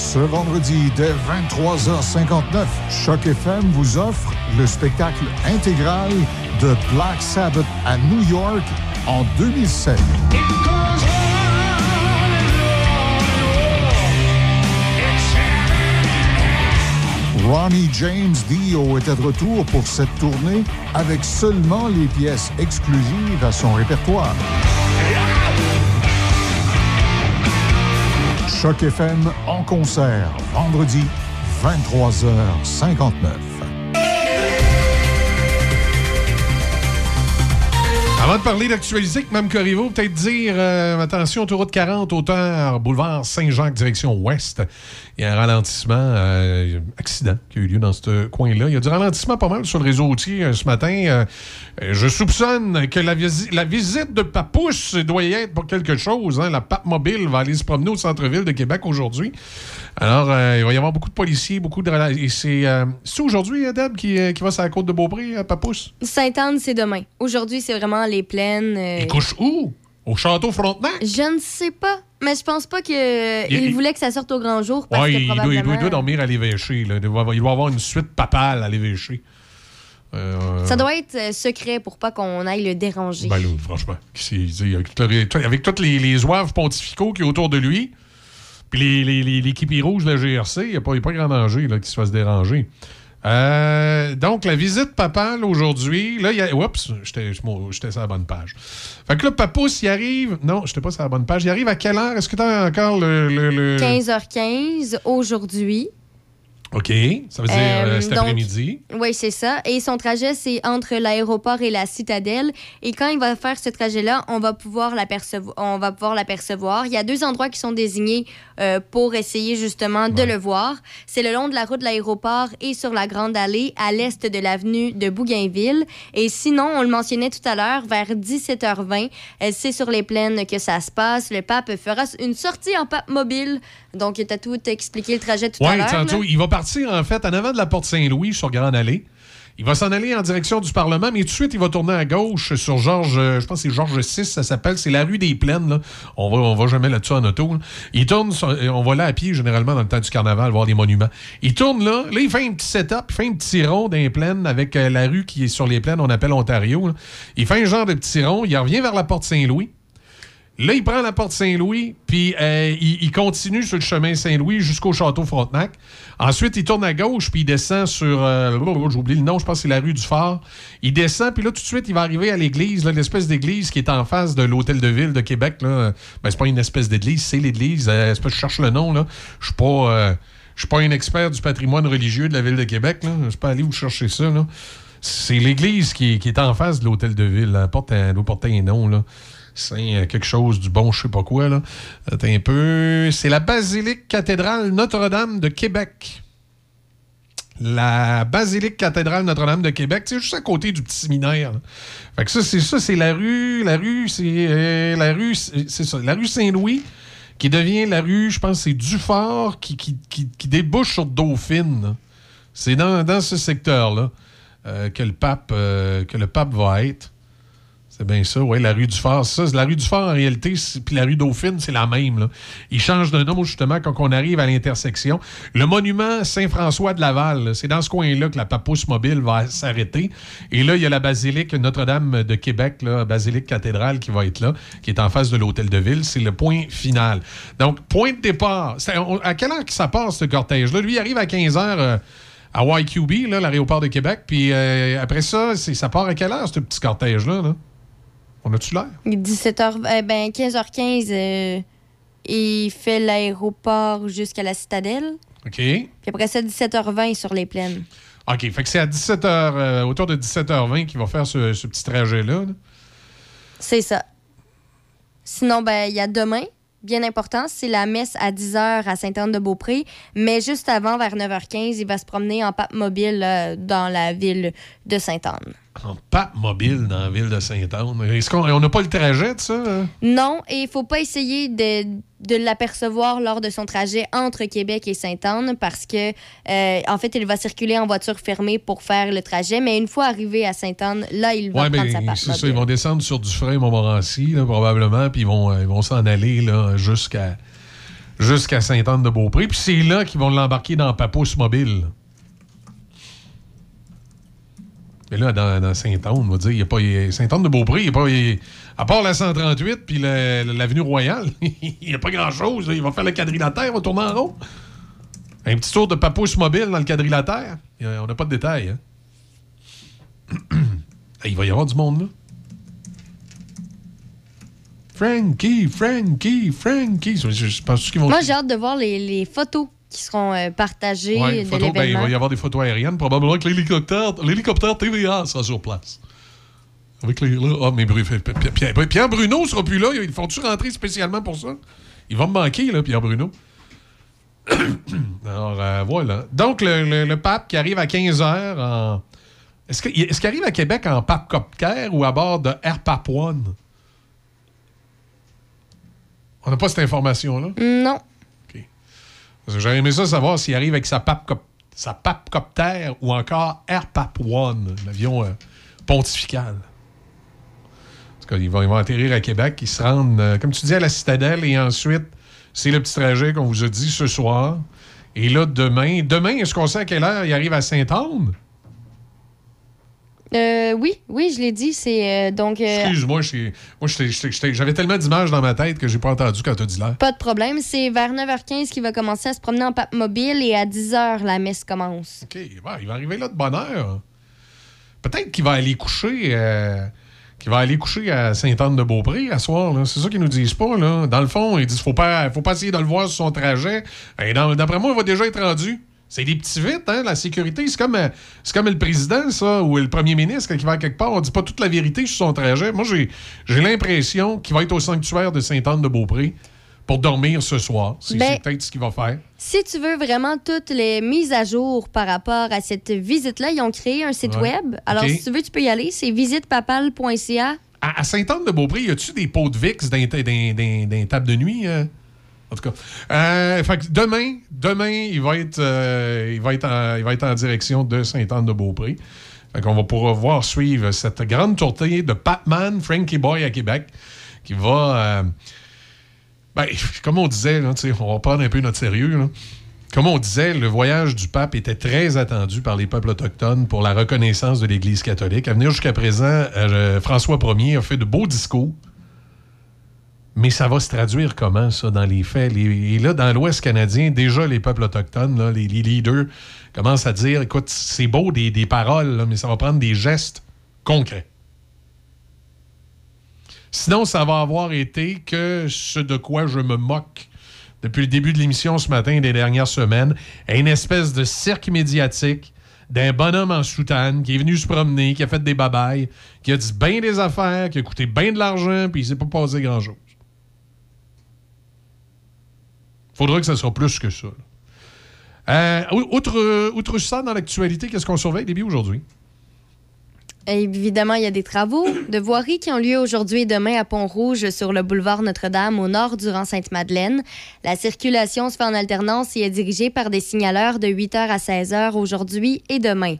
Ce vendredi, dès 23h59, Choc FM vous offre le spectacle intégral de Black Sabbath à New York en 2007. Ronnie James Dio était de retour pour cette tournée avec seulement les pièces exclusives à son répertoire. Choc FM en concert, vendredi, 23h59. Avant de parler d'actualité, Mme Corriveau, peut-être dire, euh, attention, autoroute 40, hauteur, boulevard Saint-Jacques, direction ouest. Il y a un ralentissement, euh, accident qui a eu lieu dans ce coin-là. Il y a du ralentissement pas mal sur le réseau routier euh, ce matin. Euh, je soupçonne que la, visi- la visite de Papouche doit y être pour quelque chose. hein. La Pape Mobile va aller se promener au centre-ville de Québec aujourd'hui. Alors, euh, il va y avoir beaucoup de policiers, beaucoup de... c'est aujourd'hui, euh, Deb, qui, qui va sur la côte de Beaupré, à Papouche? Sainte-Anne, c'est demain. Aujourd'hui, c'est vraiment les plaines. euh, Il couche où? Au château Frontenac? Je ne sais pas, mais je pense pas qu'il Il- il- voulait que ça sorte au grand jour parce Ouais, que il, doit, il doit- probablement... il doit dormir à l'évêché. Il doit, il doit avoir une suite papale à l'évêché. Euh, Ça doit être euh, secret pour pas qu'on aille le déranger. Ben là, franchement. Avec, tout- avec tous les, les oeuvres pontificaux qui est autour de lui, puis les, les, les, les képis rouges de la GRC, il n'y a, a pas grand danger qu'il se fasse déranger. Euh, donc, la visite papale aujourd'hui, là, il y a. Oups, j'étais sur la bonne page. Fait que là, Papousse, il arrive. Non, j'étais pas sur la bonne page. Il arrive à quelle heure? Est-ce que tu as encore le. le- le- 15h15 aujourd'hui. OK. Ça veut dire Euh, euh, cet donc- après-midi. Oui, c'est ça. Et son trajet, c'est entre l'aéroport et la citadelle. Et quand il va faire ce trajet-là. On va pouvoir l'apercevoir. Il y a deux endroits qui sont désignés euh, pour essayer justement de le voir. C'est le long de la route de l'aéroport et sur la grande allée à l'est de l'avenue de Bougainville. Et sinon, on le mentionnait tout à l'heure, vers 17h20, euh, c'est sur les plaines que ça se passe. Le pape fera une sortie en pape mobile. Donc, il t'a tout expliqué le trajet tout à Oui, l'heure. tantôt, là. il va partir en fait en avant de la porte Saint-Louis sur Grande Allée. Il va s'en aller en direction du Parlement, mais tout de suite, il va tourner à gauche sur Georges, euh, je pense que c'est Georges VI, ça s'appelle. C'est la rue des Plaines. Là. On va, on va jamais là-dessus en auto. Il tourne, euh, on va là à pied généralement dans le temps du carnaval, voir des monuments. Il tourne là, là, il fait un petit setup, il fait un petit rond dans les plaines avec euh, la rue qui est sur les plaines, on appelle Ontario. Il fait un genre de petit rond, il revient vers la porte Saint-Louis. Là, il prend la porte Saint-Louis, puis euh, il, continue sur le chemin Saint-Louis jusqu'au château Frontenac. Ensuite, il tourne à gauche, puis il descend sur. euh, j'ai oublié le nom, je pense que c'est la rue du Phare. Il descend, puis là, tout de suite, il va arriver à l'église, là, l'espèce d'église qui est en face de l'hôtel de ville de Québec. Là. Ben, c'est pas une espèce d'église, c'est l'église. Euh, je cherche le nom, là? Je suis pas. euh, suis pas un expert du patrimoine religieux de la ville de Québec. Là. Je suis pas allé vous chercher ça. Là. C'est l'église qui, est- en face de l'hôtel de ville. Elle porte un, un nom. Là. C'est euh, quelque chose du bon, je sais pas quoi. Là. Attends un peu. C'est la basilique cathédrale Notre-Dame de Québec. La basilique cathédrale Notre-Dame de Québec, c'est juste à côté du petit séminaire. là. Fait que ça, c'est ça, c'est la rue, la rue, c'est euh, la rue, ça, la rue Saint-Louis qui devient la rue, je pense, c'est Dufort qui, débouche sur Dauphine. là. C'est dans, ce secteur-là euh, que euh, que le pape va être. C'est bien ça, oui, la rue du Phare. Ça, la rue du Phare, en réalité, puis la rue Dauphine, c'est la même. Là. Ils changent de nom, justement, quand on arrive à l'intersection. Le monument Saint-François de Laval, c'est dans ce coin-là que la papousse mobile va s'arrêter. Et là, il y a la basilique Notre-Dame de Québec, là, basilique cathédrale, qui va être là, qui est en face de l'hôtel de ville. C'est le point final. Donc, point de départ. À quelle heure que ça part, ce cortège-là? Lui, il arrive à 15 h à YQB, l'aéroport de Québec. Puis euh, après ça, ça part à quelle heure, ce petit cortège-là? là? On a-tu l'air? 17h, euh, ben 15h15, euh, il fait l'aéroport jusqu'à la citadelle. OK. Puis après ça, 17h20 sur les plaines. OK. Fait que c'est à 17h, euh, autour de 17h20 qu'il va faire ce, ce petit trajet-là. là. C'est ça. Sinon, ben, il y a demain, bien important, c'est la messe à 10h à Sainte-Anne-de-Beaupré. Mais juste avant, vers 9h15, il va se promener en pape mobile là, dans la ville de Sainte-Anne. En pape mobile dans la ville de Sainte-Anne. Est-ce qu'on on n'a pas le trajet de ça? Non, et il faut pas essayer de, de l'apercevoir lors de son trajet entre Québec et Sainte-Anne parce que, euh, en fait, il va circuler en voiture fermée pour faire le trajet. Mais une fois arrivé à Sainte-Anne, là, il va Ouais, prendre sa pape c'est ça, ils vont descendre sur du frein Montmorency, là, probablement, puis ils vont euh, ils vont s'en aller là, jusqu'à jusqu'à Sainte-Anne-de-Beaupré. Puis c'est là qu'ils vont l'embarquer dans Papousse Mobile. Mais là, dans, dans Sainte-Anne, on va dire, il y a pas. Sainte-Anne-de-Beaupré, il y a pas. à part la 138 puis la- l'avenue Royale, <laughs> il n'y a pas grand-chose. Il va faire le quadrilatère, il va tourner en rond. Un petit tour de Papousse Mobile dans le quadrilatère. A- On n'a pas de détails, hein. <clears throat> il va y avoir du monde, là. Frankie, Frankie, Frankie. Je, pense qu'ils vont. Moi, j'ai hâte de voir les, les photos qui seront euh, partagées Ouais, de photo, ben, il va y avoir des photos aériennes. Probablement que l'hélicoptère, l'hélicoptère TVA sera sur place. Avec les. Là, ah, mais Pierre, Pierre- Pierre Bruno sera plus là. Ils font-tu rentrer spécialement pour ça? Il va me manquer, là, Pierre Bruno. <coughs> Alors, euh, voilà. Donc, le, le- le pape qui arrive à 15 h en. Est-ce qu'il est qu'il arrive à Québec en pape copter ou à bord de Air Pape One? On n'a pas cette information-là? Non. Parce ça savoir s'il arrive avec sa pape, sa ou encore Air Pap One, l'avion euh, pontifical. Parce qu'ils vont, ils vont atterrir à Québec, ils se rendent, euh, comme tu dis, à la citadelle et ensuite, c'est le petit trajet qu'on vous a dit ce soir. Et là, demain, demain, est-ce qu'on sait à quelle heure il arrive à Sainte-Anne? Euh, oui, oui, je l'ai dit. C'est euh, donc. euh, Excuse-moi, j'avais tellement d'images dans ma tête que j'ai pas entendu quand tu as dit l'heure. Pas de problème. C'est vers 9h15 qu'il va commencer à se promener en pape mobile et à 10h, la messe commence. OK, bon, il va arriver là de bonne heure. Peut-être qu'il va aller coucher. euh, qu'il va aller coucher à Sainte-Anne-de-Beaupré à soir. là. C'est ça qu'ils nous disent pas. Là. Dans le fond, ils disent faut pas, faut pas essayer de le voir sur son trajet. D'après moi, il va déjà être rendu. C'est des petits vite, hein, la sécurité. C'est comme, euh, c'est comme le président, ça, ou le premier ministre, quand il va quelque part. On dit pas toute la vérité sur son trajet. Moi, j'ai, j'ai l'impression qu'il va être au sanctuaire de Sainte-Anne-de-Beaupré pour dormir ce soir. C'est, Ben- c'est peut-être ce qu'il va faire. Si tu veux vraiment toutes les mises à jour par rapport à cette visite-là, ils ont créé un site Ouais. web. Alors, si tu veux, tu peux y aller. C'est visitepapal.ca. À, à Sainte-Anne-de-Beaupré, y a-tu des pots de VIX dans les tables de nuit? euh? En tout cas. Euh, demain, demain, il va être, euh, il va être, en, il va être en direction de Sainte-Anne-de-Beaupré. Fait qu'on va pouvoir suivre cette grande tournée de Patman, Frankie Boy à Québec, qui va. euh, ben, comme on disait, on va prendre un peu notre sérieux. Comme on disait, le voyage du pape était très attendu par les peuples autochtones pour la reconnaissance de l'Église catholique. À venir jusqu'à présent, François Ier a fait de beaux discours. Mais ça va se traduire comment, ça, dans les faits? Et là, dans l'Ouest canadien, déjà, les peuples autochtones, les, leaders, commencent à dire écoute, c'est beau des, paroles, mais ça va prendre des gestes concrets. Sinon, ça va avoir été que ce de quoi je me moque depuis le début de l'émission ce matin et des dernières semaines, une espèce de cirque médiatique d'un bonhomme en soutane qui est venu se promener, qui a fait des babayes, qui a dit bien des affaires, qui a coûté bien de l'argent, puis il s'est pas passé grand-chose. Faudra que ça soit plus que ça. Euh, outre, euh, outre ça, dans l'actualité, qu'est-ce qu'on surveille, Déby, aujourd'hui? Évidemment, il y a des travaux de voirie qui ont lieu aujourd'hui et demain à Pont-Rouge sur le boulevard Notre-Dame au nord du rang Sainte-Madeleine. La circulation se fait en alternance et est dirigée par des signaleurs de 8h à 16h aujourd'hui et demain.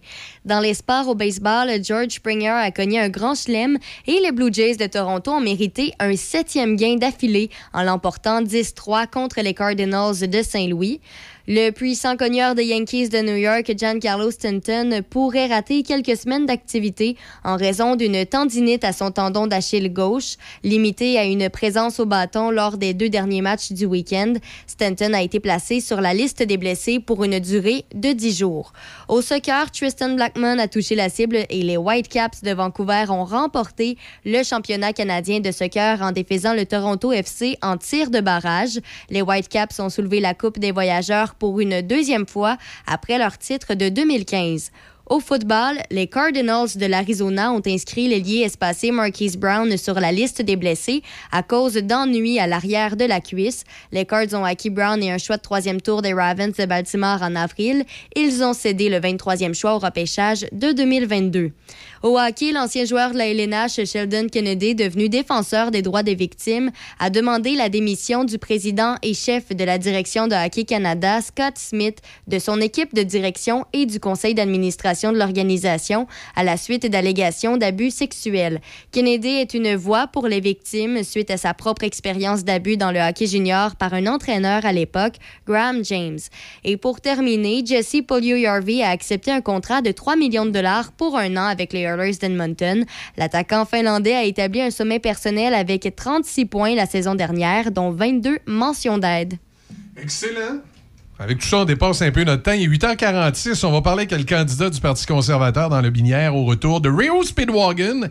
Dans les sports au baseball, George Springer a cogné un grand chelem et les Blue Jays de Toronto ont mérité un septième gain d'affilée en l'emportant 10-3 contre les Cardinals de Saint-Louis. Le puissant cogneur des Yankees de New York, Giancarlo Stanton, pourrait rater quelques semaines d'activité en raison d'une tendinite à son tendon d'Achille gauche, limitée à une présence au bâton lors des deux derniers matchs du week-end. Stanton a été placé sur la liste des blessés pour une durée de 10 jours. Au soccer, Tristan Blackman a touché la cible et les Whitecaps de Vancouver ont remporté le championnat canadien de soccer en défaisant le Toronto FC en tir de barrage. Les Whitecaps ont soulevé la Coupe des voyageurs pour une deuxième fois après leur titre de 2015. Au football, les Cardinals de l'Arizona ont inscrit l'ailier espacé Marquise Brown sur la liste des blessés à cause d'ennuis à l'arrière de la cuisse. Les Cards ont acquis Brown et un choix de troisième tour des Ravens de Baltimore en avril. Ils ont cédé le 23e choix au repêchage de 2022. Au hockey, l'ancien joueur de la LNH, Sheldon Kennedy, devenu défenseur des droits des victimes, a demandé la démission du président et chef de la direction de Hockey Canada, Scott Smith, de son équipe de direction et du conseil d'administration de l'organisation à la suite d'allégations d'abus sexuels. Kennedy est une voix pour les victimes suite à sa propre expérience d'abus dans le hockey junior par un entraîneur à l'époque, Graham James. Et pour terminer, Jesse Polio-Yarvi a accepté un contrat de 3 millions de dollars pour un an avec les Oilers d'Edmonton. L'attaquant finlandais a établi un sommet personnel avec 36 points la saison dernière, dont 22 mentions d'aide. Excellent. Avec tout ça, on dépasse un peu notre temps. Il est 8h46. On va parler avec le candidat du Parti conservateur dans le binière au retour de Rio Speedwagon.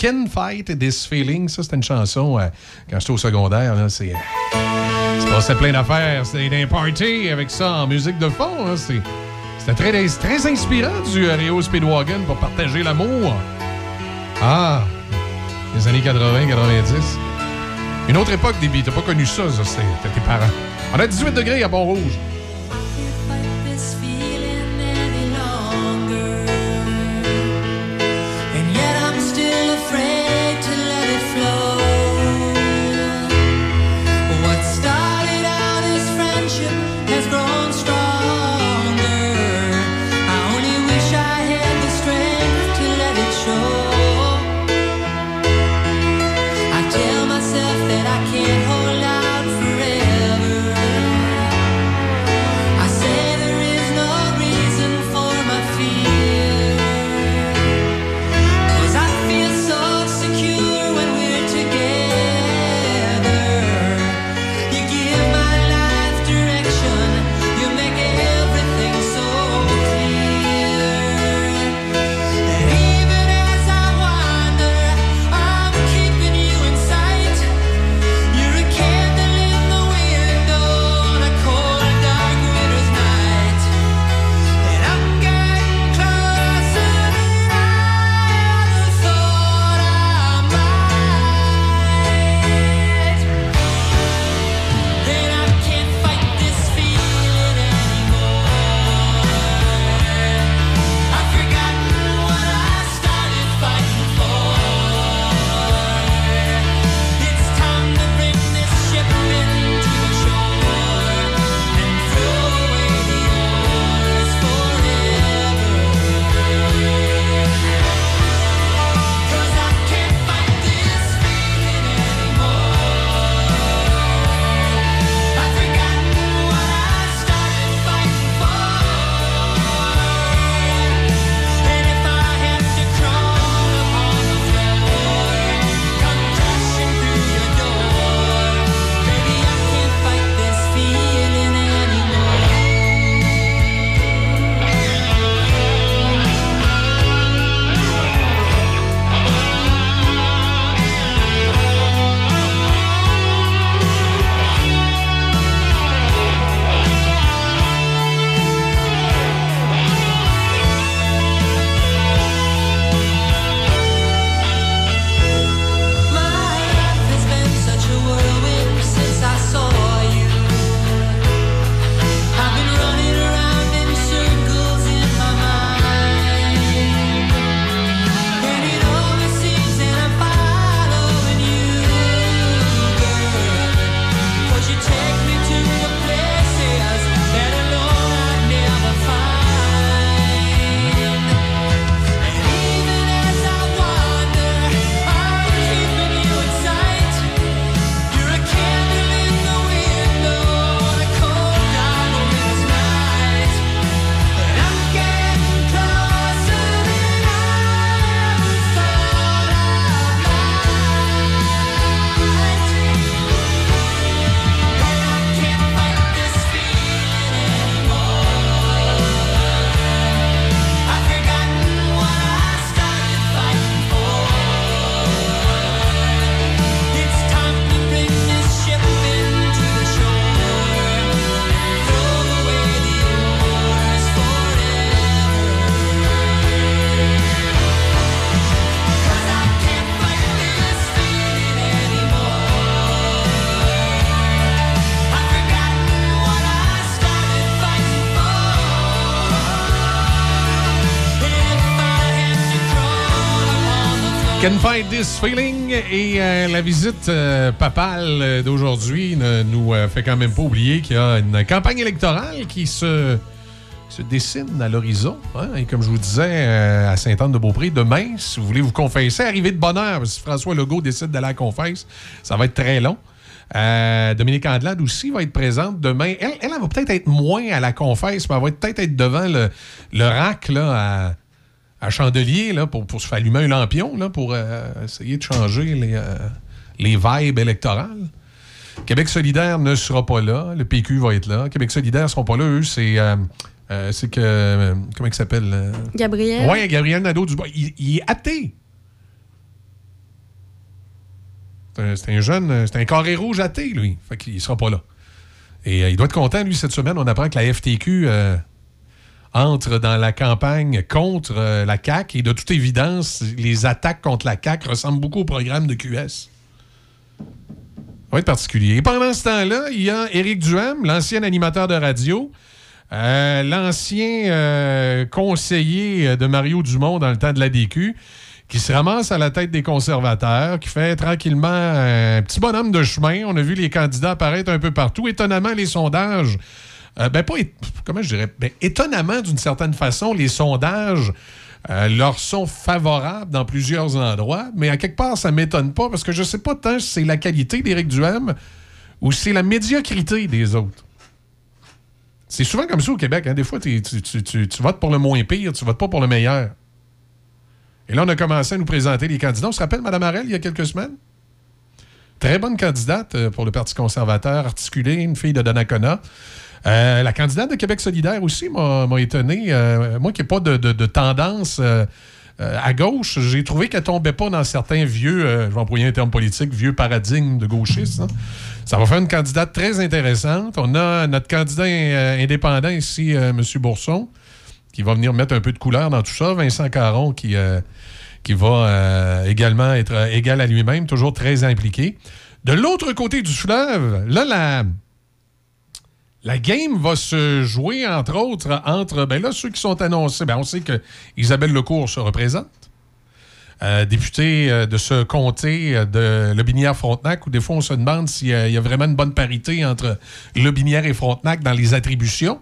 Can Fight This Feeling. Ça, c'était une chanson euh, quand j'étais au secondaire. Là, c'est, euh, c'est passé plein d'affaires. C'était un party avec ça en musique de fond. hein. C'est- C'était très, très inspirant du euh, Rio Speedwagon pour partager l'amour. Ah, les années 80, 90. Une autre époque, Déby. T'as pas connu ça, ça c'était tes parents. On a 18 degrés à Pont-Rouge. Fight This Feeling et euh, la visite euh, papale euh, d'aujourd'hui ne nous fait quand même pas oublier qu'il y a une campagne électorale qui se, dessine à l'horizon. hein. Et comme je vous disais, à Sainte-Anne-de-Beaupré, demain, si vous voulez vous confesser, arrivez de bonne heure. Si François Legault décide d'aller à la confesse, ça va être très long. Dominique Andelade aussi va être présente demain. Elle va peut-être être moins à la confesse, mais elle va peut-être être devant le, le rack là, à, chandelier là, pour, pour se faire allumer un lampion là, pour euh, essayer de changer les, euh, les vibes électorales. Québec solidaire ne sera pas là. Le PQ va être là. Québec solidaire ne seront pas là. Eux, c'est... euh, c'est que... comment il s'appelle? Gabriel. Ouais, Gabriel Nadeau-Dubois. Il, il est athée. C'est un- jeune... C'est un carré rouge athée, lui. Fait qu'il sera pas là. Et il doit être content, lui, cette semaine. On apprend que la FTQ... entre dans la campagne contre euh, la CAQ et de toute évidence, les attaques contre la CAQ ressemblent beaucoup au programme de QS. Ça va être particulier. Et pendant ce temps-là, il y a Éric Duham, l'ancien animateur de radio, euh, l'ancien euh, conseiller de Mario Dumont dans le temps de la DQ, qui se ramasse à la tête des conservateurs, qui fait tranquillement un petit bonhomme de chemin. On a vu les candidats apparaître un peu partout. Étonnamment, les sondages euh, ben pas, comment je dirais, ben, étonnamment d'une certaine façon, les sondages euh, leur sont favorables dans plusieurs endroits, mais à quelque part, ça m'étonne pas parce que je sais pas tant si c'est la qualité d'Éric Duhem ou si c'est la médiocrité des autres. C'est souvent comme ça au Québec. hein. Des fois, tu, tu- tu- tu votes pour le moins pire, tu votes pas pour le meilleur. Et là, on a commencé à nous présenter les candidats. On se rappelle, Mme Arel, il y a quelques semaines? Très bonne candidate euh, pour le Parti conservateur, articulée, une fille de Donnacona. Euh, la candidate de Québec solidaire aussi m'a étonné. Euh, moi qui n'ai pas de, tendance euh, à gauche, j'ai trouvé qu'elle tombait pas dans certains vieux, je vais employer un terme politique, vieux paradigmes de gauchistes. hein. Ça va faire une candidate très intéressante. On a notre candidat indépendant ici, M. Bourson, qui va venir mettre un peu de couleur dans tout ça. Vincent Caron qui, va également être égal à lui-même, toujours très impliqué. De l'autre côté du fleuve, là, la, la game va se jouer, entre autres, entre ben là, ceux qui sont annoncés. Ben, on sait que Isabelle Lecourt se représente. Euh, députée euh, de ce comté euh, de Lobinière-Frontenac, où des fois on se demande s'il y, y a vraiment une bonne parité entre Lobinière et Frontenac dans les attributions.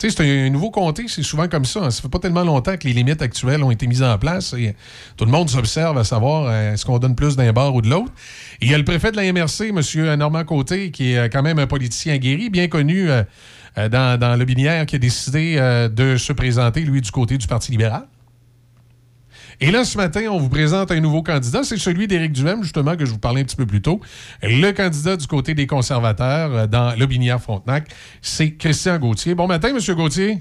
Tu sais, c'est un, nouveau comté, c'est souvent comme ça. hein. Ça fait pas tellement longtemps que les limites actuelles ont été mises en place. Et tout le monde s'observe à savoir euh, est-ce qu'on donne plus d'un bord ou de l'autre. Il y a le préfet de la MRC, M. Normand Côté, qui est euh, quand même un politicien guéri, bien connu euh, euh, dans, dans le Binière, qui a décidé euh, de se présenter, lui, du côté du Parti libéral. Et là, ce matin, on vous présente un nouveau candidat. C'est celui d'Éric Duhem, justement, que je vous parlais un petit peu plus tôt. Le candidat du côté des conservateurs euh, dans Lobinière-Frontenac, c'est Christian Gauthier. Bon matin, M. Gauthier.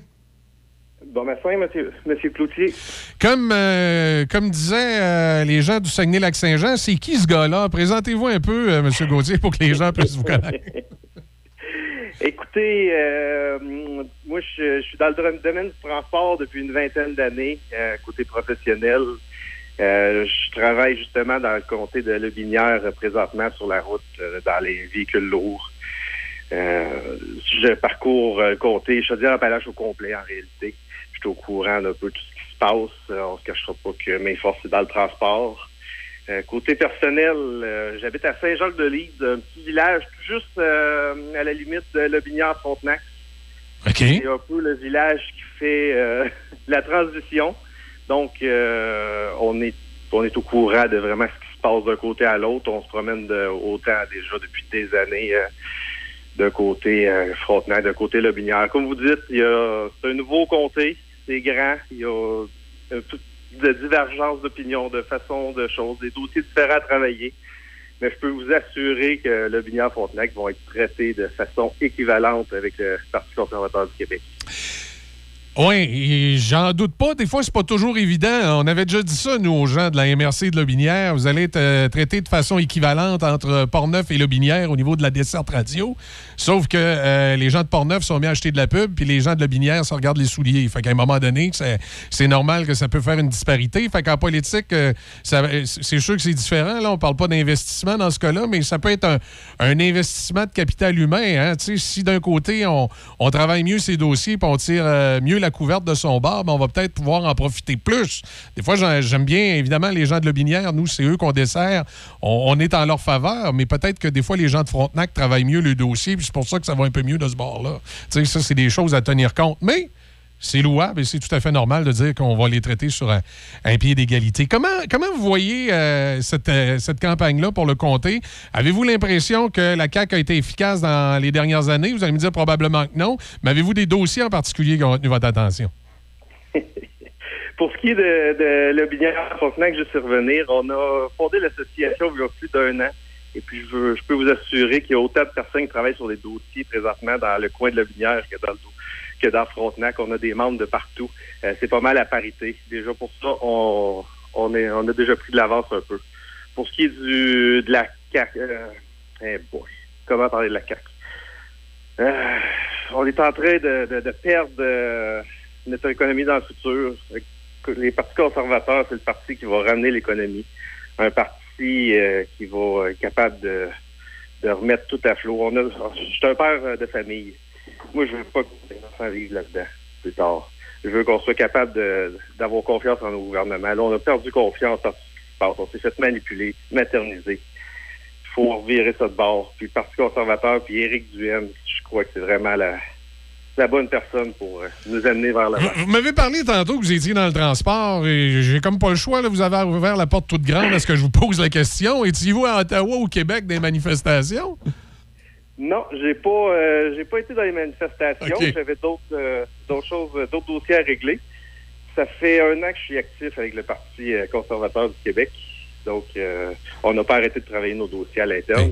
Bon matin, monsieur, monsieur Cloutier. Comme, euh, comme disaient euh, les gens du Saguenay-Lac-Saint-Jean, c'est qui ce gars-là? Présentez-vous un peu, euh, M. Gauthier, pour que les gens puissent vous connaître. <laughs> Écoutez, euh, moi, je, je suis dans le domaine du transport depuis une vingtaine d'années, euh, côté professionnel. Euh, je travaille justement dans le comté de Lebinière euh, présentement sur la route euh, dans les véhicules lourds. Euh, je parcours le comté Chaudière-Appalaches au complet en réalité. Je suis au courant d'un peu tout ce qui se passe. On se cachera pas que mes forces c'est dans le transport. Euh, côté personnel, euh, j'habite à Saint-Jacques-de-Lise, un petit village tout juste euh, à la limite de Lobinière-Frontenac. C'est un peu le village qui fait <laughs> la transition. Donc, on est on est au courant de vraiment ce qui se passe d'un côté à l'autre. On se promène de, autant déjà depuis des années d'un côté Frontenac, d'un côté Lobinière. Comme vous dites, il y a c'est un nouveau comté, c'est grand, il y a euh, toute de divergence d'opinion, de façon de choses, des dossiers différents à travailler. Mais je peux vous assurer que le Binière Frontenac vont être traités de façon équivalente avec le Parti conservateur du Québec. Oui, j'en doute pas. Des fois, c'est pas toujours évident. On avait déjà dit ça, nous, aux gens de la MRC de Lobinière. Vous allez être traités de façon équivalente entre Portneuf et Lobinière au niveau de la desserte radio. Sauf que euh, les gens de Portneuf sont mis à acheter de la pub, puis les gens de Lobinière se regardent les souliers. Fait qu'à un moment donné, c'est normal que ça peut faire une disparité. Fait qu'en politique, euh, c'est sûr que c'est différent. Là, on parle pas d'investissement dans ce cas-là, mais ça peut être un, investissement de capital humain. hein. Si d'un côté, on, travaille mieux ses dossiers, puis on tire euh, mieux la couverte de son bar, on va peut-être pouvoir en profiter plus. Des fois, j'aime bien, évidemment, les gens de Lobinière. Nous, c'est eux qu'on dessert. On, on est en leur faveur, mais peut-être que des fois, les gens de Frontenac travaillent mieux le dossier, puis c'est pour ça que ça va un peu mieux de ce bord-là. Tu sais, ça, c'est des choses à tenir compte. Mais c'est louable et c'est tout à fait normal de dire qu'on va les traiter sur un, pied d'égalité. Comment, comment vous voyez euh, cette, euh, cette campagne-là pour le comté? Avez-vous l'impression que la CAQ a été efficace dans les dernières années? Vous allez me dire probablement que non. Mais avez-vous des dossiers en particulier qui ont retenu votre attention? <laughs> Pour ce qui est de, de Lobinière Frontenac, juste revenir, on a fondé l'association il y a plus d'un an. Et puis, je, veux- peux vous assurer qu'il y a autant de personnes qui travaillent sur des dossiers présentement dans le coin de Lobinière que dans, le, que dans Frontenac. On a des membres de partout. Euh, c'est pas mal à parité. Déjà, pour ça, on, est, on a déjà pris de l'avance un peu. Pour ce qui est du, de la CAQ, euh, eh comment parler de la CAQ? Euh, on est en train de, perdre notre économie dans le futur. Les partis conservateurs, c'est le parti qui va ramener l'économie. Un parti qui va être capable de, de remettre tout à flot. On a, je suis un père de famille. Moi, je veux pas que les enfants vivent là-dedans plus tard. Je veux qu'on soit capable d'avoir confiance en nos gouvernements. Là, on a perdu confiance en ce qui se passe. On s'est fait manipuler, materniser. Il faut revirer ça de bord. Puis le Parti conservateur, puis Éric Duhem, je crois que c'est vraiment la, la bonne personne pour euh, nous amener vers l'avant. Vous m'avez parlé tantôt que vous étiez dans le transport et j'ai comme pas le choix. là. vous avez ouvert la porte toute grande à ce que je vous pose la question? Étiez-vous à Ottawa ou au Québec des manifestations? Non, j'ai pas euh, j'ai pas été dans les manifestations. J'avais d'autres euh, d'autres choses, euh, d'autres dossiers à régler. Ça fait un an que je suis actif avec le Parti euh, conservateur du Québec. Donc euh, on n'a pas arrêté de travailler nos dossiers à l'interne.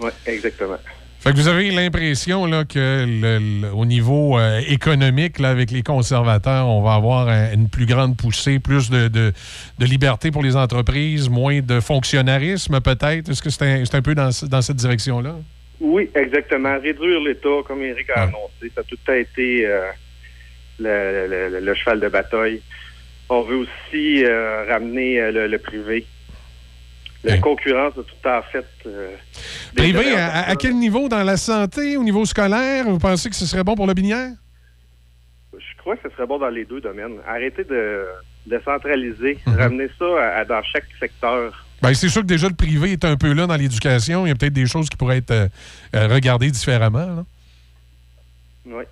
Oui, exactement. Fait que vous avez l'impression là, que le- le- au niveau euh, économique, là, avec les conservateurs, on va avoir un- une plus grande poussée, plus de, de- de liberté pour les entreprises, moins de fonctionnnarisme peut-être? Est-ce que c'est un, c'est un peu dans, ce- dans cette direction-là? Oui, exactement. Réduire l'État, comme Eric a annoncé, ça a tout temps été euh, le, cheval de bataille. On veut aussi euh, ramener euh, le privé. La concurrence a tout le temps fait. euh, Privé, à, à- à quel niveau? Dans la santé, au niveau scolaire? Vous pensez que ce serait bon pour le binière? Je crois que ce serait bon dans les deux domaines. Arrêter de, de centraliser, ramener ça à- à- dans chaque secteur. Ben, c'est sûr que déjà le privé est un peu là dans l'éducation. Il y a peut-être des choses qui pourraient être euh, euh, regardées différemment. là. Oui,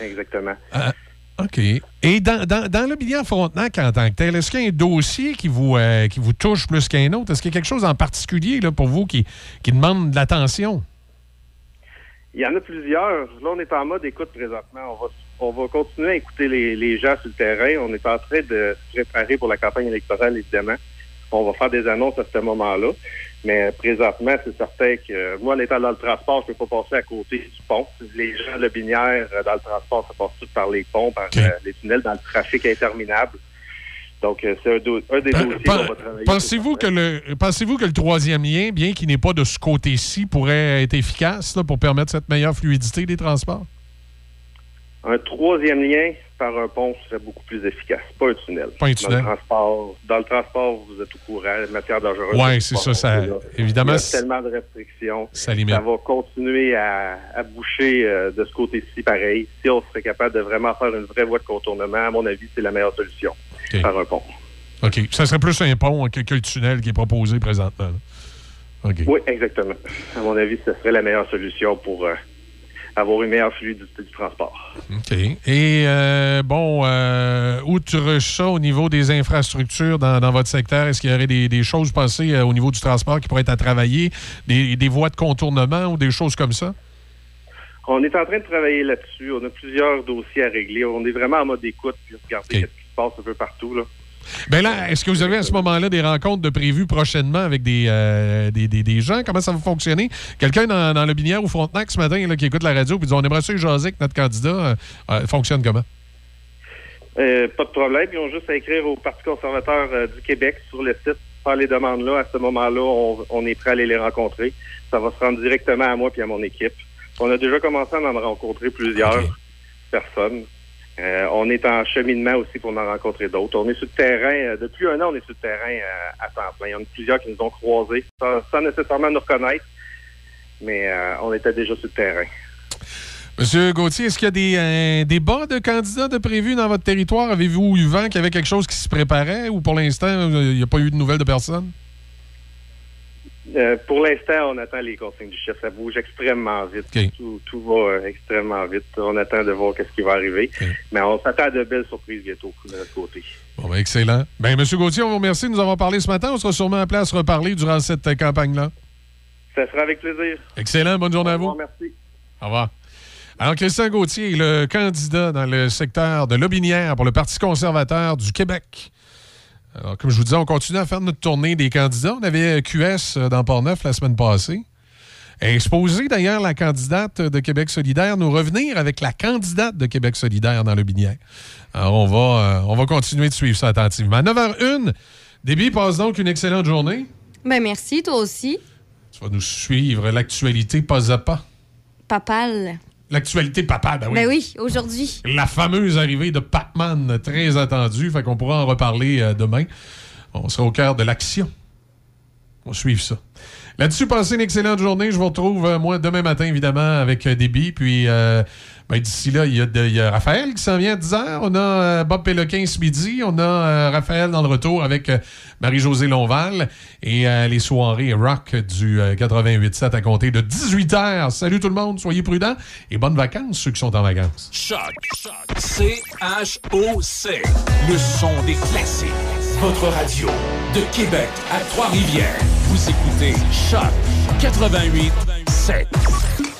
exactement. Ah, OK. Et dans, dans, dans le bilan Frontenac en tant que tel, est-ce qu'il y a un dossier qui vous, euh, qui vous touche plus qu'un autre? Est-ce qu'il y a quelque chose en particulier là, pour vous qui, qui demande de l'attention? Il y en a plusieurs. Là, on est en mode écoute présentement. On va, on va continuer à écouter les, les gens sur le terrain. On est en train de se préparer pour la campagne électorale, évidemment. On va faire des annonces à ce moment-là. Mais présentement, c'est certain que moi, en étant dans le transport, je ne peux pas passer à côté du pont. Les gens de Binière, euh, dans le transport, ça passe tout par les ponts, par euh, les tunnels, dans le trafic interminable. Donc, euh, c'est un, do- un des dossiers qu'on va travailler. Pensez-vous que, le, pensez-vous que le troisième lien, bien qu'il n'est pas de ce côté-ci, pourrait être efficace là, pour permettre cette meilleure fluidité des transports? Un troisième lien par un pont serait beaucoup plus efficace, pas un tunnel. Pas un Dans tunnel. le transport, dans le transport vous êtes au courant, matière dangereuse. Ouais, c'est ça, ça- évidemment, Il y a tellement de restrictions. Ça limite. va continuer à, à boucher euh, de ce côté-ci pareil. Si on serait capable de vraiment faire une vraie voie de contournement, à mon avis, c'est la meilleure solution. Par un pont. OK. Ça serait plus un pont que, que le tunnel qui est proposé présentement. là. OK. Oui, exactement. À mon avis, ce serait la meilleure solution pour euh, avoir une meilleure fluidité du transport. OK. Et euh, bon, euh, outre ça, au niveau des infrastructures dans, dans votre secteur, est-ce qu'il y aurait des, des choses passées euh, au niveau du transport qui pourraient être à travailler, des, des voies de contournement ou des choses comme ça? On est en train de travailler là-dessus. On a plusieurs dossiers à régler. On est vraiment en mode écoute puis regarder ce qui se passe un peu partout. Là. Ben là, est-ce que vous avez à ce moment-là des rencontres de prévues prochainement avec des, euh, des, des- des gens? Comment ça va fonctionner? Quelqu'un dans, dans le Binière ou Frontenac ce matin là, qui écoute la radio et dit on aimerait ça jaser avec notre candidat. euh, euh, fonctionne comment? Euh, pas de problème. Ils ont juste à écrire au Parti conservateur du Québec sur le site, faire les demandes là. À ce moment-là, on, on est prêt à aller les rencontrer. Ça va se rendre directement à moi puis à mon équipe. On a déjà commencé à en rencontrer plusieurs personnes. Euh, on est en cheminement aussi pour en rencontrer d'autres. On est sur le terrain. euh, depuis un an, on est sur le terrain euh, à temps plein. Il y en a plusieurs qui nous ont croisés sans, nécessairement nous reconnaître, mais on était déjà sur le terrain. Monsieur Gauthier, est-ce qu'il y a des euh, débats de candidats de prévus dans votre territoire? Avez-vous eu vent qu'il y avait quelque chose qui se préparait ou pour l'instant, il n'y a pas eu de nouvelles de personne? Euh, pour l'instant, on attend les consignes du chef. Ça bouge extrêmement vite. Tout, tout va euh, extrêmement vite. On attend de voir qu'est-ce qui va arriver. Mais on s'attend à de belles surprises bientôt de notre côté. Bon, ben, excellent. Ben, Monsieur Gauthier, on vous remercie de nous avoir parlé ce matin. On sera sûrement appelé à se reparler durant cette euh, campagne-là. Ça sera avec plaisir. Excellent. Bonne journée à vous. Merci. Au revoir. Alors, Christian Gauthier est le candidat dans le secteur de Lobinière pour le Parti conservateur du Québec. Alors, comme je vous disais, on continue à faire notre tournée des candidats. On avait QS euh, dans Port-Neuf la semaine passée. Exposé d'ailleurs la candidate de Québec solidaire, nous revenir avec la candidate de Québec solidaire dans le Binière. Alors, on va, euh, on va continuer de suivre ça attentivement. À 9h01, Déby passe donc une excellente journée. Ben merci, toi aussi. Tu vas nous suivre l'actualité pas à pas. Papal. L'actualité papa, ben oui. Ben oui, aujourd'hui. La fameuse arrivée de Pac-Man, très attendue. Fait qu'on pourra en reparler euh, demain. On sera au cœur de l'action. On suivre ça. Là-dessus, passez une excellente journée. Je vous retrouve, euh, moi, demain matin, évidemment, avec euh, Déby. Puis, ben, d'ici là, il y, a Raphaël qui s'en vient à 10h. On a euh, Bob Péloquin ce midi. On a euh, Raphaël dans le retour avec euh, Marie-Josée Lonval. Et les soirées rock du euh, 88.7 à compter de 18h. Salut tout le monde. Soyez prudents. Et bonnes vacances, ceux qui sont en vacances. Choc. C-H-O-C. Le son des classiques. Votre radio de Québec à Trois-Rivières. Vous écoutez Choc 88 7.